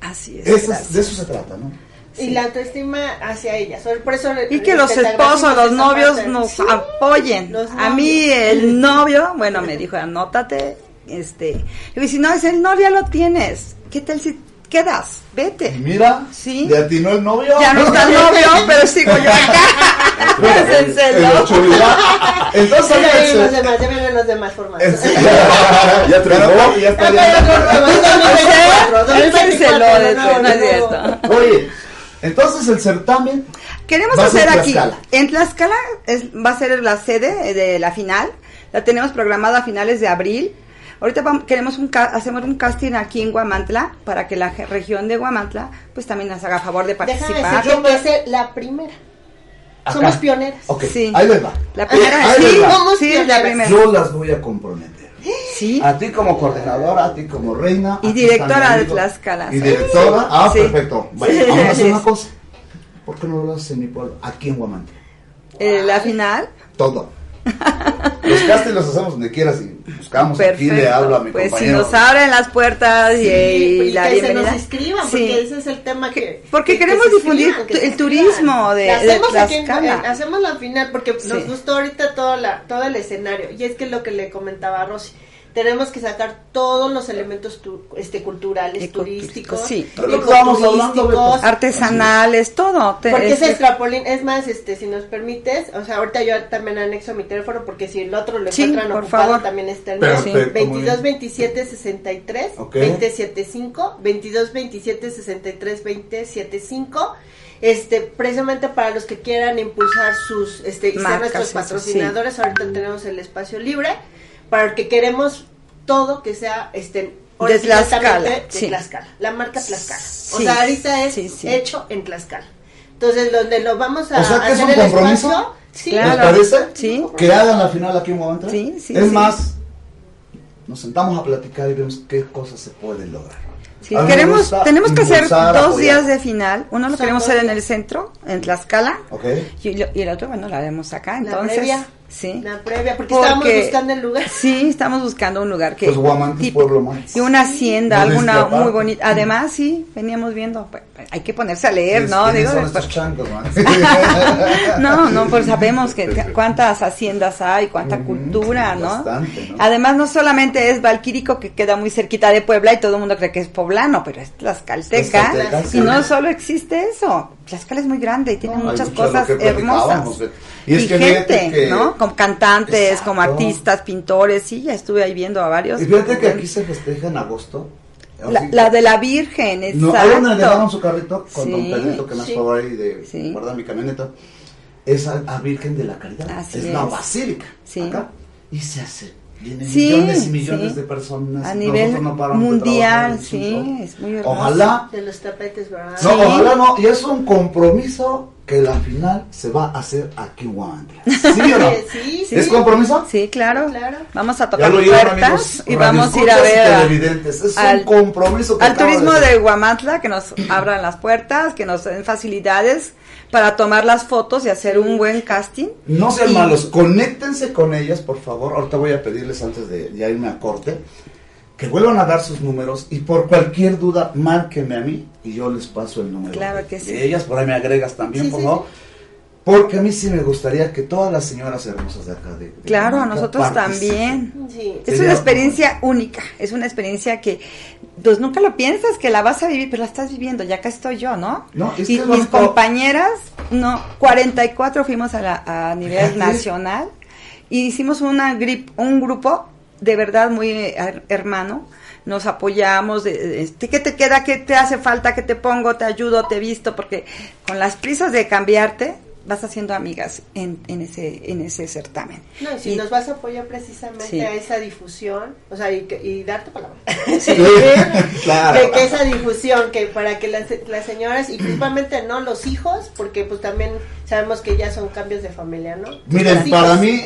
Así es. Eso gracias. de eso se trata, ¿no? Y la autoestima hacia ellas. Por eso Y que los esposos, los novios parte. nos Sí. apoyen. Los A mí el novio, bueno, me dijo, anótate, este, le dije, si no, es el novio ya lo tienes, ¿qué tal si quedas? Vete. Mira, Sí. le atinó el novio. Ya no está el novio, pero sigo yo acá. Pues. Entonces, Ya los demás, ya vienen los demás formatos. ya triunfó, ya está entonces el certamen Queremos va a ser hacer aquí, Tlaxcala. en Tlaxcala es, va a ser la sede de la final, la tenemos programada a finales de abril. Ahorita queremos un hacemos un casting aquí en Guamantla para que la región de Guamantla pues también nos haga favor de Déjame participar. decir que va a ser la primera. Acá. Somos pioneras. Sí. ahí les va. La primera, Ahí les sí, va. Somos sí, es la primera. Yo las voy a comprometer. Sí. A ti como coordinadora, a ti como reina. Y directora de. Tlaxcala. Y directora. Ah, Sí. perfecto. Sí. vamos a hacer una cosa. ¿Por qué no lo haces en mi pueblo? Aquí en Guamantla. Eh, la final. Todo. Los castings los hacemos donde quieras y buscamos aquí, le hablo a mi pues si nos abren las puertas y, Sí, y y la que se bienvenida. nos inscriban, Sí. porque ese es el tema que... Porque que- que queremos se difundir inscriban, se el turismo de- La de hacemos aquí en- hacemos la final porque Sí. nos gustó ahorita todo, la, todo el escenario. Y es que lo que le comentaba a Rosy. Tenemos que sacar todos los elementos tu- este, culturales, turísticos, sí. Es Artesanales, todo. Te- porque es- ese extrapolín, es más, este, si nos permites, o sea, ahorita yo también anexo mi teléfono porque si el otro lo Sí, encuentran por ocupado favor. también está el mío. Perfecto, muy 22 bien. 27 63 Ok. 20 75 22 27 63 20 75 este precisamente para los que quieran impulsar sus este y ser nuestros eso, patrocinadores ahorita tenemos el espacio libre para que queremos todo que sea este De Tlaxcala, de sí. Tlaxcala, la marca Tlaxcala o Sí, sea ahorita es sí, sí. hecho en Tlaxcala entonces donde lo vamos a O sea que es hacer un el compromiso. espacio sí ¿Les Claro. parece? Sí. Que hagan la final aquí en Guamantla. Sí, sí, Es sí. más, nos sentamos a platicar y vemos qué cosas se pueden lograr. Sí, queremos, tenemos que hacer dos apoyar. días de final. Uno lo queremos hacer en el centro, en Tlaxcala, Ok. y, lo- y el otro, bueno, lo haremos acá. la Entonces, previa sí. la previa porque, estábamos Porque- buscando el lugar Sí, estamos buscando un lugar que Pues es tipo- pueblo más. y una hacienda, No alguna muy bonita. Además, sí, veníamos viendo, pues, hay que ponerse a leer, Pues, ¿no? ¿quiénes Digo, son estos changos, man? no, no, pues sabemos que que cuántas haciendas hay, cuánta cultura, ¿no? Bastante, ¿no? Además, no solamente es Valquírico, que queda muy cerquita de Puebla y todo el mundo cree que es poblano, pero es tlaxcalteca. Tlaxcalteca, y sí. no solo existe eso. Tlaxcala es muy grande y tiene No, muchas cosas hermosas. Y, que gente, que- ¿no? Como cantantes, Exacto. como artistas, pintores, sí, ya estuve ahí viendo a varios. Y fíjate que aquí se festeja en agosto. La, de la Virgen, No, exacto. ahí donde le dejaron su carrito con Sí, Don Pedrito, que me sí. favor ahí de Sí. guardar mi camioneta. Es a, a Virgen de la Caridad. Así es, la basílica. Sí. Acá. Y se hace. Vienen Sí, millones y millones sí. de personas. A nivel no mundial, sí, es muy. Ojalá. de los tapetes ¿verdad? No, ojalá no. Y es un compromiso que la final se va a hacer aquí en Guamantla. ¿Sí o no? sí, sí. ¿Es compromiso? Sí, claro. Claro. Vamos a tocar puertas amigos, y vamos a ir a ver. Es al- un compromiso que al turismo de de. Guamantla, que nos abran las puertas, que nos den facilidades para tomar las fotos y hacer un buen casting. No sean Y- malos, conéctense con ellas, por favor. Ahorita voy a pedirles antes de ya irme a corte que vuelvan a dar sus números y por cualquier duda márquenme a mí y yo les paso el número Claro de, que sí. de ellas. Por ahí me agregas también, Sí, por sí, favor. Porque a mí sí me gustaría que todas las señoras hermosas de acá de, de Claro, a nosotros también. Sí. Es una experiencia única, es una experiencia que pues nunca lo piensas que la vas a vivir, pero la estás viviendo, ya acá estoy yo, ¿no? No, es y mis compañeras, no, 44 fuimos a, la- a nivel nacional y hicimos una grip, un grupo de verdad muy eh, her- hermano. Nos apoyamos, de, de- este, ¿qué te queda? ¿Qué te hace falta? ¿Qué te pongo? ¿Te ayudo? ¿Te visto? Porque con las prisas de cambiarte, vas haciendo amigas en, en, ese, en ese certamen. No, y si Y- nos vas a apoyar precisamente Sí. a esa difusión, o sea, y, y darte palabra. Claro. De que esa difusión, que para que las, las señoras, y principalmente no los hijos, porque pues también sabemos que ya son cambios de familia, ¿no? Miren, Los para mí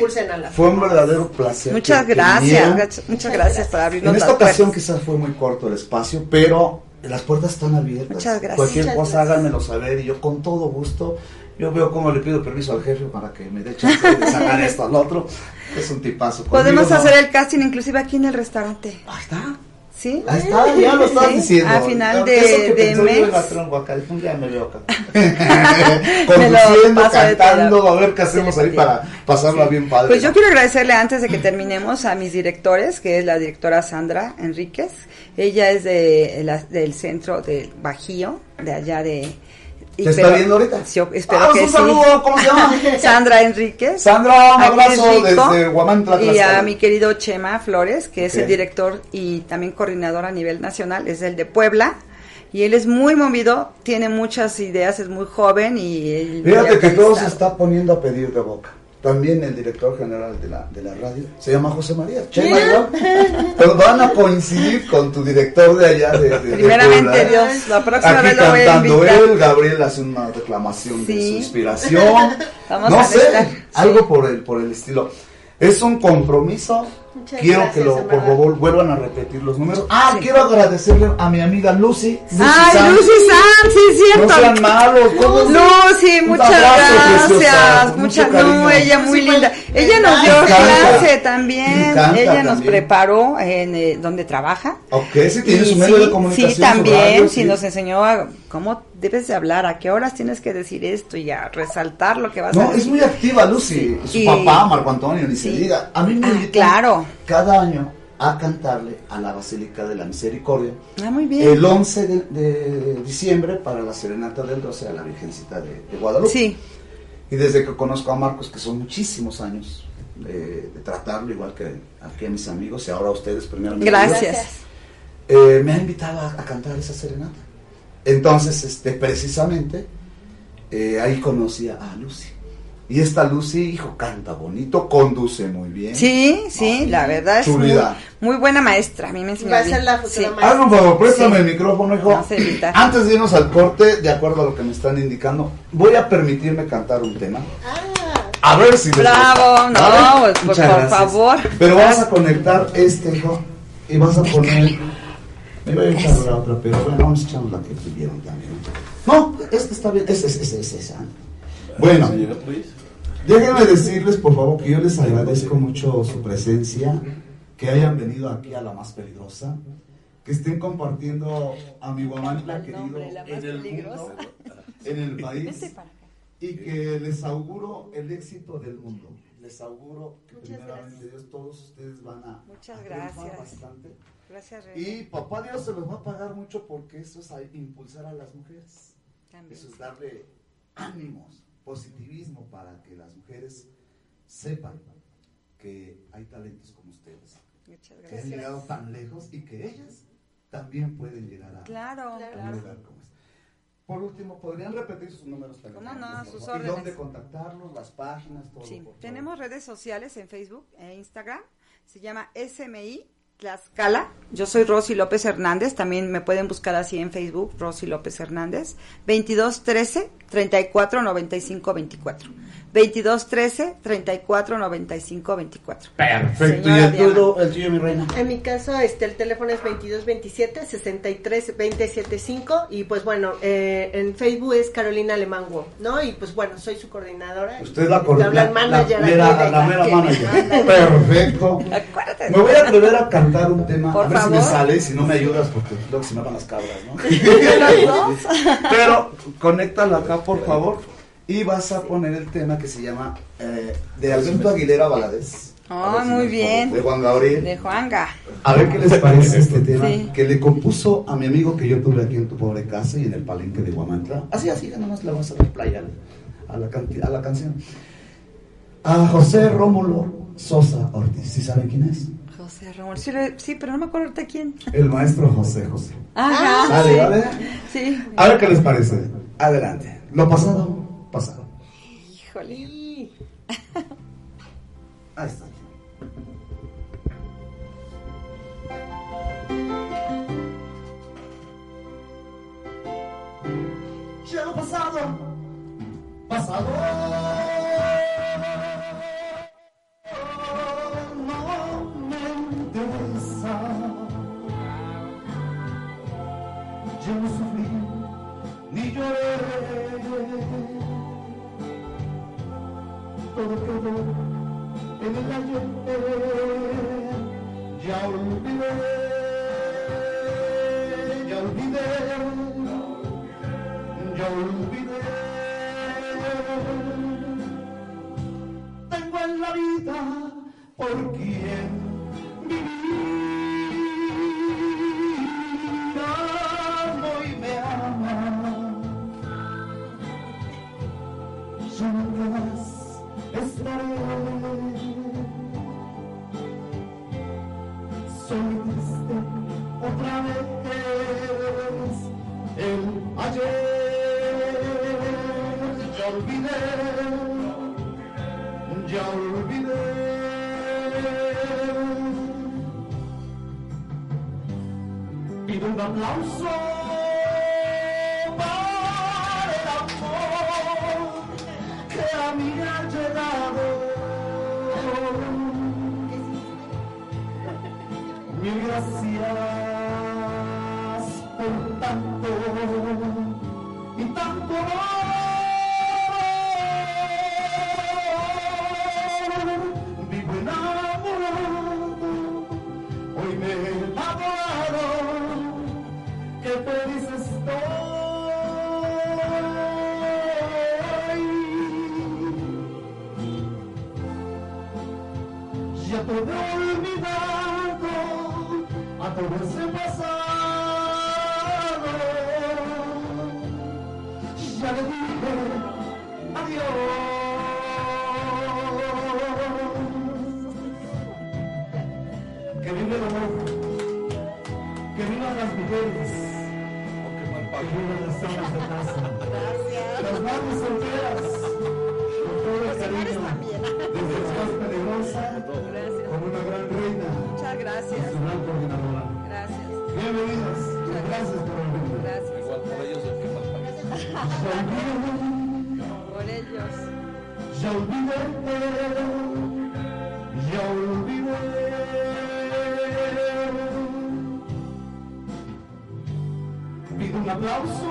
fue un verdadero placer. Muchas gracias, muchas, muchas gracias por abrirnos En esta las ocasión puertas. quizás fue muy corto el espacio, pero las puertas están abiertas. Muchas gracias. Cualquier Muchas cosa gracias. háganmelo saber y yo con todo gusto, yo veo cómo le pido permiso al jefe para que me dé chance de sacar esto al otro. Es un tipazo. Conmigo Podemos no. hacer el casting inclusive aquí en el restaurante. Ahí está. Sí. Ahí está, ya lo estás Sí, diciendo. A final Eso de, que de yo la mes. tronco acá, dijo, un día me veo acá. Conduciendo, cantando, a ver qué hacemos ahí para pasarla bien padre. Pues yo quiero agradecerle antes de que terminemos a mis directores, que es la directora Sandra Enríquez. Ella es de la- del centro del Bajío, de allá de... y ¿Te está viendo ahorita? Yo espero Ah, que un sí. saludo, ¿cómo se llama? Sandra Enríquez. Sandra, un abrazo es desde Huamantla, Y a mi querido Chema Flores, que es Ok. el director y también coordinador a nivel nacional, es el de Puebla. Y él es muy movido, tiene muchas ideas, es muy joven y... él Fíjate que todo se está poniendo a pedir de boca. También el director general de la, de la radio se llama José María. Igual. Pero van a coincidir con tu director de allá de, de- de Primeramente Puebla. Dios, la próxima Aquí vez lo voy a cantando él, Gabriel hace una reclamación de su inspiración. Vamos no a sé, algo por el, por el estilo. Es un compromiso. Muchas quiero gracias, que lo, por favor vuelvan a repetir los números. Ah, quiero agradecerle a mi amiga Lucy. Lucy Ay, Sanz. Lucy Sam, sí es cierto. No sean malos, ¿cómo? Lucy, Un muchas abrazo, gracias. Muchas, no, ella muy linda. Ella nos dio encanta. clase también. Ella nos también. preparó en eh, donde trabaja. Ok, sí tiene Y su medio sí, de comunicación. Sí, también, radio, sí, nos enseñó a cómo debes de hablar, a qué horas tienes que decir esto y a resaltar lo que vas a No, decir. es muy activa Lucy. Su Y- papá, Marco Antonio, ni se Sí. diga. A mí me Ah, claro. cada año a cantarle a la Basílica de la Misericordia. Ah, muy bien. El 11 de, de diciembre para la serenata del 12 a la Virgencita de, de Guadalupe. Sí. Y desde que conozco a Marcos, que son muchísimos años de, de tratarlo, igual que aquí a mis amigos y ahora a ustedes primeramente. Gracias. eh, me ha invitado a, a cantar esa serenata. Entonces, este, precisamente, eh, ahí conocí a Lucy. Y esta Lucy, hijo, canta bonito, conduce muy bien. Sí, sí, la verdad es muy, muy buena maestra. A mí me enseñó Va a ser la futura Sí. maestra. Hazme un favor, préstame Sí. el micrófono, hijo. Antes de irnos al corte, de acuerdo a lo que me están indicando, voy a permitirme cantar un tema. A ver si les Bravo, gusta. no, ¿Vale? pues, por- por gracias. favor. Pero vamos a conectar este, hijo, y vas a poner... Me voy a echar la otra, pero bueno, vamos a echar la que pidieron también. No, esta está bien, esa es esa. Bueno, déjenme decirles, por favor, que yo les agradezco mucho su presencia, que hayan venido aquí a la más peligrosa, que estén compartiendo a mi Guamantla querido en el mundo, en el país, y que les auguro el éxito del mundo. Les auguro que primeramente Dios todos ustedes van a Muchas gracias. bastante. Gracias, Y papá Dios se los va a pagar mucho porque eso es a- impulsar a las mujeres. También. Eso es darle ánimos, positivismo para que las mujeres sepan que hay talentos como ustedes. Muchas Que han gracias. llegado tan lejos y que ellas también pueden llegar a, Claro, a un claro. lugar como este. Por último, ¿podrían repetir sus números ¿Cómo no? telefónicos, sus órdenes. ¿Y dónde contactarlos? Las páginas, todo. Sí, por tenemos redes sociales en Facebook e Instagram. Se llama SMI Tlaxcala. Yo soy Rosy López Hernández. También me pueden buscar así en Facebook, Rosy López Hernández. 22 13 34 95 24. 22 13 34 95 24. Perfecto. ¿Y Señora el Diana. tuyo, el tuyo, mi reina? En mi caso, este, el teléfono es 2227 63 275 y pues bueno, eh, en Facebook es Carolina Alemán Wo, ¿no? Y pues bueno, soy su coordinadora. Usted la Habla coordina. el manager la, aquí mera- de- la mera manager. Perfecto. Acuérdate. Me voy a atrever a cantar un tema. Por a ver si me favor. sale y si no me ayudas porque luego se me van las cabras, ¿no? Pero conéctalo acá, por favor. Y vas a poner el tema que se llama eh, de Alberto Aguilera Valadez. Oh, si muy bien. De Juan Gabriel. De Juanga. A ver qué les parece este tema Sí. que le compuso a mi amigo que yo tuve aquí en tu pobre casa y en el palenque de Guamantla. Así, así, ya nomás le vamos a dar playa a la, a la canción. A José Rómulo Sosa Ortiz. ¿Sí saben quién es? José Ramón. Sí, pero no me acuerdo de quién. El maestro José José. Ajá. Sale, sí. ¿vale? Sí. A ver qué les parece. Adelante. Lo pasado, pasado. Híjole. Ahí está. Ya lo pasado, pasado. No me interesa. Yo no sufrí ni lloré. En el ayer. Ya olvidé. olvidé, ya olvidé. Tengo en la vida por quien vivir, olvidé ya olvidé pido un aplauso para el amor que a mí ha llegado Mil gracias por tanto y tanto amor. Todo ese pasado. Ya le dije adiós. Que vive el amor, que vivan las mujeres, que vivan las amas de casa, las madres solteras, con todo el cariño, desde la más peligrosa, con una gran reina. Muchas gracias. Su gran coordinadora. Gracias. Bienvenidos. Gracias por venir. Gracias. Igual por ellos el que Por ellos. Ya olvidé, ya olvidé. Pido un aplauso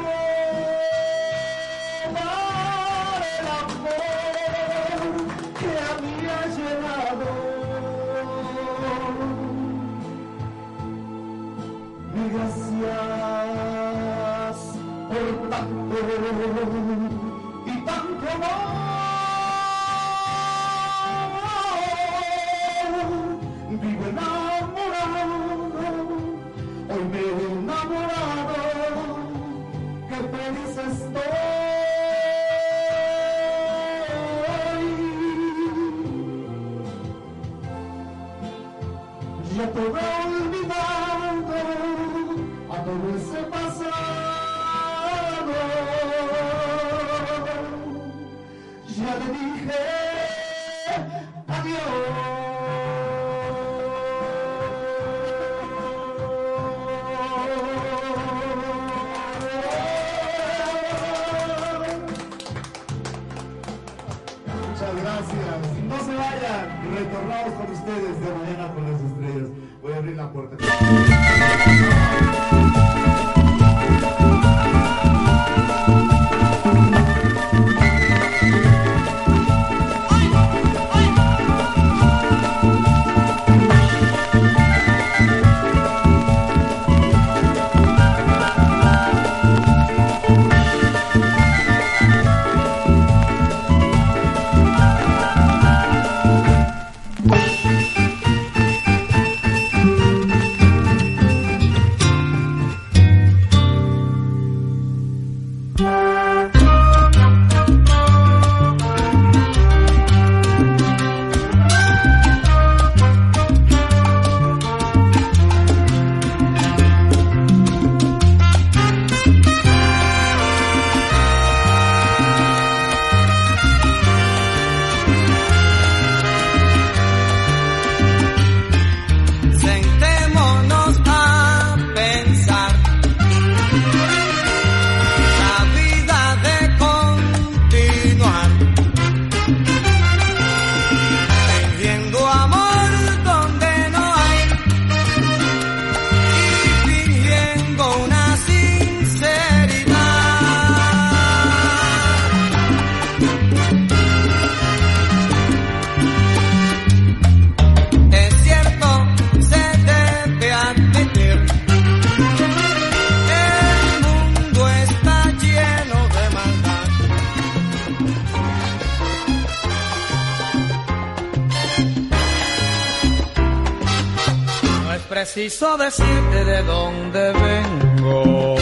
preciso decirte de dónde vengo.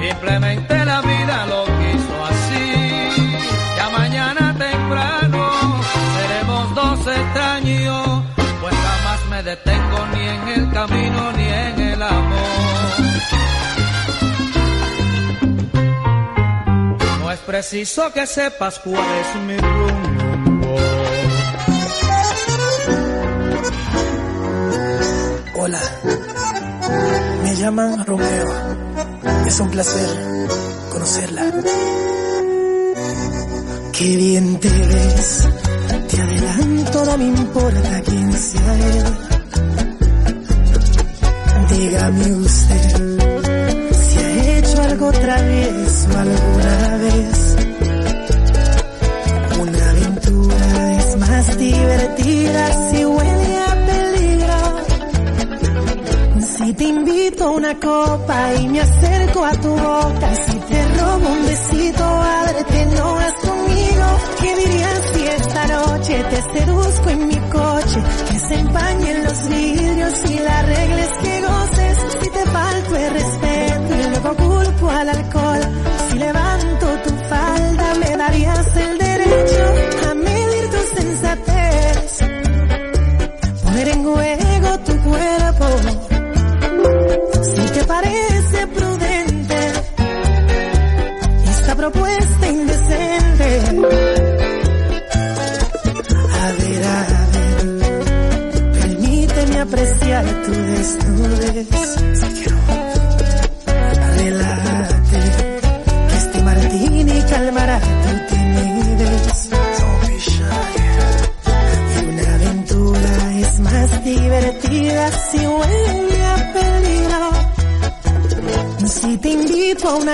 Simplemente la vida lo quiso así. Ya mañana temprano seremos dos extraños, pues jamás me detengo ni en el camino ni en el amor. No es preciso que sepas cuál es mi rumbo. Hola, me llaman Romeo. Es un placer conocerla. Qué bien te ves, te adelanto, no me importa quién sea él. Dígame usted si ha hecho algo travieso alguna vez. Una copa y me acerco a tu boca, si te robo un besito, ábrete, no vas conmigo. ¿Qué dirías si esta noche te seduzco en mi coche? Que se empañen los vidrios y la regla es que goces. Si te falto el respeto y luego culpo al alcohol,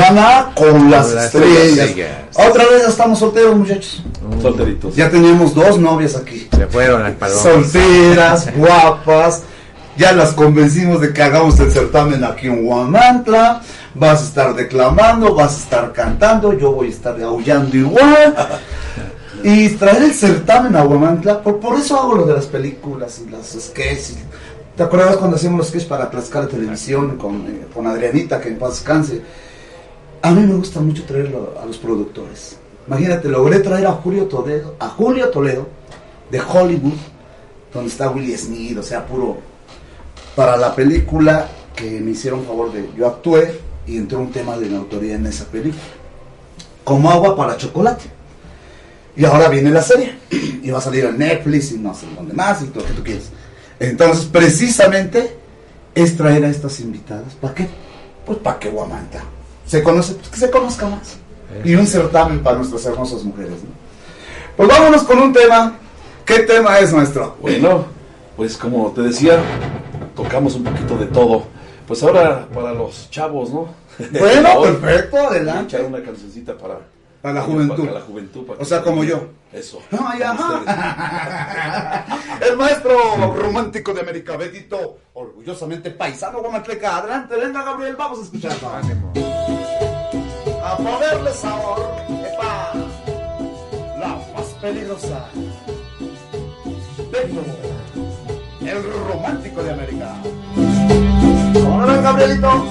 Mañana con las, estrellas. estrellas. Otra vez estamos solteros, muchachos. Solteritos. Ya teníamos dos novias aquí. Se fueron al paloma. Solteras, guapas. Ya las convencimos de que hagamos el certamen aquí en Huamantla. Vas a estar declamando, vas a estar cantando, yo voy a estar aullando igual. Y traer el certamen a Huamantla, por, por eso hago lo de las películas y las sketches. ¿Te acuerdas cuando hacíamos los sketches para Tlaxcala Televisión con, eh, con Adrianita, que en paz descanse? A mí me gusta mucho traerlo a los productores. Imagínate, logré traer a Julio Toledo, a Julio Toledo de Hollywood, donde está Willie Smith, o sea, puro para la película que me hicieron favor de yo actué y entró un tema de mi autoría en esa película. Como agua para chocolate. Y ahora viene la serie. Y va a salir en Netflix y no sé dónde más y todo lo que tú quieras. Entonces, precisamente es traer a estas invitadas. ¿Para qué? Pues para que Guamanta se conoce, pues que se conozca más. Y un certamen para nuestras hermosas mujeres. ¿no? Pues vámonos con un tema. ¿Qué tema es nuestro? Bueno, pues como te decía, tocamos un poquito de todo. Pues ahora para los chavos, ¿no? Bueno, perfecto, adelante. Echar una cancioncita para, Para la juventud. Para la juventud. para O sea, se como yo. Eso. Como ajá. El maestro romántico de América, Betito, orgullosamente paisano guamatleca. Adelante, venga Gabriel, vamos a escuchar a ponerle sabor. ¡Epa! La más peligrosa. Tecno, el romántico de América. Ahora Gabrielito.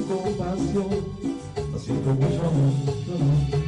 y compasión, haciendo mucho amor.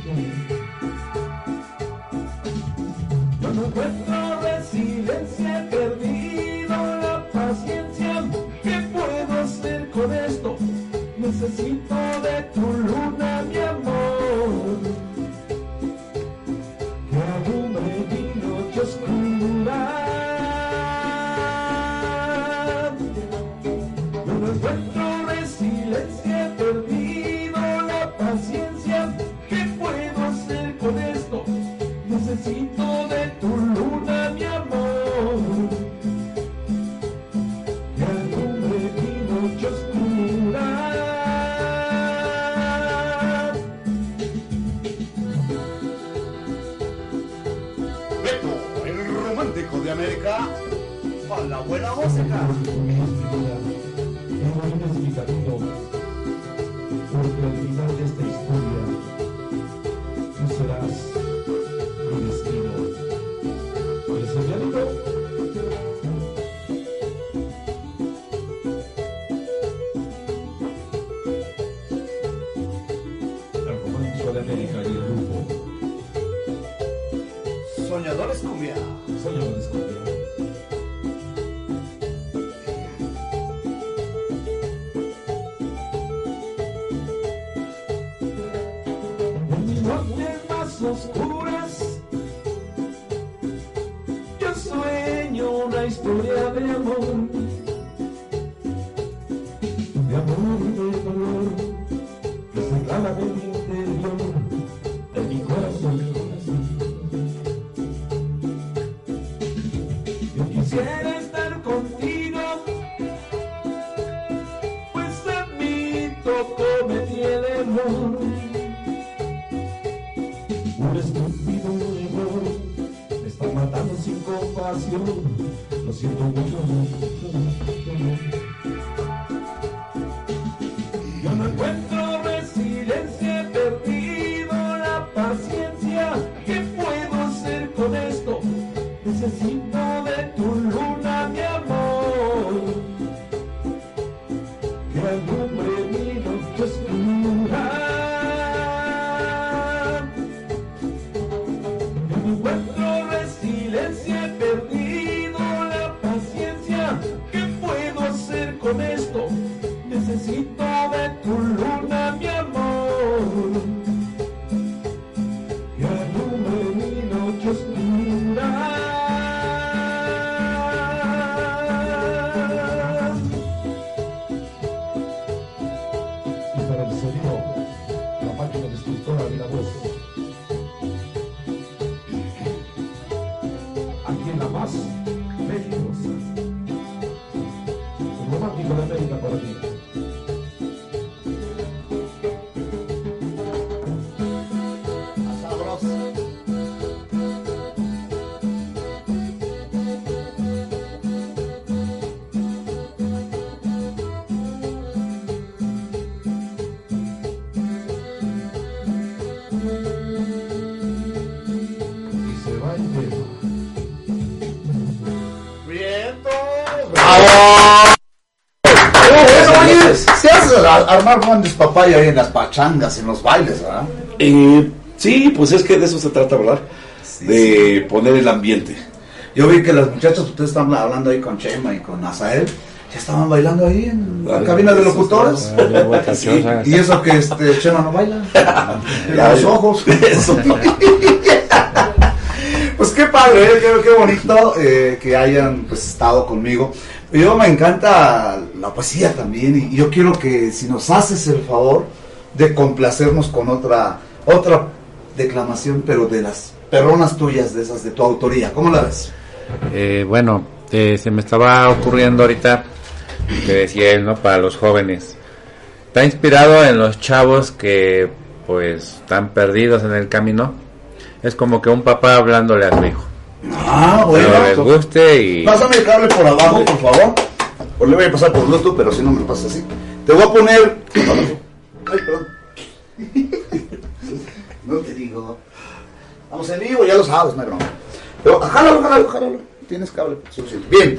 Armar buen despapaya ahí en las pachangas, en los bailes, ¿verdad? Eh, sí, pues es que de eso se trata, ¿verdad? de poner el ambiente. Yo vi que las muchachas, ustedes estaban hablando ahí con Chema y con Azael, ya estaban bailando ahí en la cabina de locutores. Y eso que este Chema no baila. Ya, los ojos. eso. Pues qué padre, ¿eh? qué, qué bonito eh, que hayan pues, estado conmigo. Yo me encanta la poesía también y yo quiero que si nos haces el favor de complacernos con otra otra declamación, pero de las perronas tuyas, de esas de tu autoría. ¿Cómo la ves? Eh, bueno, eh, se me estaba ocurriendo ahorita que decía él, ¿no? Para los jóvenes. Está inspirado en los chavos que pues están perdidos en el camino. Es como que un papá hablándole a su hijo. Ah, bueno. Pero les guste y... Pásame el cable por abajo, por favor. O le voy a pasar por Bluetooth, pero si no me lo pasas así. Te voy a poner. Ay, perdón. No te digo. Vamos en vivo, ya lo sabes, broma. Pero jálalo, jálalo, jálalo. Tienes cable suficiente. Bien,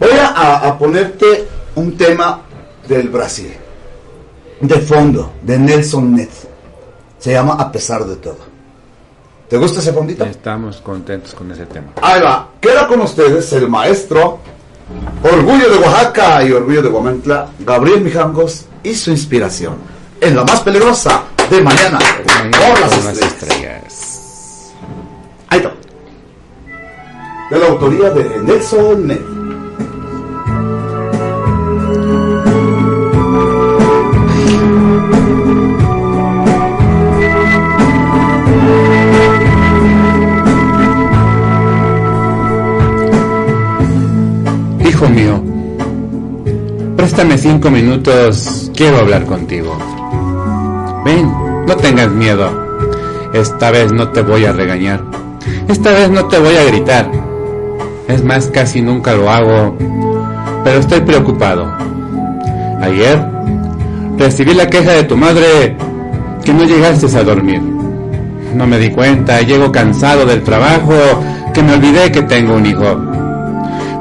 voy a, a- a ponerte un tema del Brasil. De fondo, de Nelson Ned. Se llama A pesar de todo. ¿Te gusta ese fondito? Estamos contentos con ese tema. Ahí va. Queda con ustedes el maestro Orgullo de Oaxaca y Orgullo de Guamantla, Gabriel Mijangos y su inspiración en la más peligrosa de mañana por las estrellas. Ahí está. De la autoría de Nelson Ned. Mío, préstame cinco minutos, quiero hablar contigo. Ven, no tengas miedo. Esta vez no te voy a regañar. Esta vez no te voy a gritar. Es más, casi nunca lo hago, pero estoy preocupado. Ayer recibí la queja de tu madre que no llegaste a dormir. No me di cuenta, llego cansado del trabajo, que me olvidé que tengo un hijo.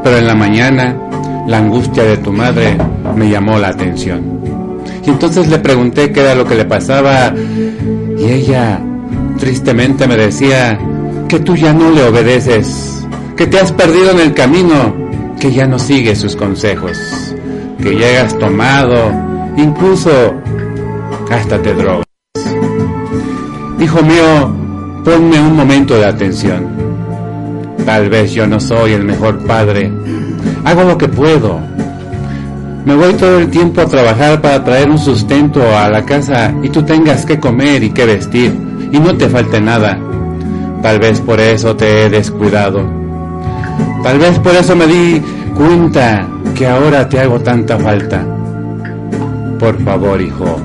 Pero en la mañana, la angustia de tu madre me llamó la atención. Y entonces le pregunté qué era lo que le pasaba y ella tristemente me decía que tú ya no le obedeces, que te has perdido en el camino, que ya no sigues sus consejos, que llegas tomado, incluso hasta te drogas. Hijo mío, ponme un momento de atención. Tal vez yo no soy el mejor padre. Hago lo que puedo. Me voy todo el tiempo a trabajar para traer un sustento a la casa y tú tengas que comer y que vestir y no te falte nada. Tal vez por eso te he descuidado. Tal vez por eso me di cuenta que ahora te hago tanta falta. Por favor, hijo,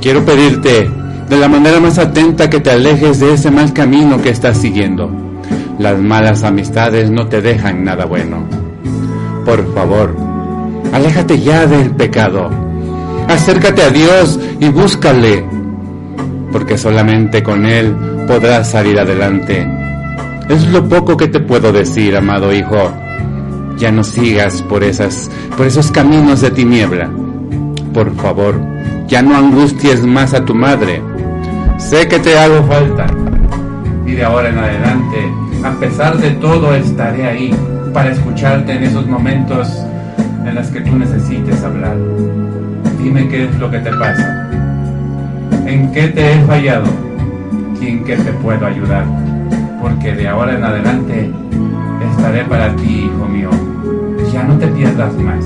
quiero pedirte de la manera más atenta que te alejes de ese mal camino que estás siguiendo. Las malas amistades no te dejan nada bueno. Por favor, aléjate ya del pecado. Acércate a Dios y búscale, porque solamente con Él podrás salir adelante. Es lo poco que te puedo decir, amado hijo. Ya no sigas por esas, por esos caminos de tiniebla. Por favor, ya no angusties más a tu madre. Sé que te hago falta. Y de ahora en adelante, a pesar de todo, estaré ahí para escucharte en esos momentos en los que tú necesites hablar. Dime qué es lo que te pasa. ¿En qué te he fallado? ¿Y en qué te puedo ayudar? Porque de ahora en adelante estaré para ti, hijo mío. Ya no te pierdas más.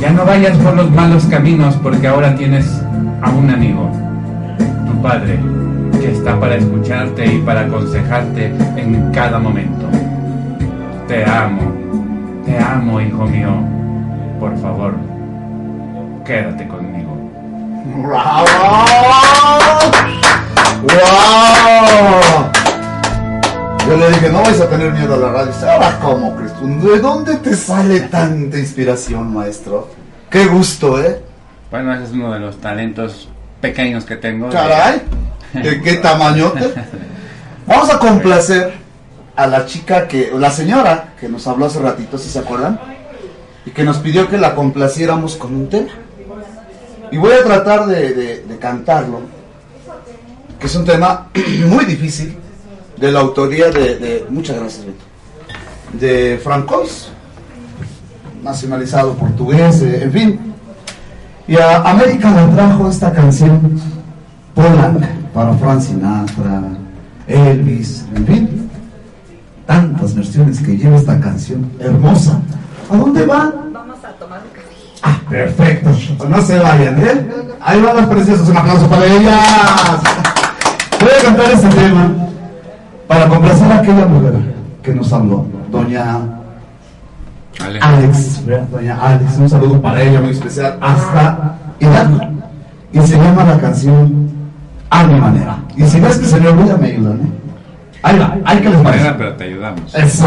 Ya no vayas por los malos caminos porque ahora tienes a un amigo, tu padre, que está para escucharte y para aconsejarte en cada momento. Te amo, te amo, hijo mío. Por favor, quédate conmigo. ¡Wow! Yo le dije, no vais a tener miedo a la radio. Ahora, ¿cómo, Cristo? ¿De dónde te sale tanta inspiración, maestro? Qué gusto, ¿eh? Bueno, ese es uno de los talentos pequeños que tengo. Caray, ¿de qué tamañote? Vamos a complacer a la chica que, la señora que nos habló hace ratito, si se acuerdan, y que nos pidió que la complaciéramos con un tema. Y voy a tratar de, de- de cantarlo, que es un tema muy difícil, de la autoría de, de- muchas gracias, Beto, de Francois, nacionalizado portugués, eh, en fin. Y a América le trajo esta canción Polanca para Frank Sinatra, Elvis, en fin. Tantas versiones que lleva esta canción hermosa. ¿A dónde van? Vamos a tomar un café. Perfecto. No se vayan, ¿eh? Ahí van las preciosas. Un aplauso para ellas. Voy a cantar este tema para complacer a aquella mujer que nos habló, doña Alex. Doña Alex, un saludo para ella muy especial hasta Hidalgo. Y se llama la canción A mi manera. Y si ves que se me olvida, me ayudan, ¿eh? Ahí va, ahí que les parece. Manera, pero te ayudamos. Eso.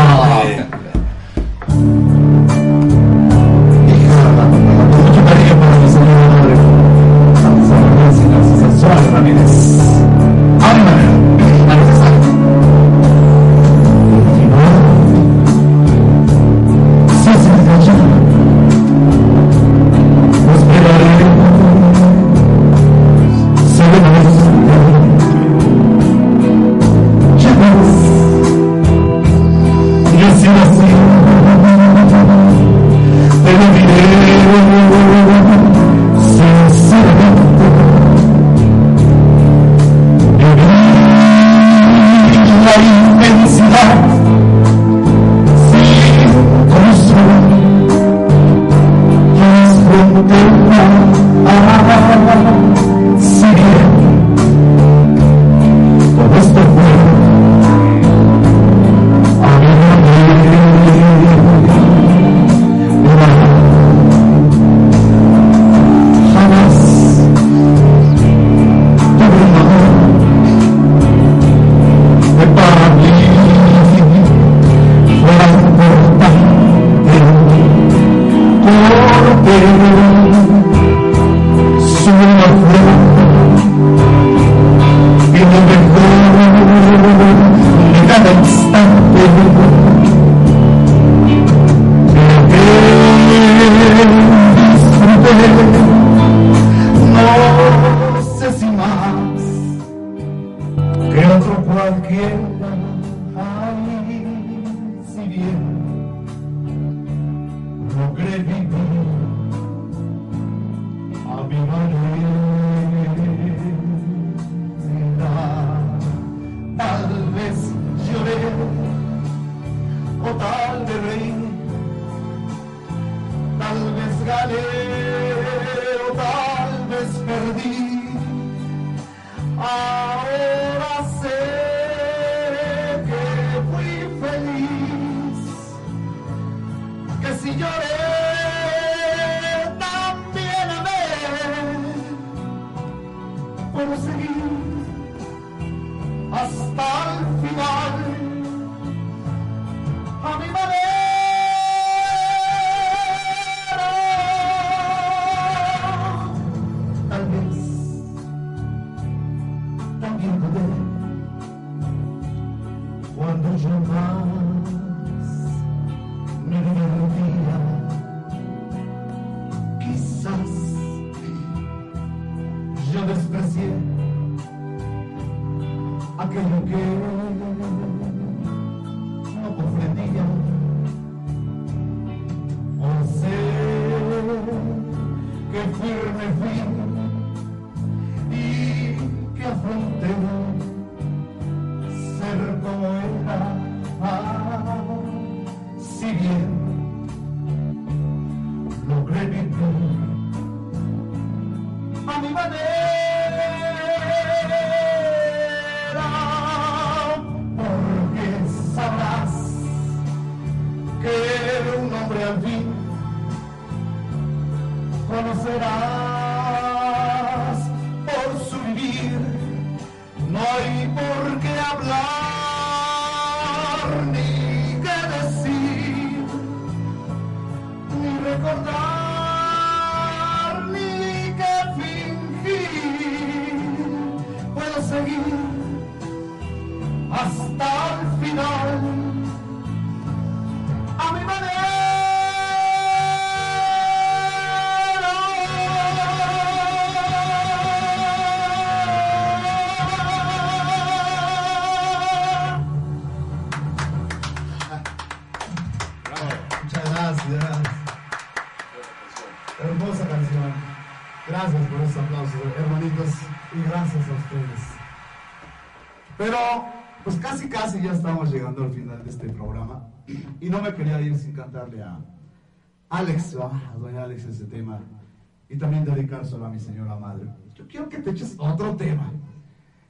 Mi señora madre. Yo quiero que te eches otro tema.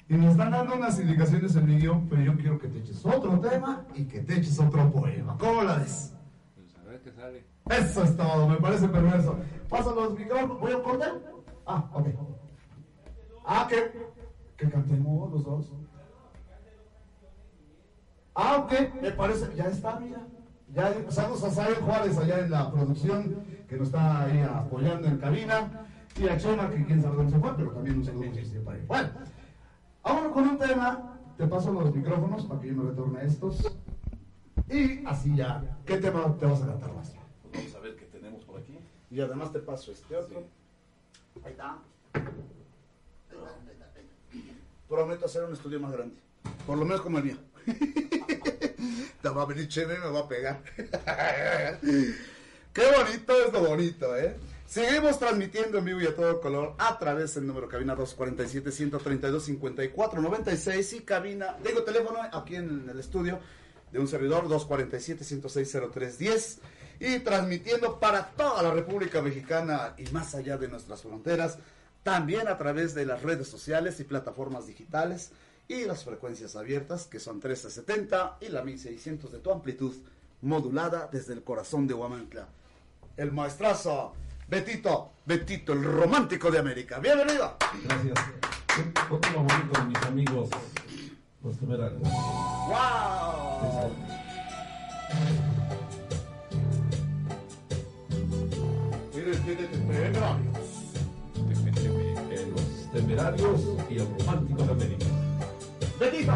Y me están dando unas indicaciones en mi guion, pero yo quiero que te eches otro tema y que te eches otro poema. ¿Cómo la ves? Pues a ver qué sale. Eso es todo, me parece perverso. Pasa los micrófonos, ¿voy a cortar? Ah, ok. Ah, que, que cantemos los dos. Ah, ok, me parece, ya está, mira. Ya empezamos a Sael Juárez allá en la producción, que nos está ahí apoyando en cabina. Y a Chema, que quién sabe dónde se fue, pero también un saludo para. Bueno, vámonos con un tema. Te paso los micrófonos para que yo me retorne a estos. Y así ya, ¿qué tema te vas a cantar, maestro? Vamos a ver qué tenemos por aquí. Y además te paso este otro. Ahí está. Prometo hacer un estudio más grande. Por lo menos como el mío. Te va a venir chévere, me va a pegar. Qué bonito es lo bonito, ¿eh? Seguimos transmitiendo en vivo y a todo color a través del número cabina 247-132-5496 y cabina, digo teléfono aquí en el estudio de un servidor 247-106-0310 y transmitiendo para toda la República Mexicana y más allá de nuestras fronteras, también a través de las redes sociales y plataformas digitales y las frecuencias abiertas que son 1370 y la 1600 de tu amplitud modulada desde el corazón de Huamantla. El maestrazo Betito, Betito, el romántico de América. Bienvenido. Gracias. Otro bonito de mis amigos, los temerarios. ¡Wow! Los temerarios y el romántico de América. Betito.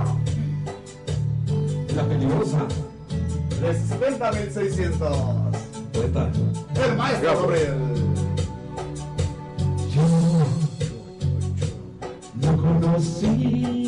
La peligrosa. De 70.600. Poeta. El maestro Gabriel. No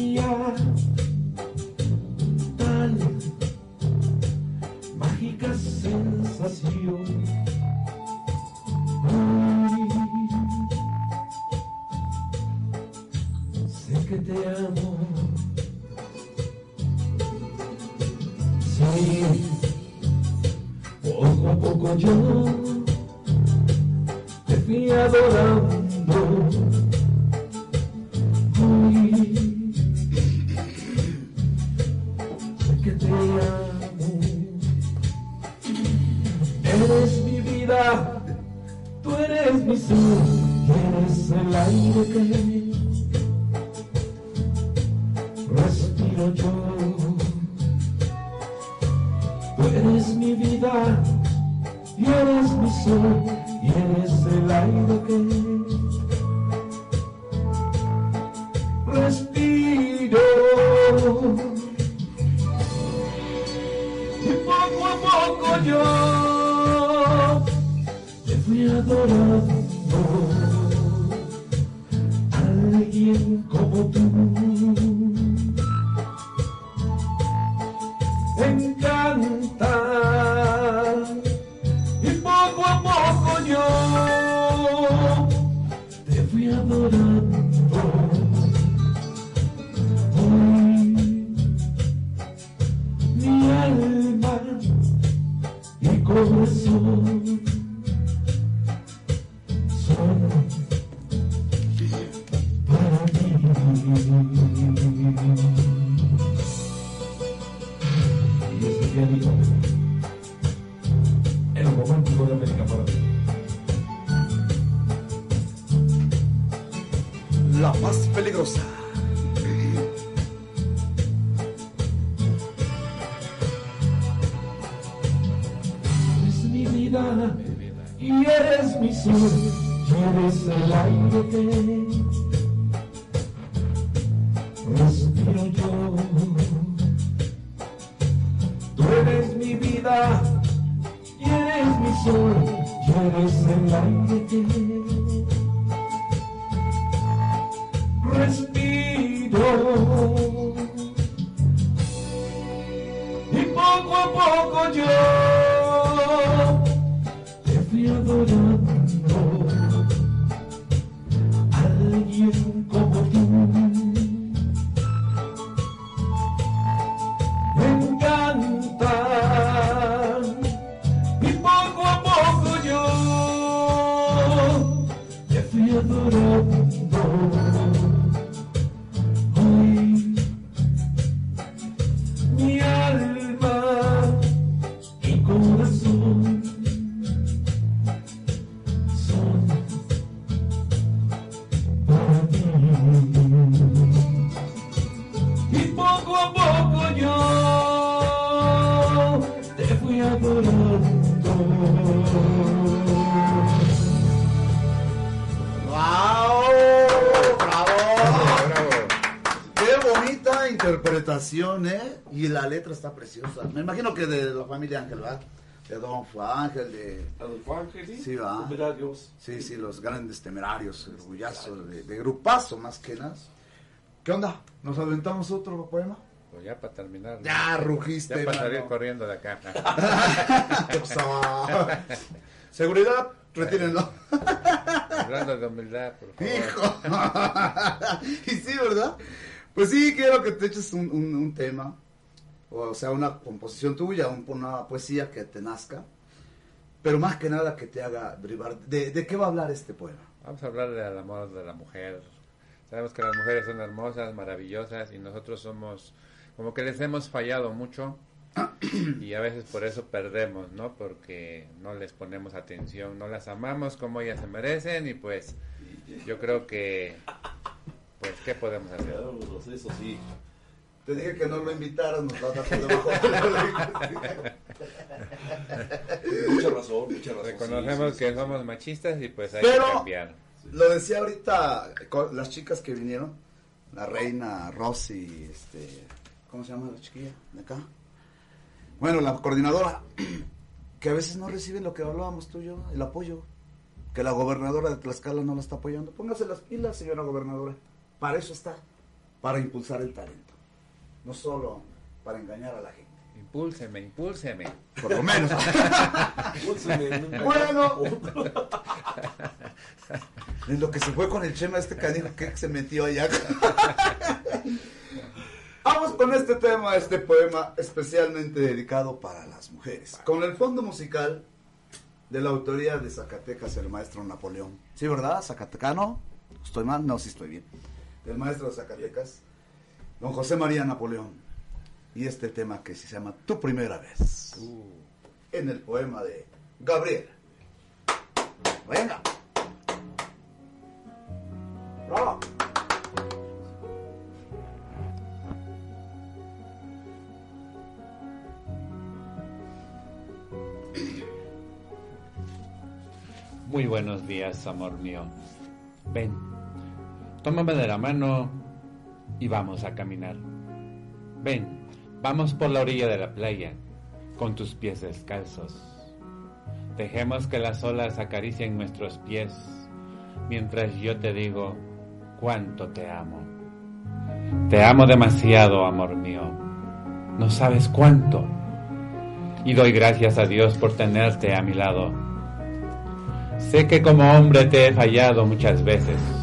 preciosa. Me imagino que de la familia Ángel, ¿va? De Don Ángel, de... Adolfo Ángel, sí. Sí, va. Temerarios. Sí, sí, los grandes temerarios, orgullazos, de, de grupazo más que nada. ¿Qué onda? ¿Nos aventamos otro poema? Pues ya para terminar. ¿no? Ya rugiste, Ya para salir corriendo de acá. Seguridad, retírenlo. Hablando de humildad, por favor. Hijo. y sí, ¿verdad? Pues sí, quiero que te eches un, un- un tema, o sea, una composición tuya, un- una poesía que te nazca, pero más que nada que te haga brivar. ¿De, de qué va a hablar este poema? Vamos a hablar del amor de la mujer. Sabemos que las mujeres son hermosas, maravillosas y nosotros somos como que les hemos fallado mucho y a veces por eso perdemos, ¿no? Porque no les ponemos atención, no las amamos como ellas se merecen y pues yo creo que pues qué podemos hacer. Eso sí. Te dije que no lo invitaras, nos va a dar debajo. Mucha razón, mucha razón. Reconocemos sí, sí, que sí, somos machistas y pues hay Pero- que cambiar. Lo decía ahorita con las chicas que vinieron, la reina Rosy, este, ¿cómo se llama la chiquilla de acá? Bueno, la coordinadora, que a veces no reciben lo que hablábamos tú y yo, el apoyo, que la gobernadora de Tlaxcala no la está apoyando. Póngase las pilas, señora gobernadora. Para eso está, para impulsar el talento, no solo para engañar a la gente. Impúlseme, impúlseme. Por lo menos. Impúlseme. bueno. En lo que se fue con el Chema, este canijo que se metió allá. Vamos con este tema, este poema especialmente dedicado para las mujeres. Con el fondo musical de la autoría de Zacatecas, el maestro Napoleón. ¿Sí, verdad? ¿Zacatecano? ¿Estoy mal? No, sí estoy bien. Del maestro de Zacatecas, don José María Napoleón. Y este tema que se llama Tu primera vez. En el poema de Gabriel. Venga. Bravo. Muy buenos días, amor mío. Ven, tómame de la mano y vamos a caminar. Ven, vamos por la orilla de la playa, con tus pies descalzos. Dejemos que las olas acaricien nuestros pies, mientras yo te digo cuánto te amo. Te amo demasiado, amor mío. No sabes cuánto. Y doy gracias a Dios por tenerte a mi lado. Sé que como hombre te he fallado muchas veces.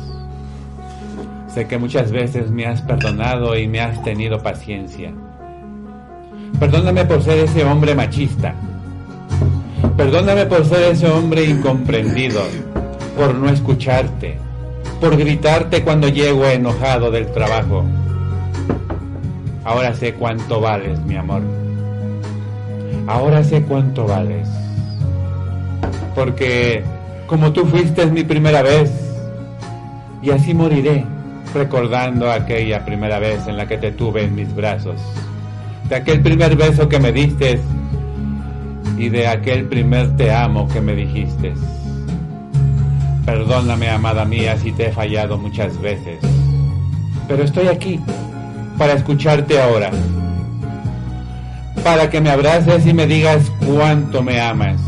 Sé que muchas veces me has perdonado y me has tenido paciencia. Perdóname por ser ese hombre machista. Perdóname por ser ese hombre incomprendido, por no escucharte, por gritarte cuando llego enojado del trabajo. Ahora sé cuánto vales, mi amor. Ahora sé cuánto vales. Porque como tú fuiste mi primera vez, y así moriré recordando aquella primera vez en la que te tuve en mis brazos, de aquel primer beso que me diste y de aquel primer te amo que me dijiste. Perdóname, amada mía, si te he fallado muchas veces, pero estoy aquí para escucharte ahora, para que me abraces y me digas cuánto me amas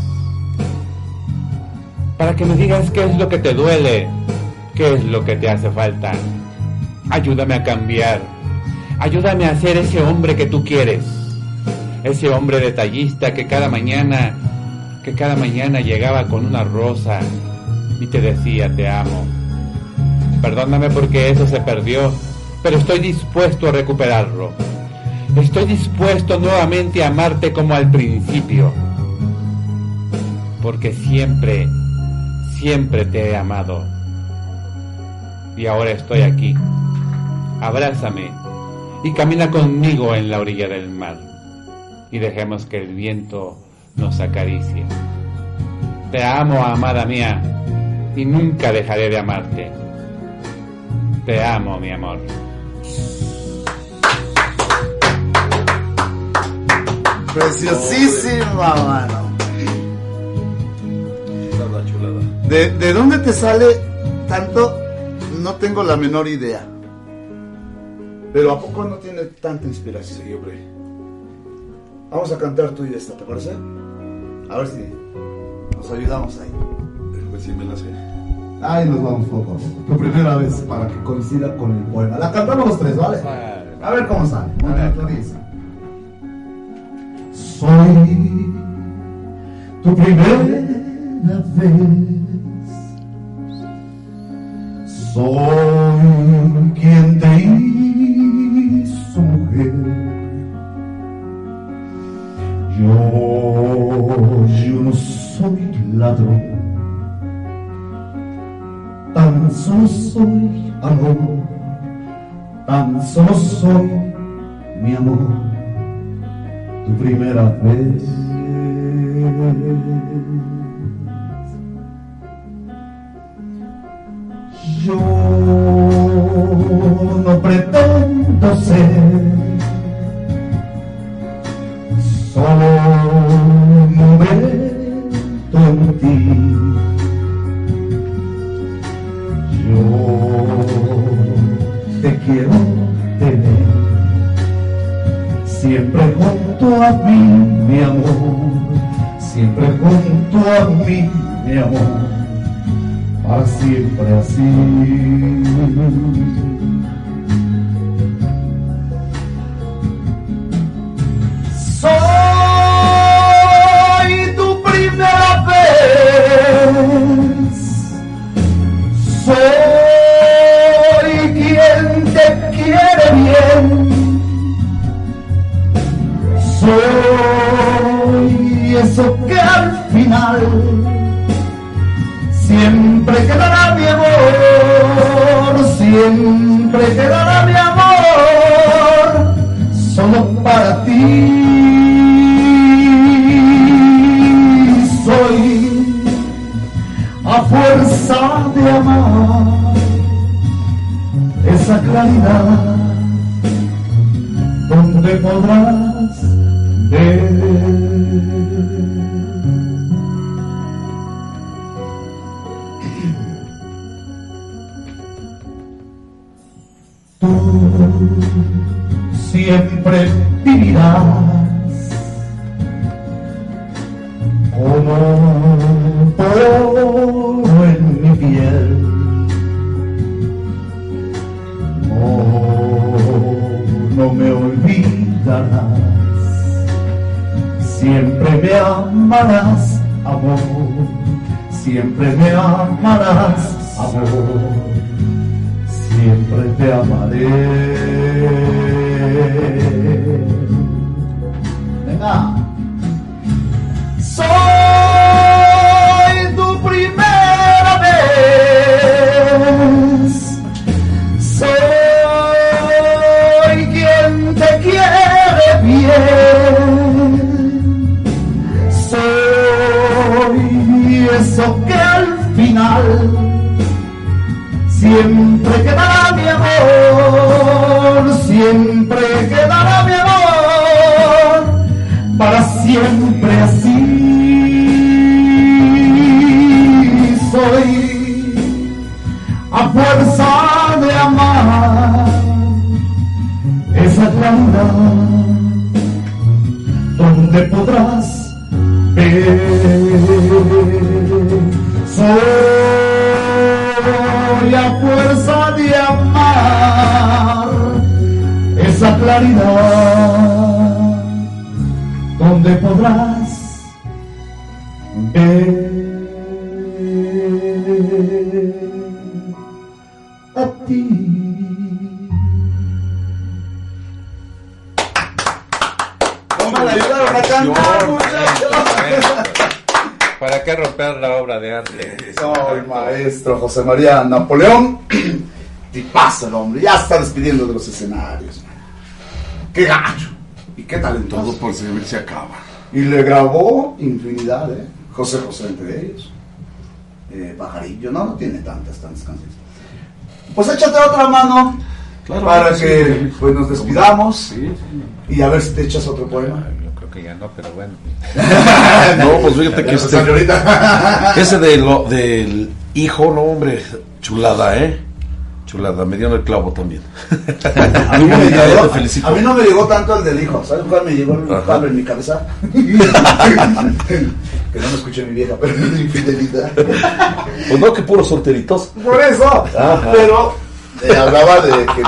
para que me digas qué es lo que te duele, qué es lo que te hace falta. Ayúdame a cambiar, ayúdame a ser ese hombre que tú quieres, ese hombre detallista que cada mañana, que cada mañana llegaba con una rosa y te decía te amo. Perdóname porque eso se perdió, pero estoy dispuesto a recuperarlo. Estoy dispuesto nuevamente a amarte como al principio, porque siempre siempre te he amado. Y ahora estoy aquí. Abrázame y camina conmigo en la orilla del mar. Y dejemos que el viento nos acaricie. Te amo, amada mía, y nunca dejaré de amarte. Te amo, mi amor. Preciosísima, mano. ¿De, ¿De dónde te sale tanto? No tengo la menor idea. Pero ¿a poco no tiene tanta inspiración? Sí, hombre. Vamos a cantar tú y esta, ¿te parece? A ver si nos ayudamos ahí. Pues sí me la sé. Ahí nos vamos poco a poco. Por primera vez para que coincida con el poema. La cantamos los tres, ¿vale? A ver cómo sale. Muy bien, tú dices. Soy tu primera vez. Soy quien te hizo. Yo, yo no soy ladrón. Tan solo soy amor. Tan solo soy mi amor. Tu primera vez. Yo no pretendo ser solo un momento en ti. Yo te quiero tener siempre junto a mí, mi amor, siempre junto a mí, mi amor para siempre así. Soy tu primera vez. Soy quien te quiere bien. Soy eso que al final Siempre quedará mi amor, siempre quedará mi amor, solo para ti. Fuerza de amar esa claridad donde podrás ver. tú siempre vivirás como siempre me amarás, amor, siempre me amarás, amor siempre te amaré. Venga. Soy tu primera vez. Soy eso que al final Siempre quedará mi amor, siempre quedará mi amor, para siempre así soy, a fuerza de amar esa donde claridad donde podrás ver a ti. ¿Cómo le ayudaron a cantar, muchachos? ¿Para qué romper la obra de arte? Soy maestro José María Napoleón. Tipazo el hombre, ya está despidiendo de los escenarios. Qué gacho y qué talentoso. Todo por servir se acaba. Y le grabó infinidad, ¿eh? José José entre ellos. Eh, Pajarillo, no, no tiene tantas, tantas canciones. Pues échate otra mano Claro, para sí, que pues, nos despidamos Sí, sí. y a ver si te echas otro poema. Yo creo que ya no, pero bueno. no, pues fíjate que este, ese de lo, del hijo, no hombre, chulada, ¿eh? Chulada, me dio en el clavo también. A mí, no me llegó, Te felicito. a mí no me llegó tanto el del hijo. ¿Sabes cuál me llegó el Ajá. palo en mi cabeza? que no me escuché mi vieja, pero es infidelidad. Pues no, que puros solteritos. Por eso. Ajá. Pero eh, hablaba de que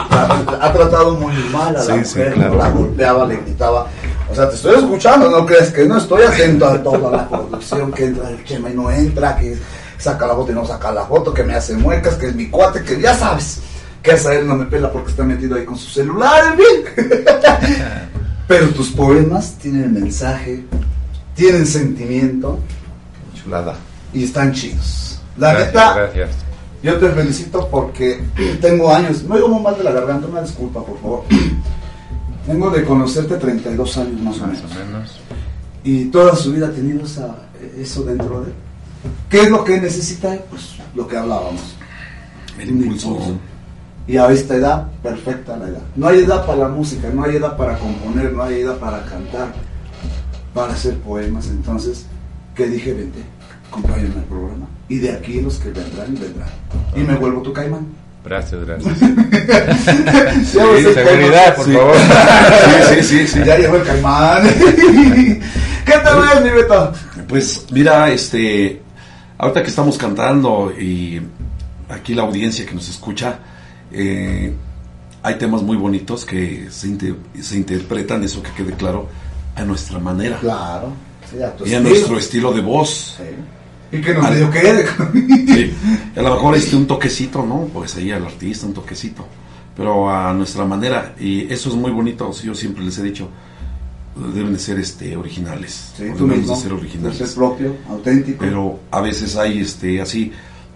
ha tratado muy mal a la Sí, mujer, sí, claro. la golpeaba, le gritaba. O sea, te estoy escuchando, no crees que no estoy atento a toda la producción, que entra el chema y no entra, que saca la foto y no saca la foto, que me hace muecas, que es mi cuate, que ya sabes. Que a él no me pela porque está metido ahí con su celular, en fin. Pero tus poemas tienen mensaje, tienen sentimiento. Chulada. Y están chidos. La Gracias, neta, gracias. yo te felicito porque tengo años. Me oigo muy mal de la garganta, una disculpa, por favor. Tengo de conocerte 32 años más o menos. Más o menos. Y toda su vida ha tenido esa, eso dentro de él. ¿Qué es lo que necesita? Pues lo que hablábamos. El impulso. Y a esta edad, perfecta la edad. No hay edad para la música, no hay edad para componer, no hay edad para cantar, para hacer poemas. Entonces, ¿qué dije? Vente, acompáñame al programa. Y de aquí los que vendrán, vendrán. Y me vuelvo tu caimán. Gracias, gracias. Sí, Sí, seguridad, por Sí. favor. Sí, sí, sí, sí. Ya llegó el caimán. ¿Qué tal ves, mi Beto? Pues mira, este, ahorita que estamos cantando y aquí la audiencia que nos escucha, eh, hay temas muy bonitos que se, inter- se interpretan, eso que quede claro, a nuestra manera Claro. Sí, a tu y a nuestro estilo de voz. Y que nos medio quede. Sí, a lo mejor este un toquecito, ¿no? Pues ahí al artista un toquecito, pero a nuestra manera y eso es muy bonito. Yo siempre les he dicho, deben de ser este originales, Sí, tú mismo. de ser originales. Ser propio, auténtico. Pero a veces hay este así,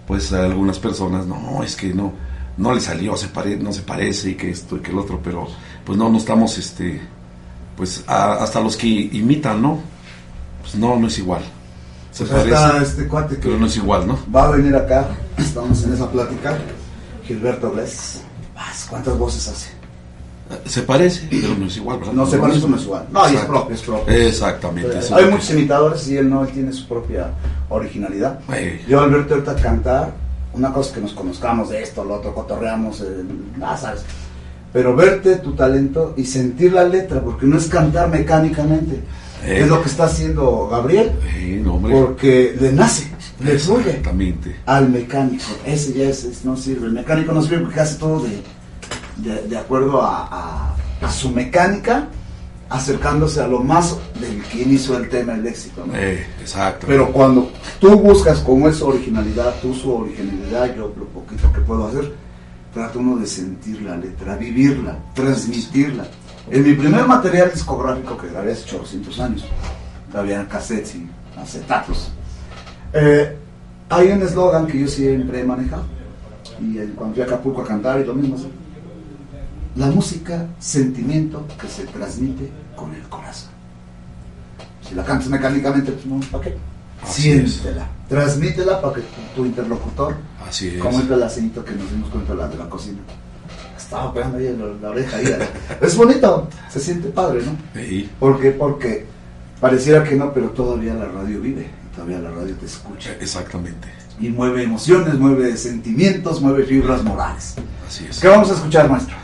pues a algunas personas, no, es que no, no le salió, se pare, no se parece y que esto y que el otro, pero pues no, no estamos este, pues a- hasta los que imitan, ¿no? Pues no, no es igual. Se Pues parece, este cuate que pero no es igual, ¿no? va a venir acá. Estamos en esa plática. Gilberto Bless. ¿Cuántas voces hace? Se parece, pero no es igual, ¿verdad? No se parece, no es igual. No, y es propio, es propio. Exactamente. Eh, hay muchos imitadores y él no, él tiene su propia originalidad. Eh, Yo al verte ahorita cantar, una cosa es que nos conozcamos de esto, lo otro, cotorreamos, eh, ah, sabes. Pero verte tu talento y sentir la letra, porque no es cantar mecánicamente. Eh. Es lo que está haciendo Gabriel, eh, no, porque le nace, le fluye Exactamente. al mecánico. Ese ya es, es- no sirve. El mecánico no sirve porque hace todo de, de, de acuerdo a, a- a su mecánica, acercándose a lo más del quien hizo el tema, el léxico. ¿no? Eh, exacto. Pero cuando tú buscas como es su originalidad, tú su originalidad, yo lo poquito que puedo hacer, trata uno de sentir la letra, vivirla, transmitirla. En mi primer material discográfico que grabé hace 800 años, había cassettes y acetatos, eh, hay un eslogan que yo siempre he manejado. Y cuando fui a Acapulco a cantar y lo mismo así. La música, sentimiento que se transmite con el corazón. Si la cantas mecánicamente, pues no, ¿para qué? Siéntela, transmítela para que tu, tu interlocutor, Así es. como el pedacito que nos dimos cuenta la, de la cocina, estaba pegando ahí en la, la oreja. Ahí, es bonito, se siente padre, ¿no? Sí. ¿Por qué? Porque pareciera que no, pero todavía la radio vive, todavía la radio te escucha. Exactamente. Y mueve emociones, mueve sentimientos, mueve fibras morales. Así es. ¿Qué vamos a escuchar, maestro?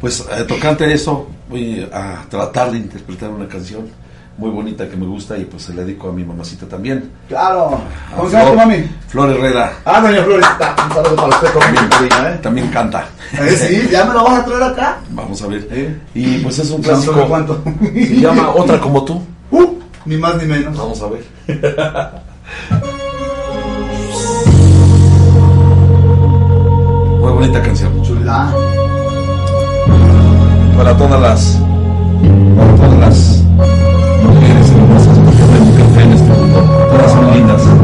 Pues eh, tocante eso, voy a tratar de interpretar una canción muy bonita que me gusta y pues se la dedico a mi mamacita también. Claro. A ¿Cómo se llama tu Flor- mami? Flor Herrera. Ah, doña Florita. Un saludo para usted mi cariño, ¿eh? También canta. Eh, sí, ya me lo vas a traer acá. Vamos a ver. ¿Eh? Y pues es un ¿Cuánto clásico. cuánto? Se llama Otra como tú. Uh, ni más ni menos. Vamos a ver. Muy bonita canción. Chulada. Para todas las. Para todas las mujeres hermosas hay un café en este mundo. Todas son lindas.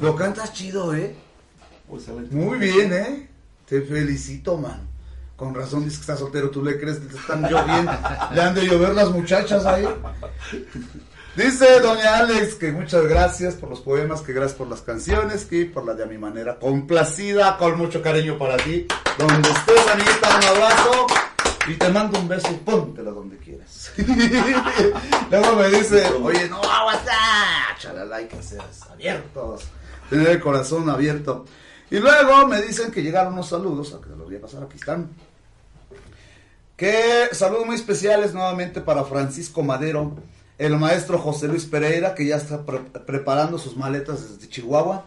Lo cantas chido, ¿eh? Muy bien, ¿eh? Te felicito, man. Con razón dices que estás soltero, tú le crees que te están lloviendo. Le han de llover las muchachas ahí. Dice doña Alex que muchas gracias por los poemas, que gracias por las canciones, que por la de a mi manera complacida, con mucho cariño para ti. Donde estés, amiguita, un abrazo y te mando un beso póntela donde quieras. Luego me dice, oye, no, aguanta, chalala, hay que ser abiertos, tener el corazón abierto. Y luego me dicen que llegaron unos saludos, a que los voy a pasar, aquí están. Que saludos muy especiales nuevamente para Francisco Madero, el maestro José Luis Pereira, que ya está pre- preparando sus maletas desde Chihuahua.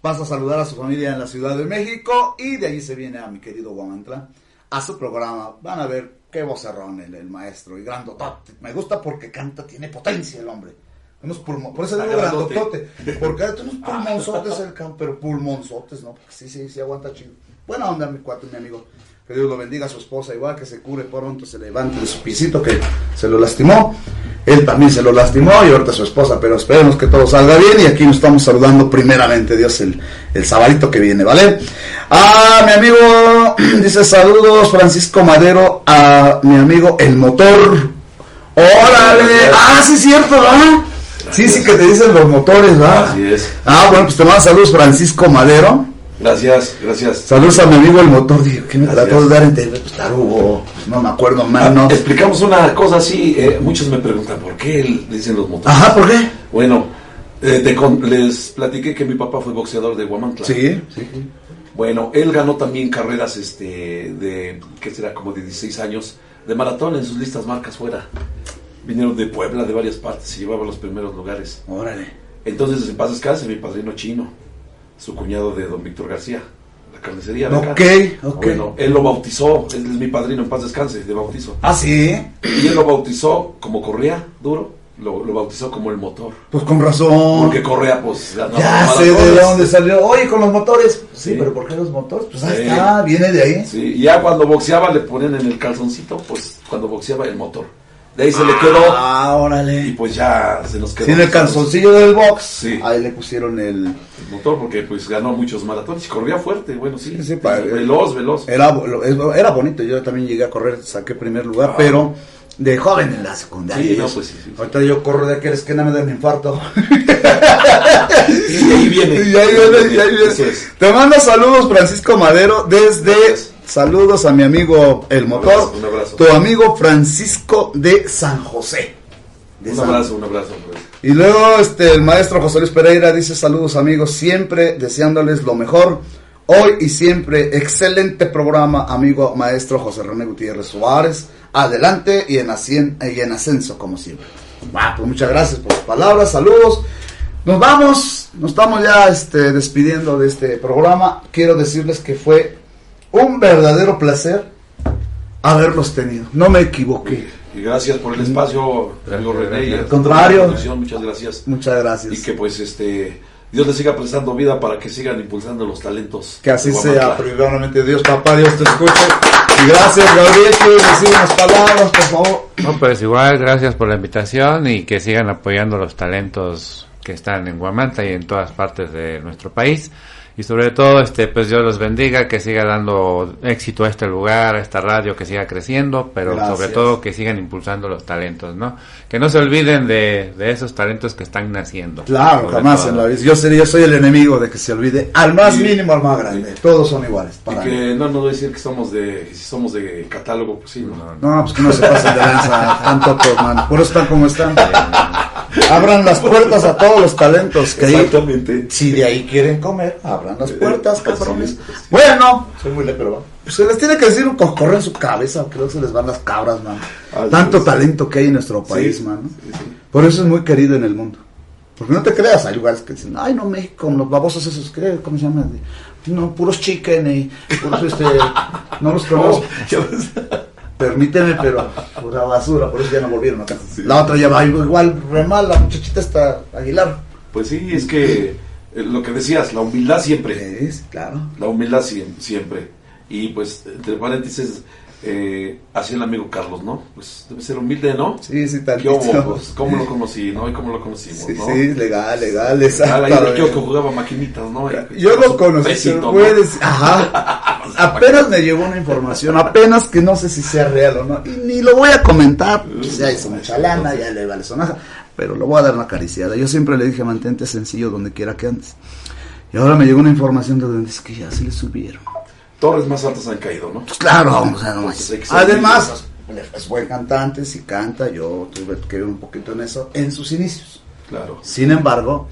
Pasa a saludar a su familia en la Ciudad de México y de allí se viene a mi querido Guamantla a su programa. Van a ver qué vocerrón el, el maestro y grandotote. Me gusta porque canta, tiene potencia el hombre. Unos pulmones, por eso digo grandotote. Porque hay unos pulmonzotes el can, pero pulmonzotes, ¿no? Sí, sí, sí aguanta chido. Buena onda, mi cuate, mi amigo. Que Dios lo bendiga a su esposa, igual que se cure pronto, se levante de su pisito que se lo lastimó. Él también se lo lastimó y ahorita su esposa, pero esperemos que todo salga bien y aquí nos estamos saludando primeramente, Dios, el, el sabadito que viene, ¿vale? Ah, mi amigo dice saludos Francisco Madero a mi amigo El Motor. ¡Órale! Ah, sí es cierto, ¿verdad? Sí, sí que te dicen los motores, ¿verdad? Así es. Ah, bueno, pues te mando saludos Francisco Madero. Gracias, gracias. Saludos a mi amigo El Motor. Digo, ¿qué me trató de dar a entender? Pues tarugo, no me acuerdo, mano. Ah, explicamos una cosa así. eh, muchos me preguntan por qué él- dicen los motores. Ajá, ¿por qué? Bueno, eh, te les platiqué que mi papá fue boxeador de Guamantla. Sí, sí. Bueno, él ganó también carreras este de, ¿qué será? Como de 16 años, de maratón en sus listas marcas fuera. Vinieron de Puebla, de varias partes, se llevaban los primeros lugares. Órale. Entonces, en paz descanse, mi padrino chino, su cuñado de don Víctor García, la carnicería de acá. Ok, ok. Bueno, él lo bautizó, él es mi padrino en paz descanse, de bautizo. Ah, sí. Y él lo bautizó como corría duro, lo, lo bautizó como el motor. Pues con razón. Porque Correa, pues, Ya sé de dónde salió. Oye, con los motores. Sí, Sí. pero ¿por qué los motores? Pues ahí Sí. está, viene de ahí. Sí, y ya cuando boxeaba le ponían en el calzoncito, pues cuando boxeaba el motor. De ahí se le quedó. Ah, órale. Y pues ya se nos quedó. Sí, en el calzoncillo del box. Sí. Ahí le pusieron el. El motor porque pues ganó muchos maratones y corría fuerte, bueno, sí. Sí, pa- veloz, veloz. Era, era bonito. Yo también llegué a correr, saqué primer lugar, pero de joven en la secundaria. Sí, no, pues sí, sí. Ahorita yo corro de aquel esquina, me da un infarto. Y ahí viene. Y ahí viene, y ahí viene. Es. Te mando saludos, Francisco Madero, desde. Saludos a mi amigo El Motor. abrazo, un abrazo. Tu amigo Francisco de San José. De Un San- abrazo, un abrazo. pues. Y luego este el maestro José Luis Pereira dice saludos amigos, siempre deseándoles lo mejor. Hoy y siempre, excelente programa, amigo maestro José René Gutiérrez Suárez. Adelante y en, ascien- y en ascenso, como siempre. Ah, pues muchas gracias por sus palabras, saludos. Nos vamos, nos estamos ya este, despidiendo de este programa. Quiero decirles que fue un verdadero placer haberlos tenido. No me equivoqué. Y gracias por el espacio, amigo René. y Al contrario. Muchas gracias. Muchas gracias. Y que pues este Dios les siga prestando vida para que sigan impulsando los talentos. Que así sea, primeramente Dios, papá, Dios te escuche. Y gracias, Gabriel, ¿quieres decir unas palabras, por favor? No, pues igual, gracias por la invitación y que sigan apoyando los talentos que están en Guamanta y en todas partes de nuestro país. Y sobre todo, este, pues Dios los bendiga, que siga dando éxito a este lugar, a esta radio, que siga creciendo, pero Gracias. sobre todo que sigan impulsando los talentos, ¿no? Que no se olviden de, de esos talentos que están naciendo. Claro, jamás en la vida. Yo, sería, yo soy el enemigo de que se olvide al más Y- mínimo, al más grande. Todos son iguales. Y Para mí. que no, no voy a decir que somos de, si somos de catálogo, pues sí, no. No, pues que no se pasen de lanza, tan tocos, man. Por eso están como están. Abran las puertas a todos los talentos que. Exactamente. Si de ahí quieren comer, abran las puertas, Así cabrones. es. Bueno, Soy muy pues se les tiene que decir un coscorro en su cabeza, creo que se les van las cabras, man. Así Tanto talento que hay en nuestro país, Sí, man. Por eso es muy querido en el mundo. Porque no te creas, hay lugares que dicen, ay, no, México, los babosos esos, ¿qué? ¿cómo se llama? No, puros chicken y puros, este, no los conozco. Permíteme, pero pura basura, por eso ya no volvieron acá. La otra ya va igual, re mal, la muchachita está Aguilar. Pues sí, es que lo que decías, la humildad siempre. Es, claro. La humildad siem- siempre. Y pues, entre paréntesis, eh, así el amigo Carlos, ¿no? Pues debe ser humilde, ¿no? Sí, sí, ¿Qué tantito. hubo? Pues, ¿Cómo lo conocí, no? ¿Y cómo lo conocimos, Sí, no? sí, legal, legal, exacto. ahí recuerdo que jugaba maquinitas, ¿no? Y- Yo lo su conocí, pesito, puedes, ajá. Apenas me llegó una información, apenas que no sé si sea real o no, y ni lo voy a comentar, pues ya hizo mucha lana, ya le vale sonaja, pero lo voy a dar una acariciada. Yo siempre le dije, mantente sencillo donde quiera que andes. Y ahora me llegó una información de donde dice que ya se le subieron. Torres más altas han caído, ¿no? Pues claro, o sea, no Además, es buen cantante, si canta, yo tuve que ver un poquito en eso, en sus inicios. Claro. Sin embargo,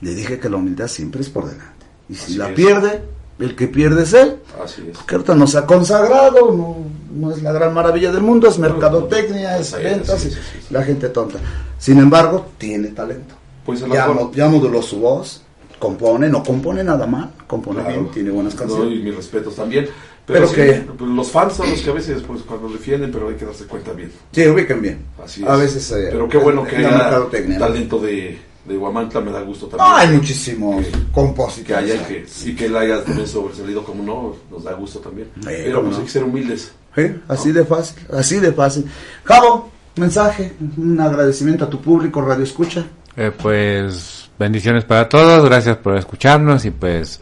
le dije que la humildad siempre es por delante. Y si Así la es. pierde, el que pierde es él. Así es. Porque ahorita no se ha consagrado, no, no es la gran maravilla del mundo, es mercadotecnia, es ventas, sí, y sí, la gente tonta. Sin embargo, tiene talento. Pues a Ya, mo- ya moduló su voz, compone, no compone nada mal, compone Claro. bien, tiene buenas No, canciones. y mis respetos también. Pero Pero, que- los fans son los que a veces, pues, cuando defienden, pero hay que darse cuenta bien. Sí, ubiquen bien. Así A es. veces, eh, pero qué bueno que haya ¿no? talento de, de Guamantla, me da gusto también. No, hay muchísimos que compositores. haya y que, y que él haya también sobresalido como no, nos da gusto también. pero cómo pues no. hay que ser humildes. Sí, así de fácil, así de fácil. Javo, mensaje, un agradecimiento a tu público, Radio Escucha. Eh, pues bendiciones para todos, gracias por escucharnos y pues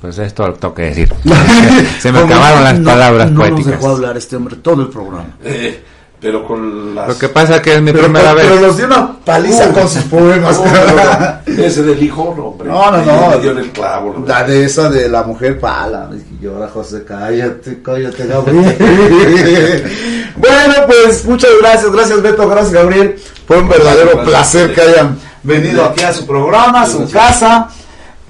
pues es todo lo que tengo que decir. Se me acabaron las no- palabras no nos poéticas. dejó hablar este hombre todo el programa. Pero con las... Lo que pasa es que es mi Pero, primera pero vez. nos dio una paliza con sus poemas. no, no, Ese del hijo, no, hombre. No, no, no. me dio en el clavo. ¿no? La de esa de la mujer pala. Y llora José, cállate, cállate, Gabriel. bueno, pues muchas gracias, gracias Beto, gracias Gabriel. Fue un verdadero Gracias. placer que hayan venido aquí a su programa, a su casa.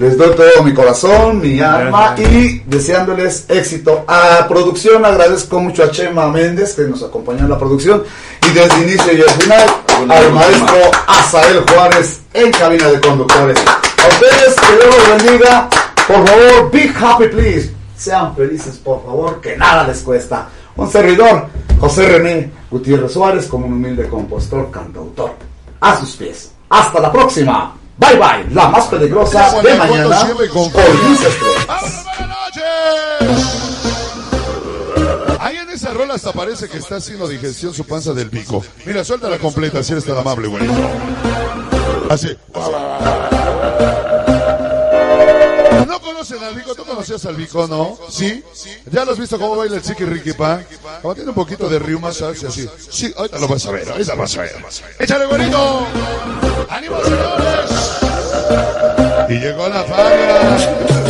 Les doy todo mi corazón, mi alma y deseándoles éxito. A producción agradezco mucho a Chema Méndez que nos acompañó en la producción y desde el inicio y el final al maestro Azael Juárez en cabina de conductores. A ustedes que Dios los bendiga. Por favor, be happy please. Sean felices, por favor, que nada les cuesta. Un servidor, José René Gutiérrez Suárez, como un humilde compositor, cantautor. A sus pies. Hasta la próxima. Bye bye. La más peligrosa de mañana. Con. Ahí en esa rola hasta parece que está haciendo digestión su panza del pico. Mira, suelta la completa, si eres tan amable, güerito. Así. ¿No ¿Tú conocías al Vico, no? ¿Sí? ¿Ya lo has visto cómo baila el Chiqui Ricky Pa? Como tiene un poquito de riuma, ¿sabes? Así. Sí, ahorita lo vas a ver, ahorita lo vas a ver. ¡Échale, güerito! ¡Ánimo, señores! Y llegó la falla.